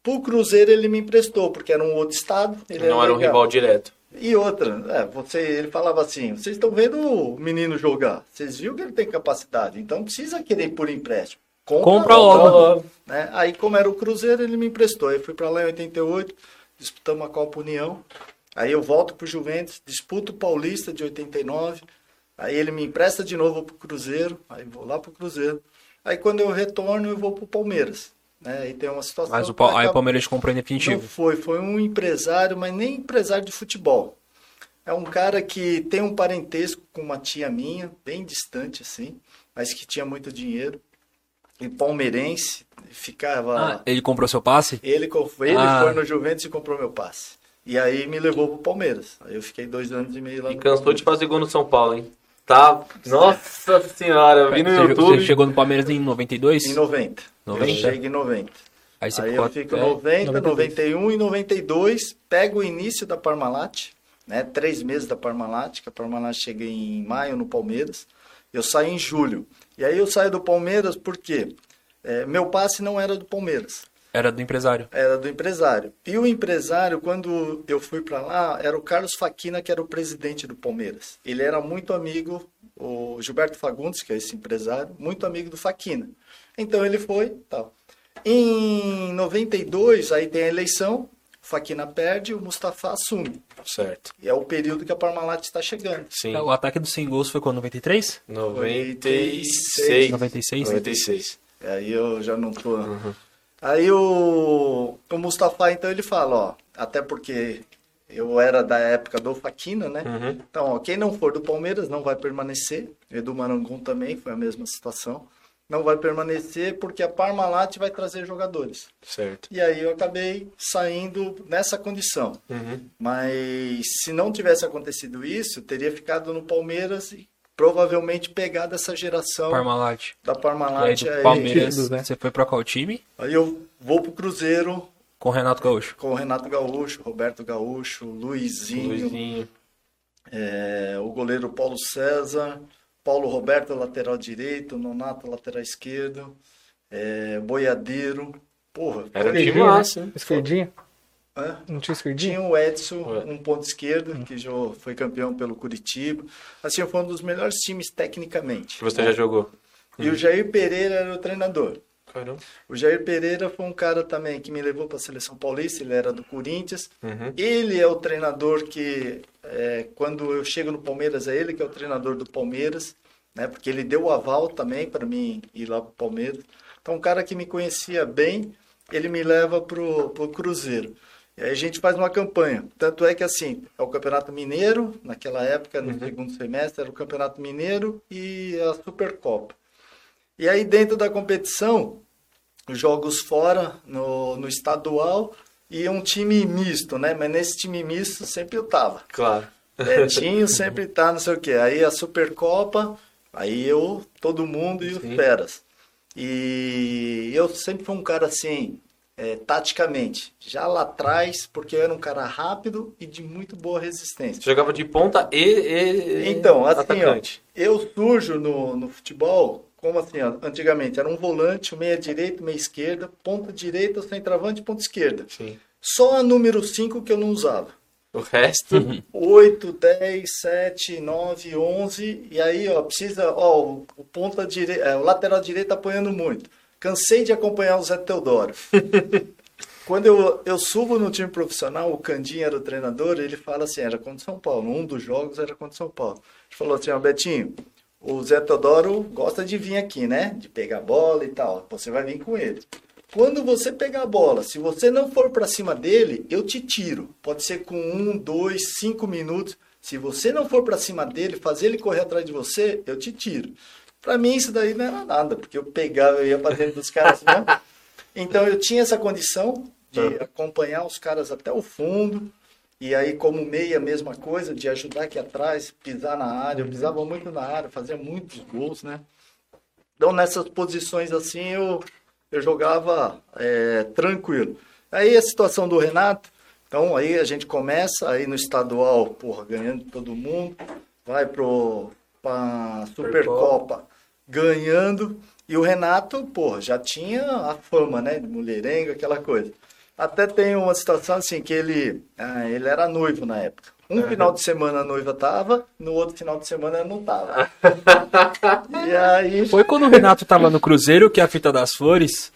Pro Cruzeiro ele me emprestou, porque era um outro estado. Ele Não era um legal. rival direto. E outra, é, você, ele falava assim, vocês estão vendo o menino jogar, vocês viram que ele tem capacidade, então não precisa querer por empréstimo. Compra logo. né? Aí, como era o Cruzeiro, ele me emprestou. Eu fui para lá em 88, disputamos a Copa União. Aí eu volto pro Juventus, disputo o Paulista de 89. Aí ele me empresta de novo pro Cruzeiro, aí vou lá pro Cruzeiro. Aí quando eu retorno, eu vou pro Palmeiras. Né? Aí tem uma situação. Mas o, que Pa- aí o Palmeiras te comprou em não definitivo. foi, foi um empresário, mas nem empresário de futebol. É um cara que tem um parentesco com uma tia minha, bem distante assim, mas que tinha muito dinheiro. E palmeirense, ficava. Ah, ele comprou seu passe? Ele, ele Ah. foi no Juventus e comprou meu passe. E aí me levou pro Palmeiras. Aí eu fiquei dois anos e meio lá E no cansou de Palmeiras. fazer gol no São Paulo, hein? Tá. Nossa senhora, eu vi no Você, YouTube. você chegou no Palmeiras em 92? Em 90. 90? Eu chego em 90. Aí você Aí ficou eu fico até 90, 92. 91 e 92, pego o início da Parmalat, né? Três meses da Parmalat, que a Parmalat chega em maio no Palmeiras. Eu saio em julho. E aí eu saio do Palmeiras porque é, meu passe não era do Palmeiras, Era do empresário. era do empresário. E o empresário, quando eu fui para lá, era o Carlos Faquina, que era o presidente do Palmeiras. Ele era muito amigo, o Gilberto Fagundes, que é esse empresário, muito amigo do Faquina. Então ele foi, tal. Em 92, aí tem a eleição, o Faquina perde, o Mustafa assume. Certo. E é o período que a Parmalat está chegando. Sim. O ataque dos 100 gols foi quando? 93? 96. 96? 96. Aí eu já não tô. Aí o, o Mustafa, então, ele fala, ó, até porque eu era da época do Faquina, né? Uhum. Então, ó, quem não for do Palmeiras não vai permanecer. Edu Marangon também foi a mesma situação. Não vai permanecer porque a Parmalat vai trazer jogadores. Certo. E aí eu acabei saindo nessa condição. Uhum. Mas se não tivesse acontecido isso, teria ficado no Palmeiras e provavelmente pegado essa geração Parmalat. da E aí Parmalat. do aí- Palmeiras, né? você foi pra qual time? Aí eu vou pro Cruzeiro Com o Renato Gaúcho. com o Renato Gaúcho, Roberto Gaúcho, Luizinho, Luizinho. é, o goleiro Paulo César, Paulo Roberto, lateral direito, Nonato, lateral esquerdo, é, Boiadeiro. Porra, Era um time massa, hein? Esquerdinha? Hã? Não tinha esquerdinha? Tinha o Edson, um ponto esquerdo, que já foi campeão pelo Curitiba. Assim, foi um dos melhores times tecnicamente. Que você já jogou. E o Jair Pereira era o treinador. Caramba. O Jair Pereira foi um cara também que me levou para a seleção paulista, ele era do Corinthians. Uhum. Ele é o treinador que, é, quando eu chego no Palmeiras, é ele que é o treinador do Palmeiras, né? Porque ele deu o aval também para mim ir lá para o Palmeiras. Então, um cara que me conhecia bem, ele me leva pro, pro Cruzeiro. E aí a gente faz uma campanha. Tanto é que assim, é o Campeonato Mineiro, naquela época, no segundo semestre, era o Campeonato Mineiro e a Supercopa. E aí dentro da competição, os jogos fora, no, no estadual, e um time misto, né? Mas nesse time misto sempre eu tava. Claro. Betinho sempre tá, não sei o quê. Aí a Supercopa, aí eu, todo mundo e os feras. E eu sempre fui um cara assim, é, taticamente, já lá atrás, porque eu era um cara rápido e de muito boa resistência. Você jogava de ponta e, e- Então, assim, ó, eu surjo no, no futebol, como assim, ó, antigamente, era um volante, um meia direita, meia esquerda, ponta direita, centroavante, ponta esquerda. Sim. Só a número 5 que eu não usava. O resto. 8, 10, 7, 9, 11. E aí, ó, precisa. Ó, o, ponta dire... é, o lateral direito apanhando muito. Cansei de acompanhar o Zé Teodoro. Quando eu, eu subo no time profissional, o Candinho era o treinador, ele fala assim, era contra São Paulo. Um dos jogos era contra São Paulo. Ele falou assim, ó, Betinho, o Zé Teodoro gosta de vir aqui, né? De pegar bola e tal. Você vai vir com ele. Quando você pegar a bola, se você não for para cima dele, eu te tiro. Pode ser com um, dois, cinco minutos. Se você não for para cima dele, fazer ele correr atrás de você, eu te tiro. Para mim isso daí não era nada, porque eu pegava, eu ia para dentro dos caras mesmo. Então eu tinha essa condição de acompanhar os caras até o fundo. E aí, como meia, mesma coisa, de ajudar aqui atrás, pisar na área. Eu pisava muito na área, fazia muitos gols, né? Então, nessas posições assim, eu, eu jogava é, tranquilo. Aí a situação do Renato, então aí a gente começa aí no estadual, porra, ganhando todo mundo, vai pro pra Supercopa ganhando, e o Renato, porra, já tinha a fama, né, de mulherengo, aquela coisa. Até tem uma situação assim que ele, ah, ele era noivo na época. Um final de semana a noiva tava, no outro final de semana ela não tava. e aí Foi quando o Renato tava no Cruzeiro, que é a fita das flores,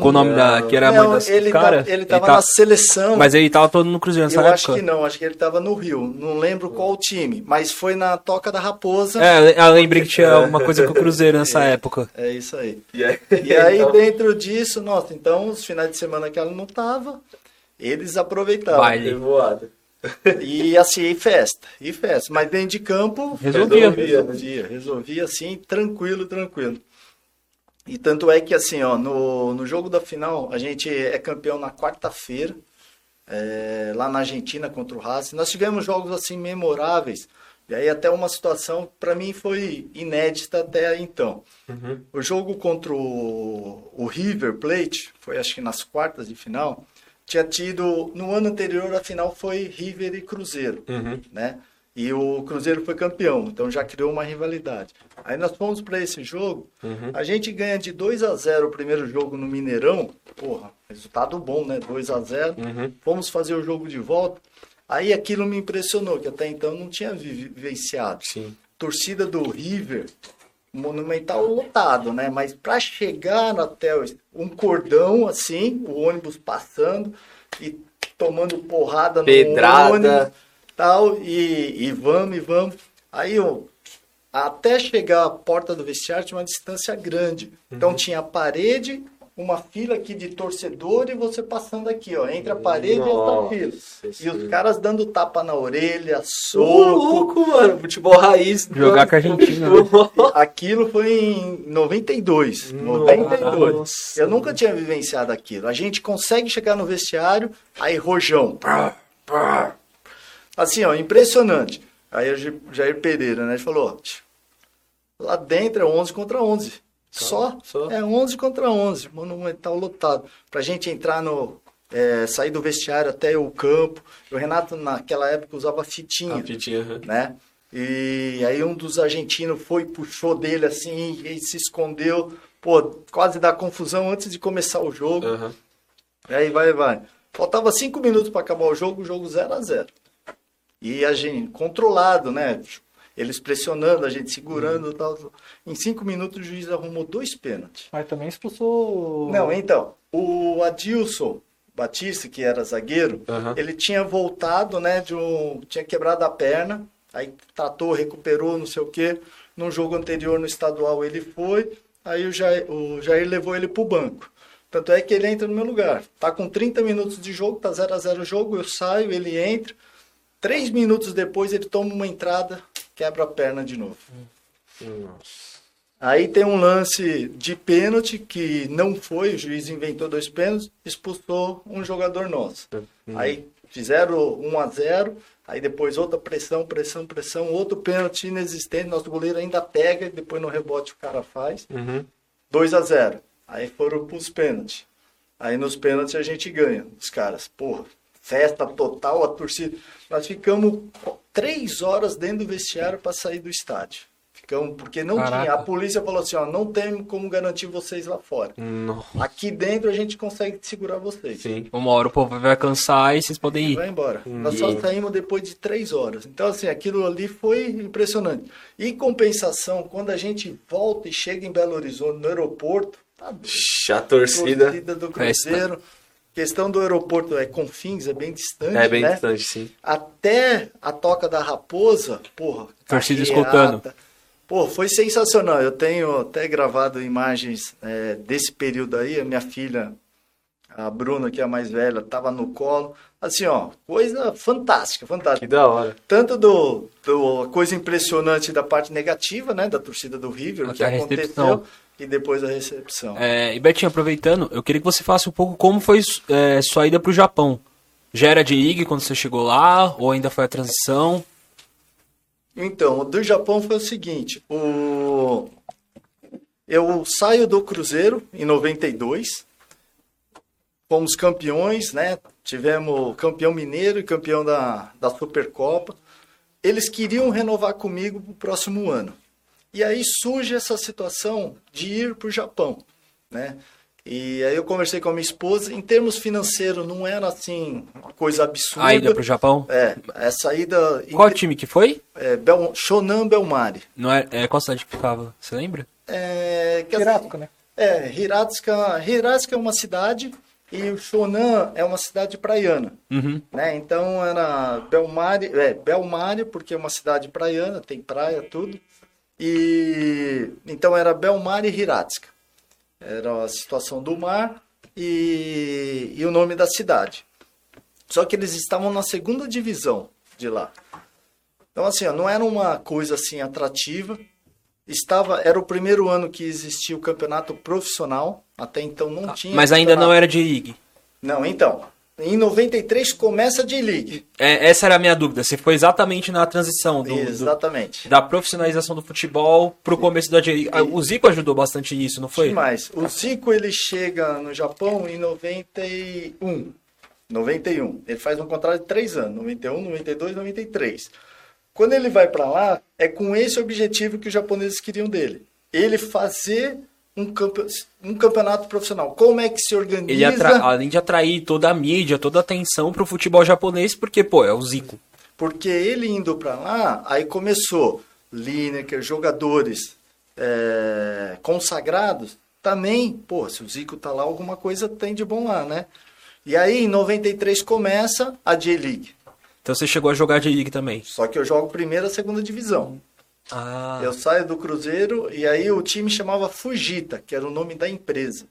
com o nome da. que era a mãe das ele, cara. tá, ele tava tá- na seleção. Mas ele tava todo no Cruzeiro nessa eu época. acho que não, acho que ele tava no Rio. Não lembro qual time, mas foi na Toca da Raposa. É, eu lembrei que tinha alguma coisa com o Cruzeiro nessa época. É isso aí. E aí, E aí, então, dentro disso, nossa, então os finais de semana que ela não tava, eles aproveitavam. Baile. E assim, e festa, e festa. Mas dentro de campo, Resolvia. resolvia, resolvia assim, tranquilo, tranquilo. E tanto é que assim, ó, no, no jogo da final, a gente é campeão na quarta-feira, é, lá na Argentina contra o Racing. Nós tivemos jogos assim memoráveis. E aí até uma situação para mim foi inédita até então. O jogo contra o, o River Plate, foi acho que nas quartas de final, tinha tido no ano anterior a final foi River e Cruzeiro, né? E o Cruzeiro foi campeão, então já criou uma rivalidade. Aí nós fomos para esse jogo, a gente ganha de 2 a 0 o primeiro jogo no Mineirão, porra, resultado bom, né? 2 a 0. Fomos fazer o jogo de volta. Aí aquilo me impressionou, que até então não tinha vi- vivenciado. Sim. Torcida do River, monumental lotado, né? Mas para chegar até um cordão assim, o ônibus passando e tomando porrada no Pedrada. ônibus, tal, e, e vamos, e vamos. Aí eu, até chegar à porta do vestiário tinha uma distância grande. Então tinha a parede, uma fila aqui de torcedor e você passando aqui, ó, entre a parede Nossa e essa fila. E os caras dando tapa na orelha, Ô, soco. louco, mano. Futebol raiz. Jogar com a Argentina, né? Aquilo foi em 92. 92. Nossa. Eu nunca tinha vivenciado aquilo. A gente consegue chegar no vestiário, aí rojão. Pá, pá. Assim, ó, impressionante. Aí o Jair- Pereira, né, falou, ó, lá dentro é 11 contra 11. Só, só. é 11 contra 11, monumental lotado. Pra gente entrar no, é, sair do vestiário até o campo. O Renato, naquela época, usava fitinha A fitinha, aham. né? E aí um dos argentinos foi, puxou dele assim, e se escondeu. Pô, quase dá confusão antes de começar o jogo. Aham. Aí vai, vai. Faltava cinco minutos para acabar o jogo, o jogo 0 a 0 E a gente, controlado, né? Eles pressionando, a gente segurando e tal. Em cinco minutos o juiz arrumou dois pênaltis. Mas também expulsou. Não, então, o Adilson Batista, que era zagueiro, ele tinha voltado, né, de um, tinha quebrado a perna, aí tratou, recuperou, não sei o quê. No jogo anterior, no estadual, ele foi, aí o Jair, o Jair levou ele pro banco. Tanto é que ele entra no meu lugar. Tá com 30 minutos de jogo, tá 0 a 0 o jogo, eu saio, ele entra. Três minutos depois, ele toma uma entrada, quebra a perna de novo. Nossa. Aí tem um lance de pênalti que não foi, o juiz inventou dois pênaltis, expulsou um jogador nosso. Aí fizeram 1 a 0, aí depois outra pressão, pressão, pressão, outro pênalti inexistente, nosso goleiro ainda pega, e depois no rebote o cara faz. Uhum. 2 a 0. Aí foram pros pênaltis. Aí nos pênaltis a gente ganha, os caras. Porra, festa total, a torcida. Nós ficamos três horas dentro do vestiário para sair do estádio. Ficamos, porque não Caraca. tinha. A polícia falou assim, ó, não tem como garantir vocês lá fora. Não. Aqui dentro a gente consegue segurar vocês. Sim. Uma hora o povo vai cansar e vocês podem ir. Vai embora. Nós só saímos depois de três horas. Então, assim, aquilo ali foi impressionante. E compensação, quando a gente volta e chega em Belo Horizonte, no aeroporto, tá doido. A torcida torcida do Festa. Questão do aeroporto é Confins, é bem distante, é bem né? distante, sim. Até a Toca da Raposa, porra. Torcida escutando. Pô, foi sensacional. Eu tenho até gravado imagens é, desse período aí. A minha filha, a Bruna, que é a mais velha, tava no colo. Assim, ó, coisa fantástica, Que fantástica. da hora. Tanto do, do coisa impressionante da parte negativa, né, da torcida do River, o que Até a aconteceu. E depois a recepção. É, e Betinho, aproveitando, eu queria que você falasse um pouco como foi é, sua ida pro Japão. Já era de IG quando você chegou lá, ou ainda foi a transição? Então, o do Japão foi o seguinte, o... eu saio do Cruzeiro em 92, fomos campeões, né? Tivemos campeão mineiro e campeão da, da Supercopa. Eles queriam renovar comigo para o próximo ano. E aí surge essa situação de ir para o Japão, né? E aí eu conversei com a minha esposa, em termos financeiros não era assim uma coisa absurda. A ida pro Japão? É, essa ida Qual time que foi? é, Bel, Shonan Belmari. Não é, é, qual cidade que ficava? Você lembra? É, que Hiratsuka, né? É, Hiratsuka, Hiratsuka é uma cidade e o Shonan é uma cidade praiana. Uhum. Né? Então era Belmari, é, Belmari, porque é uma cidade praiana, tem praia, tudo. E então era Belmari e Hiratsuka. Era a situação do mar e, e o nome da cidade. Só que eles estavam na segunda divisão de lá. Então assim, ó, não era uma coisa assim atrativa. Estava, era o primeiro ano que existia o campeonato profissional. Até então não tinha. Mas ainda não era de IG. Não, então. Em 93 começa a J-League. É, essa era a minha dúvida. Se foi exatamente na transição do, do- Exatamente. da profissionalização do futebol pro começo da J. Ah, O Zico ajudou bastante nisso, não foi? Demais. O Zico ele chega no Japão em 91. 91. Ele faz um contrato de três anos: 91, 92, 93. Quando ele vai para lá, é com esse objetivo que os japoneses queriam dele. Ele fazer um, campe... um campeonato profissional. Como é que se organiza? Ele atra... além de atrair toda a mídia, toda a atenção pro futebol japonês, porque, pô, é o Zico. Porque ele indo para lá, aí começou Lineker, jogadores é, consagrados, também, pô, se o Zico tá lá, alguma coisa tem de bom lá, né? E aí, em 93, começa a J-League. Então você chegou a jogar de League também. Só que eu jogo primeira, segunda divisão. Ah. Eu saio do Cruzeiro e aí o time chamava Fujita, que era o nome da empresa.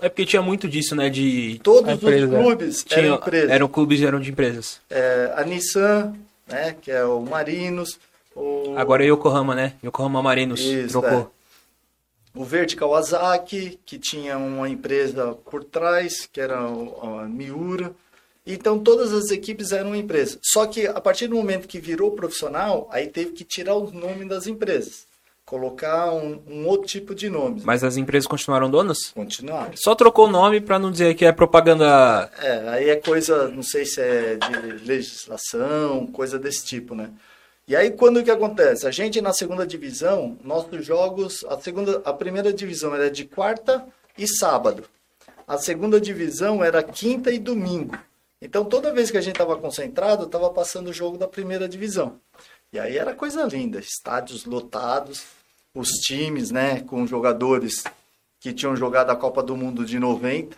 É porque tinha muito disso, né? De. Todos empresa. os clubes Tinha, eram empresas. eram clubes eram de empresas. É, a Nissan, né, que é o Marinos, o... Agora é Yokohama, né? Yokohama Marinos Isso, trocou. o Verde Kawasaki, que tinha uma empresa por trás, que era a Miura. Então todas as equipes eram empresas. Só que a partir do momento que virou profissional, aí teve que tirar o nome das empresas, colocar um, um outro tipo de nome. Mas as empresas continuaram donas? Continuar. Só trocou o nome pra não dizer que é propaganda. É, aí é coisa, não sei se é de legislação, coisa desse tipo, né? E aí quando que acontece? A gente na segunda divisão, nossos jogos, a segunda, a primeira divisão era de quarta e sábado. A segunda divisão era quinta e domingo. Então toda vez que a gente estava concentrado, estava passando o jogo da primeira divisão. E aí era coisa linda, estádios lotados, os times, né, com jogadores que tinham jogado a Copa do Mundo de 90,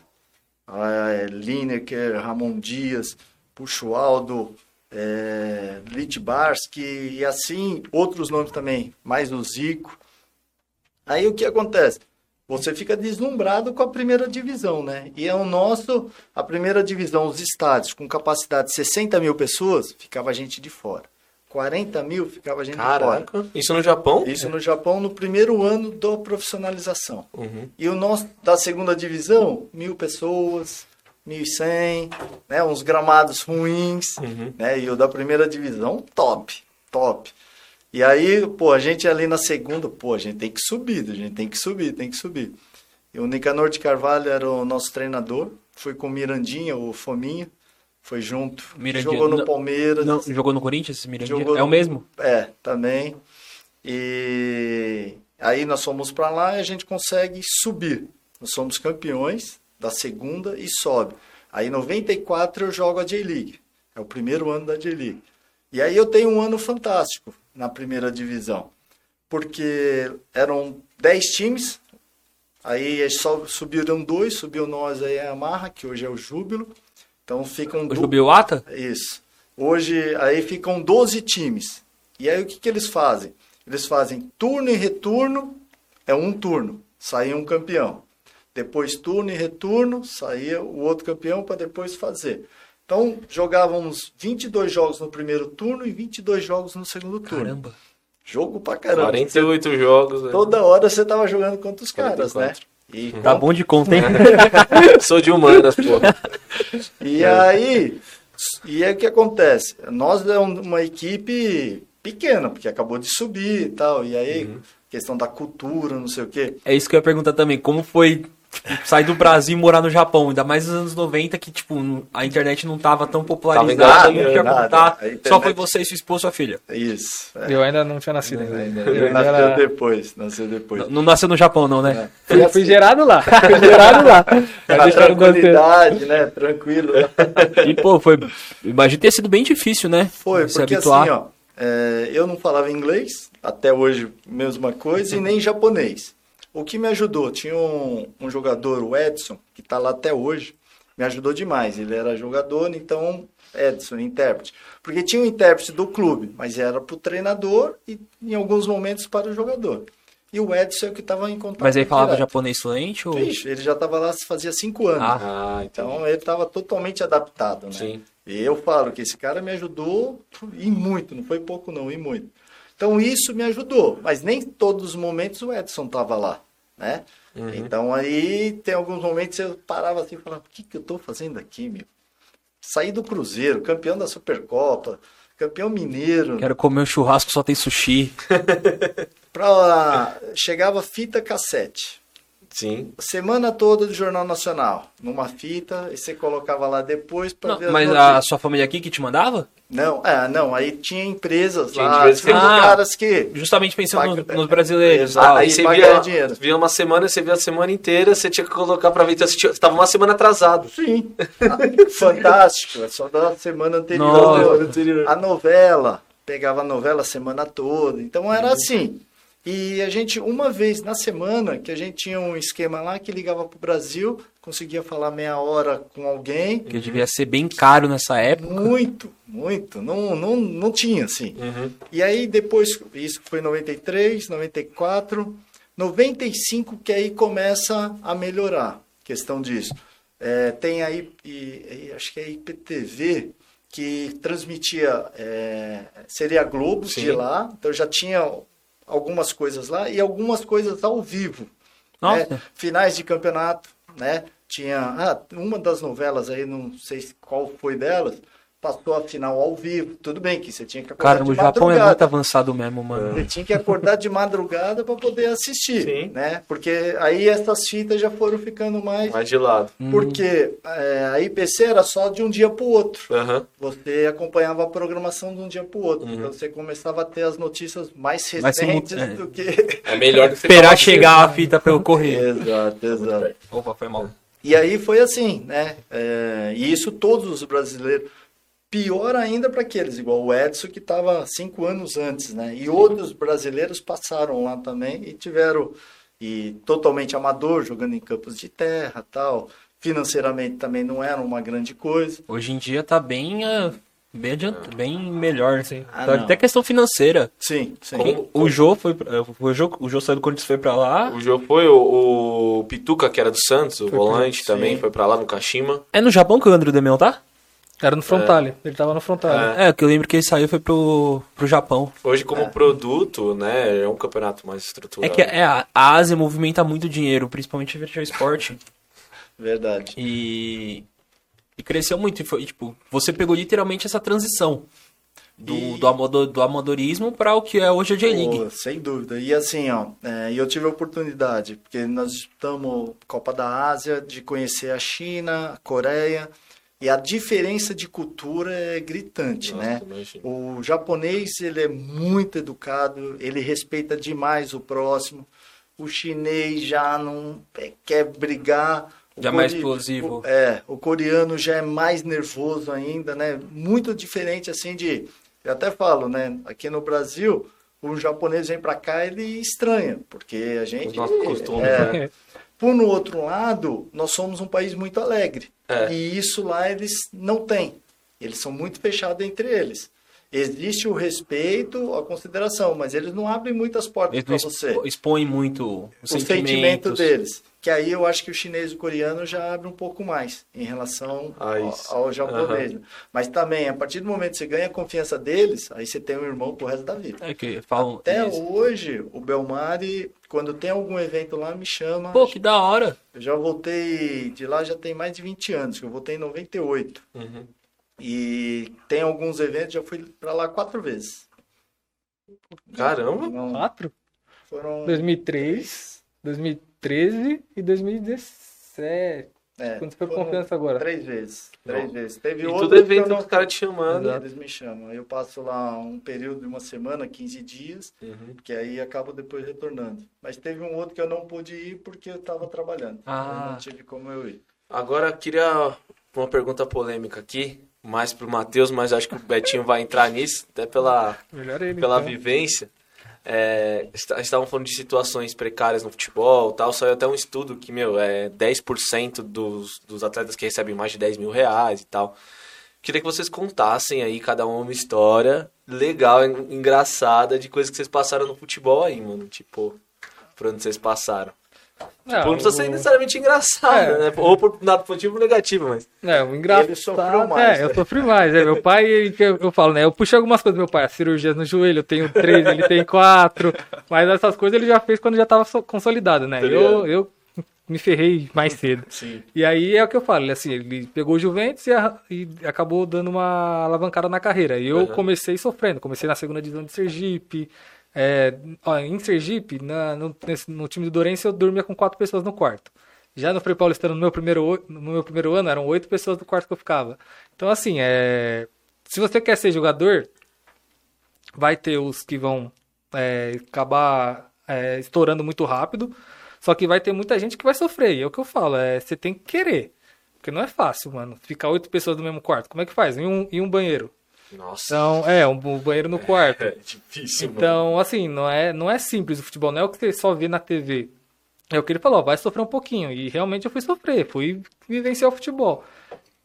é, Lineker, Ramon Dias, Puxo Aldo, é, Litbarski e assim outros nomes também, mais o Zico. Aí o que acontece? Você fica deslumbrado com a primeira divisão, né? E é o nosso, a primeira divisão, os estádios com capacidade de 60 mil pessoas, ficava a gente de fora. 40 mil ficava a gente de fora. Caraca. Isso no Japão? Isso no Japão no primeiro ano da profissionalização. Uhum. E o nosso da segunda divisão, mil pessoas, 1.100, né, uns gramados ruins, Uhum. né, e o da primeira divisão, top, top. E aí, pô, a gente ali na segunda, pô, a gente tem que subir, a gente tem que subir, tem que subir. E o Nicanor de Carvalho era o nosso treinador, foi com o Mirandinha, o Fominha, foi junto, Mirandinha, jogou no Palmeiras. Não, jogou no Corinthians, Mirandinha? Jogou É o no- mesmo? É, também. E aí nós fomos para lá e a gente consegue subir. Nós somos campeões da segunda e sobe. Aí em 94 eu jogo a J-League. É o primeiro ano da J-League. E aí eu tenho um ano fantástico na primeira divisão. Porque eram 10 times, aí só subiram dois, subiu nós aí a Amarra, que hoje é o Júbilo. Então ficam O do- Jubilata? isso. Hoje aí ficam 12 times. E aí o que, que eles fazem? Eles fazem turno e retorno, é um turno, saía um campeão. Depois turno e retorno, saía o outro campeão para depois fazer. Então jogávamos 22 jogos no primeiro turno e 22 jogos no segundo turno. Caramba. Jogo pra caramba. 48 jogos. né? Toda hora você tava jogando contra os caras, né? 44. E, Tá bom de conta, hein? Sou de humanas, pô. E aí, e aí o que acontece? Nós é um- uma equipe pequena, porque acabou de subir e tal. E aí, questão da cultura, não sei o quê. É isso que eu ia perguntar também. Como foi sair do Brasil e morar no Japão? Ainda mais nos anos 90, que, tipo, a internet não tava tão popularizada. engatinhando, não tinha nada. contato. A internet- Só foi você, sua esposa e sua filha. Isso. É. Eu ainda não tinha nascido ainda. Eu Ele ainda nasceu era... depois, nasceu depois. Não, não nasceu no Japão, não, né? Fui, fui gerado lá. Fui gerado lá. A tranquilidade, né? Tranquilo. E, pô, foi. Imagino ter sido bem difícil, né? Foi, Se porque habituar. assim, ó, é, eu não falava inglês, até hoje mesma coisa, e nem japonês. O que me ajudou, tinha um, um jogador, o Edson, que está lá até hoje, me ajudou demais. Ele era jogador, então Edson, intérprete. Porque tinha um intérprete do clube, mas era para o treinador e em alguns momentos para o jogador. E o Edson é o que estava em contato. Mas aí falava direto. japonês fluente? Ou... Vixe, ele já estava lá fazia cinco anos. Ah. Então. Então ele estava totalmente adaptado, né? Sim. E eu falo que esse cara me ajudou e muito, não foi pouco não, e muito. Então isso me ajudou, mas nem todos os momentos o Edson estava lá, né? Então aí tem alguns momentos eu parava assim e falava, o que, que eu estou fazendo aqui, meu? Saí do Cruzeiro, campeão da Supercopa, campeão mineiro, Quero comer um churrasco, só tem sushi. pra... chegava fita cassete. Sim. Semana toda do Jornal Nacional, numa fita, e você colocava lá depois para ver as mas notícias. a sua família aqui que te mandava? Não, é, não, aí tinha empresas Tinha lá, empresas que- Ah, caras que... Justamente pensando Paga- no- nos brasileiros. Exato. tal. Aí você via, dinheiro. via uma semana, você via a semana inteira, você tinha que colocar pra ver. Então, você tinha- você tava uma semana atrasado. Sim, Ah, fantástico, é só da semana anterior. Nossa. A novela, pegava a novela a semana toda, então era assim. E a gente, uma vez na semana, que a gente tinha um esquema lá que ligava pro Brasil, conseguia falar meia hora com alguém, Que devia ser bem caro nessa época. muito, muito, não, não, não tinha assim. Uhum. E aí depois, isso foi 93, 94, 95 que aí começa a melhorar, questão disso. É, tem aí, acho que é IPTV, que transmitia, é, seria a Globo de lá, então já tinha algumas coisas lá e algumas coisas ao vivo. Nossa. né? Finais de campeonato, né? Tinha ah, uma das novelas aí, não sei qual foi delas, passou a final ao vivo. Tudo bem que você tinha que acordar Cara, de o Japão é madrugada. muito avançado mesmo, mano. Você tinha que acordar de madrugada para poder assistir, Sim. né? Porque aí essas fitas já foram ficando mais... Mais de lado. Porque é, a IPC era só de um dia para o outro. Aham. Você acompanhava a programação de um dia para o outro. Uhum. Então você começava a ter as notícias mais recentes é. do que... É melhor do que Esperar chegar a fita eu correr. exato, exato. Opa, foi mal. E aí foi assim, né? É, e isso todos os brasileiros. Pior ainda para aqueles, igual o Edson, que estava cinco anos antes, né? E outros brasileiros passaram lá também e tiveram, e totalmente amador, jogando em campos de terra tal. Financeiramente também não era uma grande coisa. Hoje em dia tá bem, ah, bem, adiant... bem melhor. Assim. Ah, Tá até questão financeira. Sim, sim. Como- O Jô foi pra- o Jô, o Jô saiu do Corinthians foi pra lá. O jogo foi o, o Pituca, que era do Santos, o volante sim. também, foi pra lá no Kashima. É no Japão que o André Demião tá? Era no Frontale. Ele tava no Frontale. É, que eu lembro que ele saiu foi pro, pro Japão. Hoje, como produto, né, é um campeonato mais É estruturado. que é, a a Ásia movimenta muito dinheiro, principalmente a Virtual Sport. Verdade. E, e cresceu muito. E foi, tipo, você pegou literalmente essa transição do, E- do, amado- do amadorismo para o que é hoje a J-League. Pô, sem dúvida. E assim, ó, é, e eu tive a oportunidade, porque nós estamos Copa da Ásia, de conhecer a China, a Coreia, E a diferença de cultura é gritante, Nossa, né? imagina. O japonês, ele é muito educado, ele respeita demais o próximo. O chinês já não é, quer brigar. O Já é mais explosivo. o- é, o coreano já é mais nervoso ainda, né? Muito diferente, assim, de... Eu até falo, né? Aqui no Brasil, o japonês vem pra cá, ele estranha, porque a gente... Os nossos costumes, é, né? por no outro lado, nós somos um país muito alegre. É. E isso lá eles não têm. Eles são muito fechados entre eles. Existe o respeito, a consideração, mas eles não abrem muitas portas para você. expõem muito os O sentimento deles. Que aí eu acho que o chinês e o coreano já abre um pouco mais em relação Ah, ao, isso. ao japonês. Mas também, a partir do momento que você ganha a confiança deles, aí você tem um irmão pro resto da vida. É que falam. Até eles- hoje, o Belmari, quando tem algum evento lá, me chama. Pô, que da hora. Eu já voltei de lá já tem mais de 20 anos, que eu voltei em 98. Uhum. E tem alguns eventos, já fui pra lá quatro vezes. Caramba. Não, Quatro? foram 2003, 2013 e 2017. É, Quando você foi confiança agora? Três vezes. Três Não. vezes. Teve E outro tudo evento que eu dos caras te chamando. Exato. Eles me chamam. Eu passo lá um período de uma semana, 15 dias, Uhum. que aí acabo depois retornando. Mas teve um outro que eu não pude ir porque eu estava trabalhando. Ah. Eu não tive como eu ir. Agora, queria uma pergunta polêmica aqui, mais pro Matheus, mas acho que o Betinho vai entrar nisso, até pela, ele. pela então. vivência. É, est- estavam falando de situações precárias no futebol tal. Saiu até um estudo que, meu, é 10% dos, dos atletas que recebem mais de 10 mil reais e tal. Queria que vocês contassem aí, cada um, uma história legal, en- engraçada, de coisas que vocês passaram no futebol aí, mano. Tipo, por onde vocês passaram. Ah, Tipo, não precisa ser necessariamente engraçado, É. né? Ou por nada positivo ou negativo, mas. É, o engraçado. Ele sofreu mais, É, eu né? sofri mais. É, meu pai, ele- eu, eu falo, né? Eu puxei algumas coisas do meu pai, as cirurgias no joelho, eu tenho três, ele tem quatro. Mas essas coisas ele já fez quando já tava so- consolidado, né? Tá Eu, eu me ferrei mais cedo. Sim. E aí é o que eu falo, ele, assim, ele pegou o Juventus e, a- e acabou dando uma alavancada na carreira. E eu Uhum. comecei sofrendo, comecei na segunda divisão de Sergipe. É, ó, em Sergipe, na- no, nesse- no time do Dourense, eu dormia com quatro pessoas no quarto. Já no Frei Paulistano, no meu primeiro, no meu primeiro ano, eram oito pessoas no quarto que eu ficava. Então, assim, é, se você quer ser jogador, vai ter os que vão é, acabar é, estourando muito rápido, só que vai ter muita gente que vai sofrer. E é o que eu falo, é, você tem que querer. Porque não é fácil, mano. Ficar oito pessoas no mesmo quarto. Como é que faz? Em um, em um banheiro. Nossa. Então, é, um, um banheiro no quarto. É difícil, mano. Então, assim, não é, não é simples o futebol, não é o que você só vê na TV. É o que ele falou, vai sofrer um pouquinho. E realmente eu fui sofrer, fui vivenciar o futebol.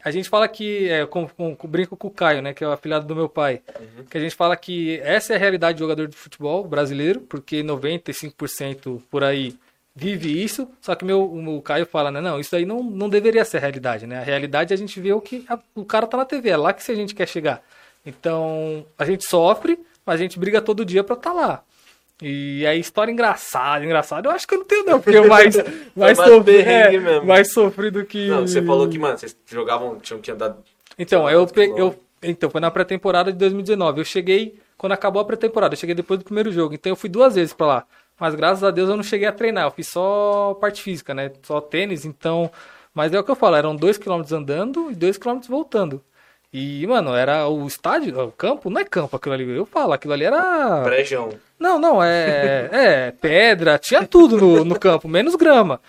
A gente fala que, é, com, com, brinco com o Caio, né, que é o afilhado do meu pai, que a gente fala que essa é a realidade do jogador de futebol brasileiro, porque 95% por aí vive isso, só que meu, o Caio fala, né, não, isso aí não, não deveria ser a realidade, né, a realidade é a gente ver o que a- o cara tá na TV, é lá que a gente quer chegar. Então, a gente sofre, mas a gente briga todo dia pra estar lá. E aí, história engraçada, engraçada, eu acho que eu não tenho não, porque eu mais, mais, mais sofri, é, mesmo. mais sofri do que... Não, você falou que, mano, vocês jogavam, tinham que andar. Então, eu, eu então foi na pré-temporada de 2019. Eu cheguei quando acabou a pré-temporada, eu cheguei depois do primeiro jogo. Então eu fui duas vezes pra lá. Mas graças a Deus eu não cheguei a treinar, eu fiz só parte física, né? Só tênis, então, mas é o que eu falo, eram dois quilômetros andando e dois quilômetros voltando. E, mano, era o estádio, o campo, não é campo aquilo ali, eu falo, aquilo ali era Brejão. não, não, é, é pedra, tinha tudo no, no campo, menos grama.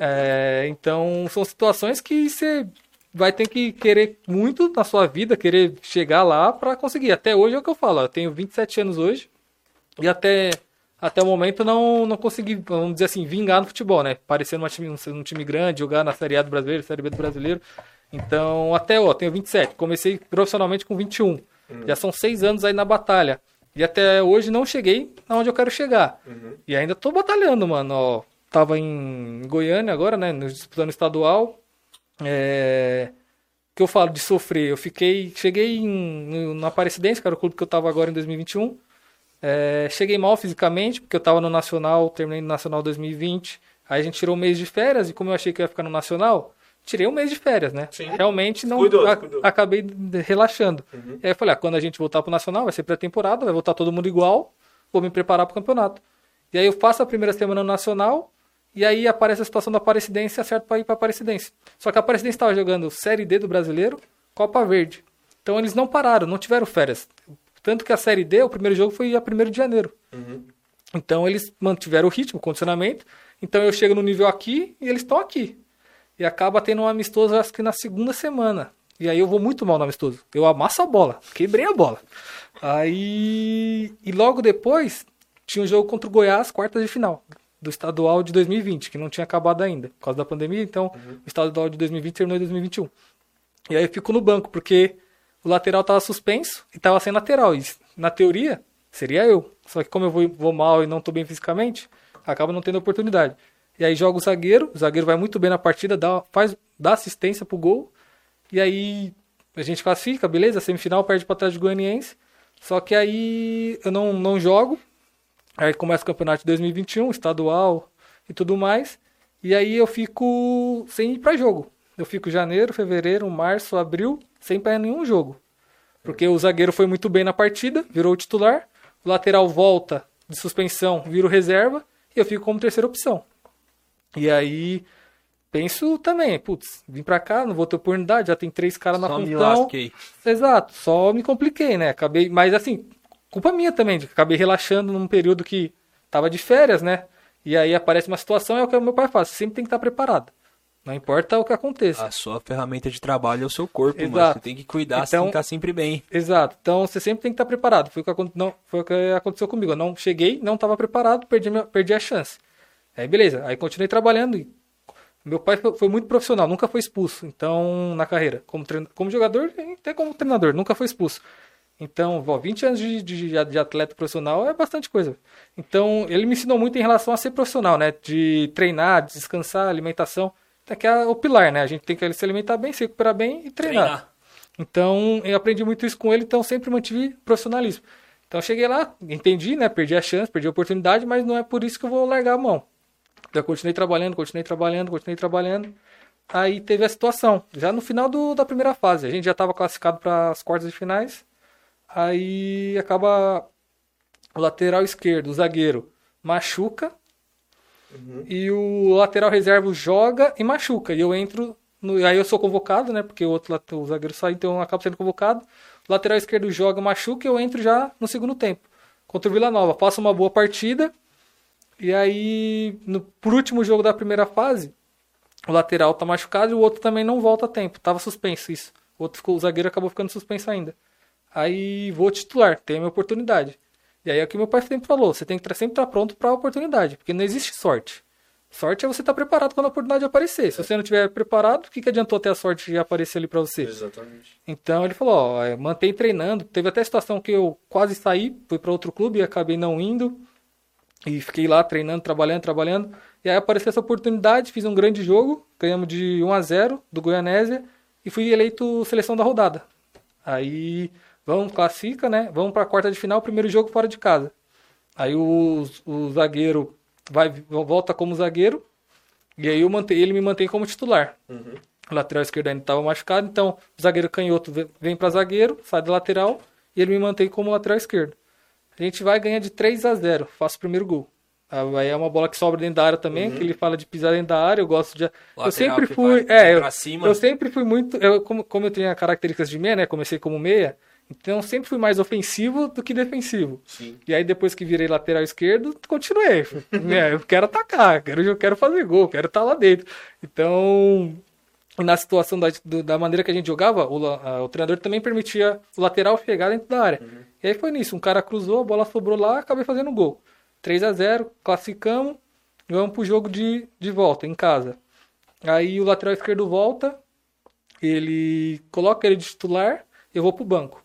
É, então, são situações que você vai ter que querer muito na sua vida, querer chegar lá pra conseguir. Até hoje é o que eu falo, eu tenho 27 anos hoje e até, até o momento não, não consegui, vamos dizer assim, vingar no futebol, né? Parecer numa time, um time grande, jogar na Série A do Brasileiro, Série B do Brasileiro. Então, até, ó, tenho 27, comecei profissionalmente com 21. Já são seis anos aí na batalha. E até hoje não cheguei aonde eu quero chegar. E ainda tô batalhando, mano. Ó, tava em Goiânia agora, né? no- Disputando estadual. É... Que eu falo de sofrer. Eu fiquei. Cheguei em, na Aparecidense, que era o clube que eu tava agora em 2021. É, cheguei mal fisicamente, porque eu tava no Nacional, terminei no Nacional 2020. Aí a gente tirou um mês de férias, e como eu achei que eu ia ficar no Nacional, tirei um mês de férias, né? Sim. Realmente não Cuidou, a- cuidou. acabei relaxando. E aí eu falei, ah, quando a gente voltar pro Nacional, vai ser pré-temporada, vai voltar todo mundo igual, vou me preparar pro campeonato. E aí eu faço a primeira semana no Nacional, E aí aparece a situação da Aparecidense acerta pra ir pra Aparecidense. Só que a Aparecidense estava jogando Série D do Brasileiro, Copa Verde. Então eles não pararam, não tiveram férias. Tanto que a Série D, o primeiro jogo foi a 1 de janeiro. Então eles mantiveram o ritmo, o condicionamento. Então eu chego no nível aqui e eles estão aqui. E acaba tendo um amistoso, acho que na segunda semana. E aí eu vou muito mal no amistoso. Eu amasso a bola, quebrei a bola. Aí. E logo depois tinha um jogo contra o Goiás, quartas de final. Do estadual de 2020, que não tinha acabado ainda, por causa da pandemia. Então, o estadual de 2020 terminou em 2021. E aí eu fico no banco, porque o lateral tava suspenso e tava sem lateral. E na teoria, seria eu. Só que como eu vou, vou mal e não tô bem fisicamente, acaba não tendo oportunidade. E aí joga o zagueiro, o zagueiro vai muito bem na partida, dá, faz, dá assistência pro gol. E aí a gente classifica, beleza, semifinal perde pra trás de Goianiense. Só que aí eu não, não jogo. Aí começa o campeonato de 2021, estadual e tudo mais. E aí eu fico sem ir pra jogo. Eu fico janeiro, fevereiro, março, abril, sem pra nenhum jogo. Porque o zagueiro foi muito bem na partida, virou o titular. O lateral volta de suspensão, vira o reserva. E eu fico como terceira opção. E aí penso também, putz, vim pra cá, não vou ter oportunidade, já tem três caras na Só me função. lasquei. Exato, só me compliquei, né? Acabei, mas assim, culpa minha também, acabei relaxando num período que tava de férias, né? E aí aparece uma situação, é o que o meu pai faz, você sempre tem que estar preparado. Não importa o que aconteça. A sua ferramenta de trabalho é o seu corpo, mano. Exato. Você tem que cuidar, você Então- tem que estar sempre bem. Exato. Então você sempre tem que estar preparado. Foi o que, não, foi o que aconteceu comigo. Eu não cheguei, não estava preparado, perdi, perdi a chance. Aí beleza, aí continuei trabalhando e meu pai foi, muito profissional, nunca foi expulso. Então, na carreira, como, treina- como jogador e até como treinador, nunca foi expulso. Então, ó, 20 anos de, de, de atleta profissional é bastante coisa. Então, ele me ensinou muito em relação a ser profissional, né? De treinar, de descansar, alimentação. Até que é o pilar, né? A gente tem que se alimentar bem, se recuperar bem e treinar. Treinar. Então, eu aprendi muito isso com ele, então sempre mantive profissionalismo. Então, cheguei lá, entendi, né? Perdi a chance, perdi a oportunidade, mas não é por isso que eu vou largar a mão. Eu continuei trabalhando, continuei trabalhando, continuei trabalhando. Aí teve a situação, já no final do- da primeira fase. A gente já estava classificado para as quartas de finais. Aí acaba o lateral esquerdo, o zagueiro, machuca. E o lateral reserva joga e machuca. E eu entro. No, aí eu sou convocado, né? Porque o outro o zagueiro sai, então eu acabo sendo convocado. O lateral esquerdo joga, machuca e eu entro já no segundo tempo. Contra o Vila Nova. Faço uma boa partida. E aí, no, por último jogo da primeira fase, o lateral tá machucado e o outro também não volta a tempo. Tava suspenso isso. O outro ficou, o zagueiro acabou ficando suspenso ainda. Aí vou titular, tem a minha oportunidade. E aí é o que meu pai sempre falou, você tem que sempre estar pronto para a oportunidade, porque não existe sorte. Sorte é você estar preparado quando a oportunidade aparecer. Se você não estiver preparado, o que, que adiantou ter a sorte de aparecer ali para você? Exatamente. Então ele falou, ó, é, mantém treinando. Teve até situação que eu quase saí, fui para outro clube e acabei não indo. E fiquei lá treinando, trabalhando, trabalhando. E aí apareceu essa oportunidade, fiz um grande jogo, ganhamos de 1 a 0 do Goianésia e fui eleito seleção da rodada. Aí vamos, classifica, né? Vamos para a quarta de final, primeiro jogo fora de casa. Aí o, o zagueiro vai volta como zagueiro e aí eu mantei, ele me mantém como titular. O lateral esquerdo ainda estava machucado, então o zagueiro canhoto ve- vem para zagueiro, sai da lateral e ele me mantém como lateral esquerdo. A gente vai ganhar de 3 a 0 faço o primeiro gol. Aí é uma bola que sobra dentro da área também, que ele fala de pisar dentro da área, eu gosto de... eu Lateral sempre que fui... vai É, eu, eu sempre fui muito... Eu, como, como eu tenho características de meia, né, comecei como meia, então eu sempre fui mais ofensivo do que defensivo. Sim. E aí depois que virei lateral esquerdo, continuei. É, eu quero atacar, quero, eu quero fazer gol, quero estar lá dentro. Então, na situação da, da maneira que a gente jogava, o, a- o treinador também permitia o lateral chegar dentro da área. E aí foi nisso, um cara cruzou, a bola sobrou lá, acabei fazendo gol. 3 a 0 classificamos, vamos pro jogo de, de volta, em casa. Aí o lateral esquerdo volta, ele coloca ele de titular, eu vou pro banco.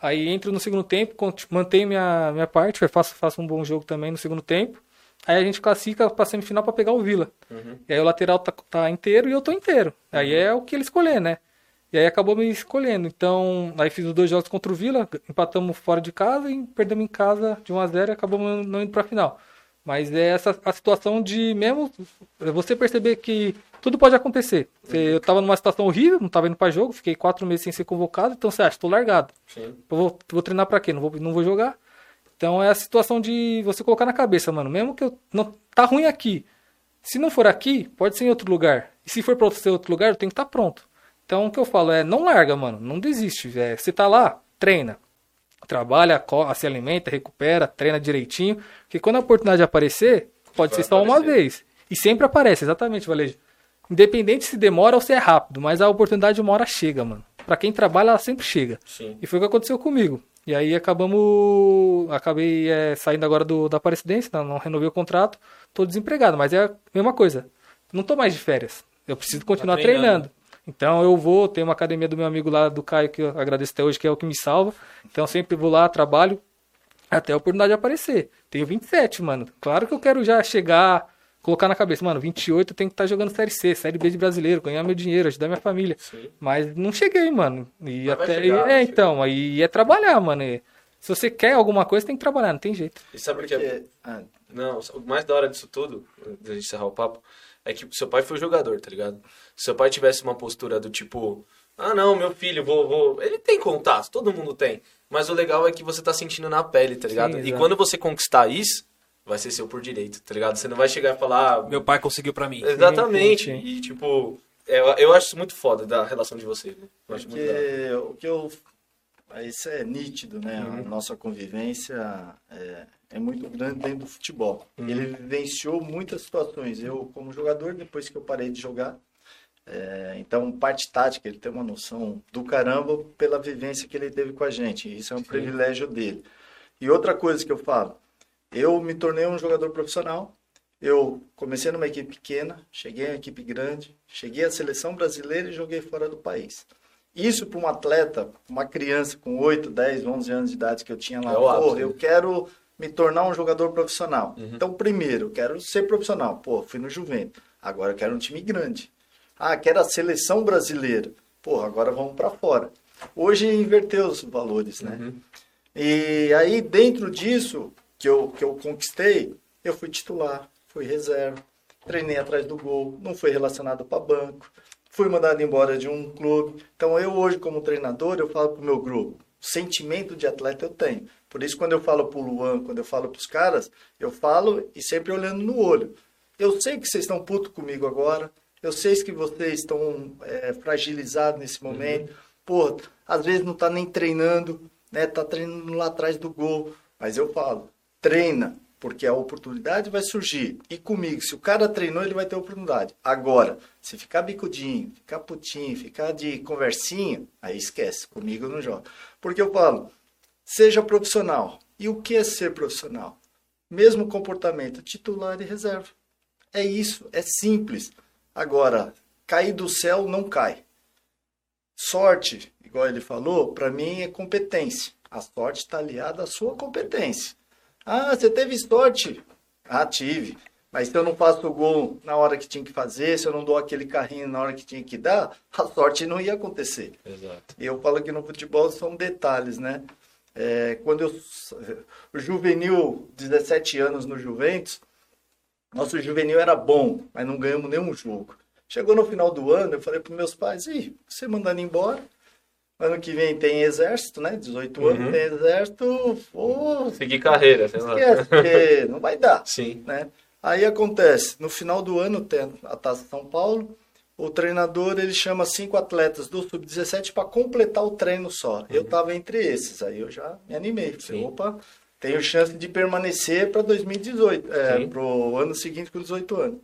Aí entro no segundo tempo, mantenho minha, minha parte, faço, faço um bom jogo também no segundo tempo. Aí a gente classifica pra semifinal pra pegar o Vila. E aí o lateral tá, tá inteiro e eu tô inteiro. Aí é o que ele escolher, né? E aí acabou me escolhendo. Então, aí fiz os dois jogos contra o Vila, empatamos fora de casa e perdemos em casa de 1 a 0 e acabamos não indo pra final. Mas é essa a situação de mesmo você perceber que tudo pode acontecer. Você- Eu tava numa situação horrível, não tava indo pra jogo, fiquei quatro meses sem ser convocado, então você acha, tô largado. Sim. Eu vou, vou treinar pra quê? Não vou, não vou jogar? Então é a situação de você colocar na cabeça, mano. Mesmo que eu não tá ruim aqui, Se não for aqui, pode ser em outro lugar. E se for para outro, outro lugar, eu tenho que estar tá pronto. Então o que eu falo é, não larga, mano. Não desiste. É, você tá lá, treina. Trabalha, se alimenta, recupera, treina direitinho. Porque quando a oportunidade aparecer, pode Vai ser só aparecer. uma vez. E sempre aparece, exatamente, Valejo. Independente se demora ou se é rápido, mas a oportunidade uma hora chega, mano. Pra quem trabalha, ela sempre chega. Sim. E foi o que aconteceu comigo. E aí acabamos. Acabei é, saindo agora do, da Aparecidense, não, não renovei o contrato, tô desempregado, mas é a mesma coisa. Não tô mais de férias. Eu preciso continuar tá treinando. treinando. Então eu vou, tem uma academia do meu amigo lá do Caio, que eu agradeço até hoje, que é o que me salva. Então eu sempre vou lá, trabalho, até a oportunidade de aparecer. Tenho 27, mano. Claro que eu quero já chegar colocar na cabeça, mano, 28 eu tenho que estar tá jogando Série C, Série B de brasileiro, ganhar meu dinheiro, ajudar minha família. Sim. Mas não cheguei, mano. E Mas até. Chegar, é, então, aí é trabalhar, mano. E se você quer alguma coisa, tem que trabalhar, não tem jeito. E sabe o que é. Ah, não, o mais da hora disso tudo, de encerrar o papo, é que seu pai foi jogador, tá ligado? Se seu pai tivesse uma postura do tipo. Ah, não, meu filho, vou, vou. Ele tem contato, todo mundo tem. Mas o legal é que você tá sentindo na pele, tá ligado? Sim, e quando você conquistar isso, vai ser seu por direito, tá ligado? Você não vai chegar e falar. Ah, Meu pai conseguiu para mim. Exatamente. Sim, sim. E, tipo, eu, eu acho isso muito foda da relação de vocês. Né? Eu acho Porque muito o que eu. Isso é nítido, né? Uhum. A nossa convivência é, é, muito grande dentro do futebol. Uhum. Ele vivenciou muitas situações. Eu, como jogador, depois que eu parei de jogar, é, então, parte tática, ele tem uma noção do caramba pela vivência que ele teve com a gente. Isso é um Sim. privilégio dele. E outra coisa que eu falo, eu me tornei um jogador profissional. Eu comecei numa equipe pequena, cheguei em equipe grande, cheguei à seleção brasileira e joguei fora do país. Isso para um atleta, uma criança com 8, 10, 11 anos de idade que eu tinha lá, é pô, eu quero me tornar um jogador profissional. Uhum. Então, primeiro, eu quero ser profissional. Pô, fui no Juventus. Agora eu quero um time grande. Ah, quero a seleção brasileira. Pô, agora vamos para fora. Hoje inverteu os valores, né? Uhum. E aí, dentro disso, que eu, que eu conquistei, eu fui titular, fui reserva, treinei atrás do gol, não fui relacionado para banco, fui mandado embora de um clube. Então eu hoje como treinador, eu falo para o meu grupo, sentimento de atleta eu tenho. Por isso quando eu falo para o Luan, quando eu falo para os caras, eu falo e sempre olhando no olho. Eu sei que vocês estão putos comigo agora, eu sei que vocês estão é, fragilizados nesse momento. Uhum. Pô, às vezes não está nem treinando, né? Tá treinando lá atrás do gol. Mas eu falo, treina, porque a oportunidade vai surgir. E comigo, se o cara treinou, ele vai ter oportunidade. Agora, se ficar bicudinho, ficar putinho, ficar de conversinha, aí esquece, comigo não joga. Porque eu falo, seja profissional. E o que é ser profissional? Mesmo comportamento, titular e reserva. É isso, é simples. Agora, cair do céu não cai. Sorte, igual ele falou, para mim é competência. A sorte está aliada à sua competência. Ah, você teve sorte? Ah, tive. Mas se eu não faço o gol na hora que tinha que fazer, se eu não dou aquele carrinho na hora que tinha que dar, a sorte não ia acontecer. Exato. E eu falo que no futebol são detalhes, né? É, quando eu. O juvenil, 17 anos no Juventus, nosso juvenil era bom, mas não ganhamos nenhum jogo. Chegou no final do ano, eu falei para meus pais: Ih, você mandando embora, Ano que vem tem exército, né? 18 uhum. anos tem exército. Pô, Seguir carreira, sei esquece, porque não vai dar. Sim. Né? Aí acontece, no final do ano tem a Taça São Paulo, o treinador ele chama cinco atletas do sub-17 para completar o treino só. Uhum. Eu estava entre esses, aí eu já me animei. Falei, opa, tenho chance de permanecer para 2018, é, para o ano seguinte com 18 anos.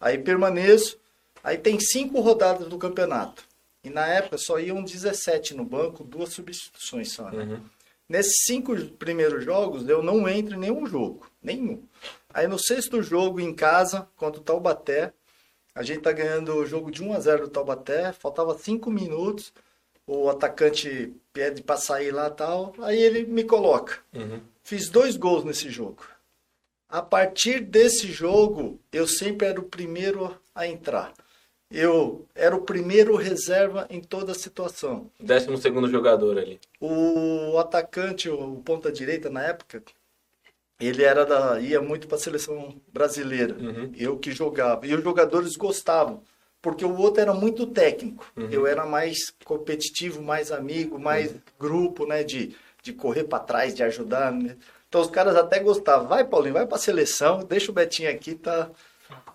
Aí permaneço, aí tem cinco rodadas do campeonato. E na época só iam 17 no banco, duas substituições só. Né? Uhum. Nesses cinco primeiros jogos, eu não entro em nenhum jogo. Nenhum. Aí no sexto jogo em casa, contra o Taubaté, a gente tá ganhando o jogo de 1 a 0 do Taubaté, faltava cinco minutos, o atacante pede para sair lá tal, aí ele me coloca. Uhum. Fiz dois gols nesse jogo. A partir desse jogo, eu sempre era o primeiro a entrar eu era o primeiro reserva em toda a situação. Décimo segundo jogador ali. O atacante, o ponta direita na época, ele era da ia muito para a seleção brasileira. Uhum. Eu que jogava e os jogadores gostavam, porque o outro era muito técnico. Uhum. Eu era mais competitivo, mais amigo, mais uhum. grupo, né, de de correr para trás, de ajudar. Né? Então os caras até gostavam. Vai, Paulinho, vai para a seleção, deixa o Betinho aqui, tá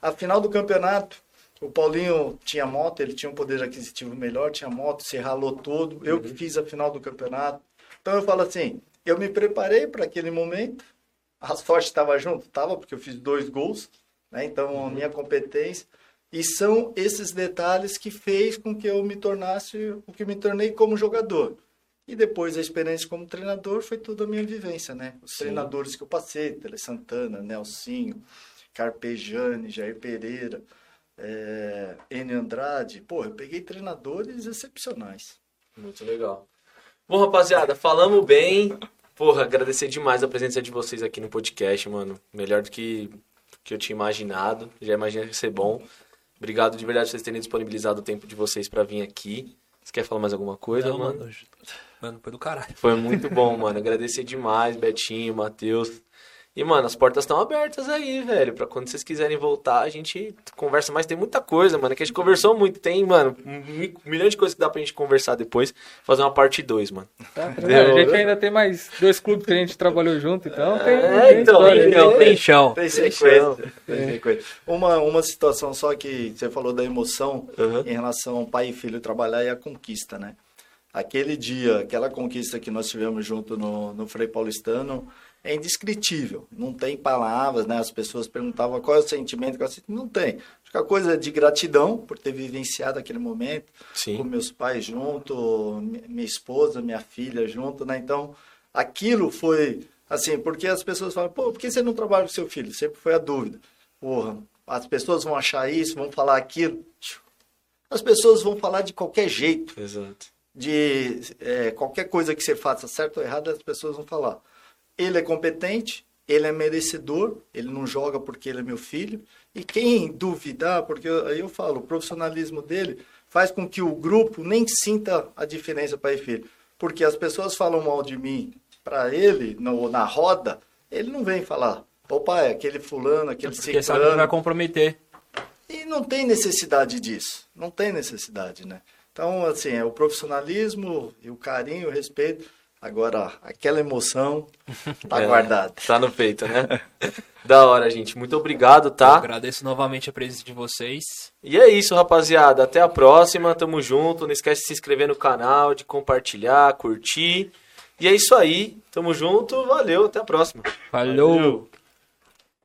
A final do campeonato, o Paulinho tinha moto, ele tinha um poder aquisitivo melhor, tinha moto, se ralou todo. Eu que fiz a final do campeonato. Então eu falo assim, eu me preparei para aquele momento. A sorte estava junto, estava porque eu fiz dois gols, né? Então a minha competência e são esses detalhes que fez com que eu me tornasse o que me tornei como jogador. E depois a experiência como treinador foi toda a minha vivência, né? Os Sim. treinadores que eu passei, Tele Santana, Nelsinho, Carpejani, Jair Pereira, é, N. Andrade. Pô, eu peguei treinadores excepcionais. Muito legal. Bom, rapaziada, falamos bem. Porra, agradecer demais a presença de vocês aqui no podcast, mano. Melhor do que, que eu tinha imaginado. Já imaginei que ia ser bom. Obrigado de verdade por vocês terem disponibilizado o tempo de vocês pra vir aqui. Você quer falar mais alguma coisa, Não, mano? mano. Mano, foi do caralho. Foi muito bom, mano. Agradecer demais, Betinho, Matheus. E, mano, as portas estão abertas aí, velho. Pra quando vocês quiserem voltar, a gente conversa mais. Tem muita coisa, mano. Que a gente conversou muito. Tem, mano, um mi- milhão de coisas que dá pra gente conversar depois. Fazer uma parte 2, mano. Tá, a gente ainda tem mais dois clubes que a gente trabalhou junto, então tem, É, tem então, história aí. então, Tem chão. Tem Tem sequência. Tem sequência. Uma, uma situação só que você falou da emoção Uhum. em relação ao pai e filho trabalhar e a conquista, né? Aquele dia, aquela conquista que nós tivemos junto no, no Frei Paulistano é indescritível. Não tem palavras, né? As pessoas perguntavam qual é o sentimento. Qual é o sentimento. Não tem. Acho que a coisa é de gratidão por ter vivenciado aquele momento Sim. com meus pais junto, mi- minha esposa, minha filha junto, né? Então, aquilo foi assim, porque as pessoas falam, pô, por que você não trabalha com seu filho? Sempre foi a dúvida. Porra, as pessoas vão achar isso, vão falar aquilo. As pessoas vão falar de qualquer jeito, Exato. de é, qualquer coisa que você faça, certo ou errado, as pessoas vão falar. Ele é competente, ele é merecedor, ele não joga porque ele é meu filho. E quem duvidar, porque eu- aí eu falo, o profissionalismo dele faz com que o grupo nem sinta a diferença pai e filho. Porque as pessoas falam mal de mim para ele, no, na roda, ele não vem falar. Ô pai, aquele fulano, aquele Porque sabe que ciclano. vai comprometer. E não tem necessidade disso. Não tem necessidade, né? Então, assim, é o profissionalismo e o carinho, o respeito. Agora, aquela emoção tá É, guardada. Tá no peito, né? da hora, gente. Muito obrigado, Eu tá? agradeço novamente a presença de vocês. E é isso, rapaziada. Até a próxima. Tamo junto. Não esquece de se inscrever no canal, de compartilhar, curtir. E é isso aí. Tamo junto. Valeu. Até a próxima. Valeu. Valeu.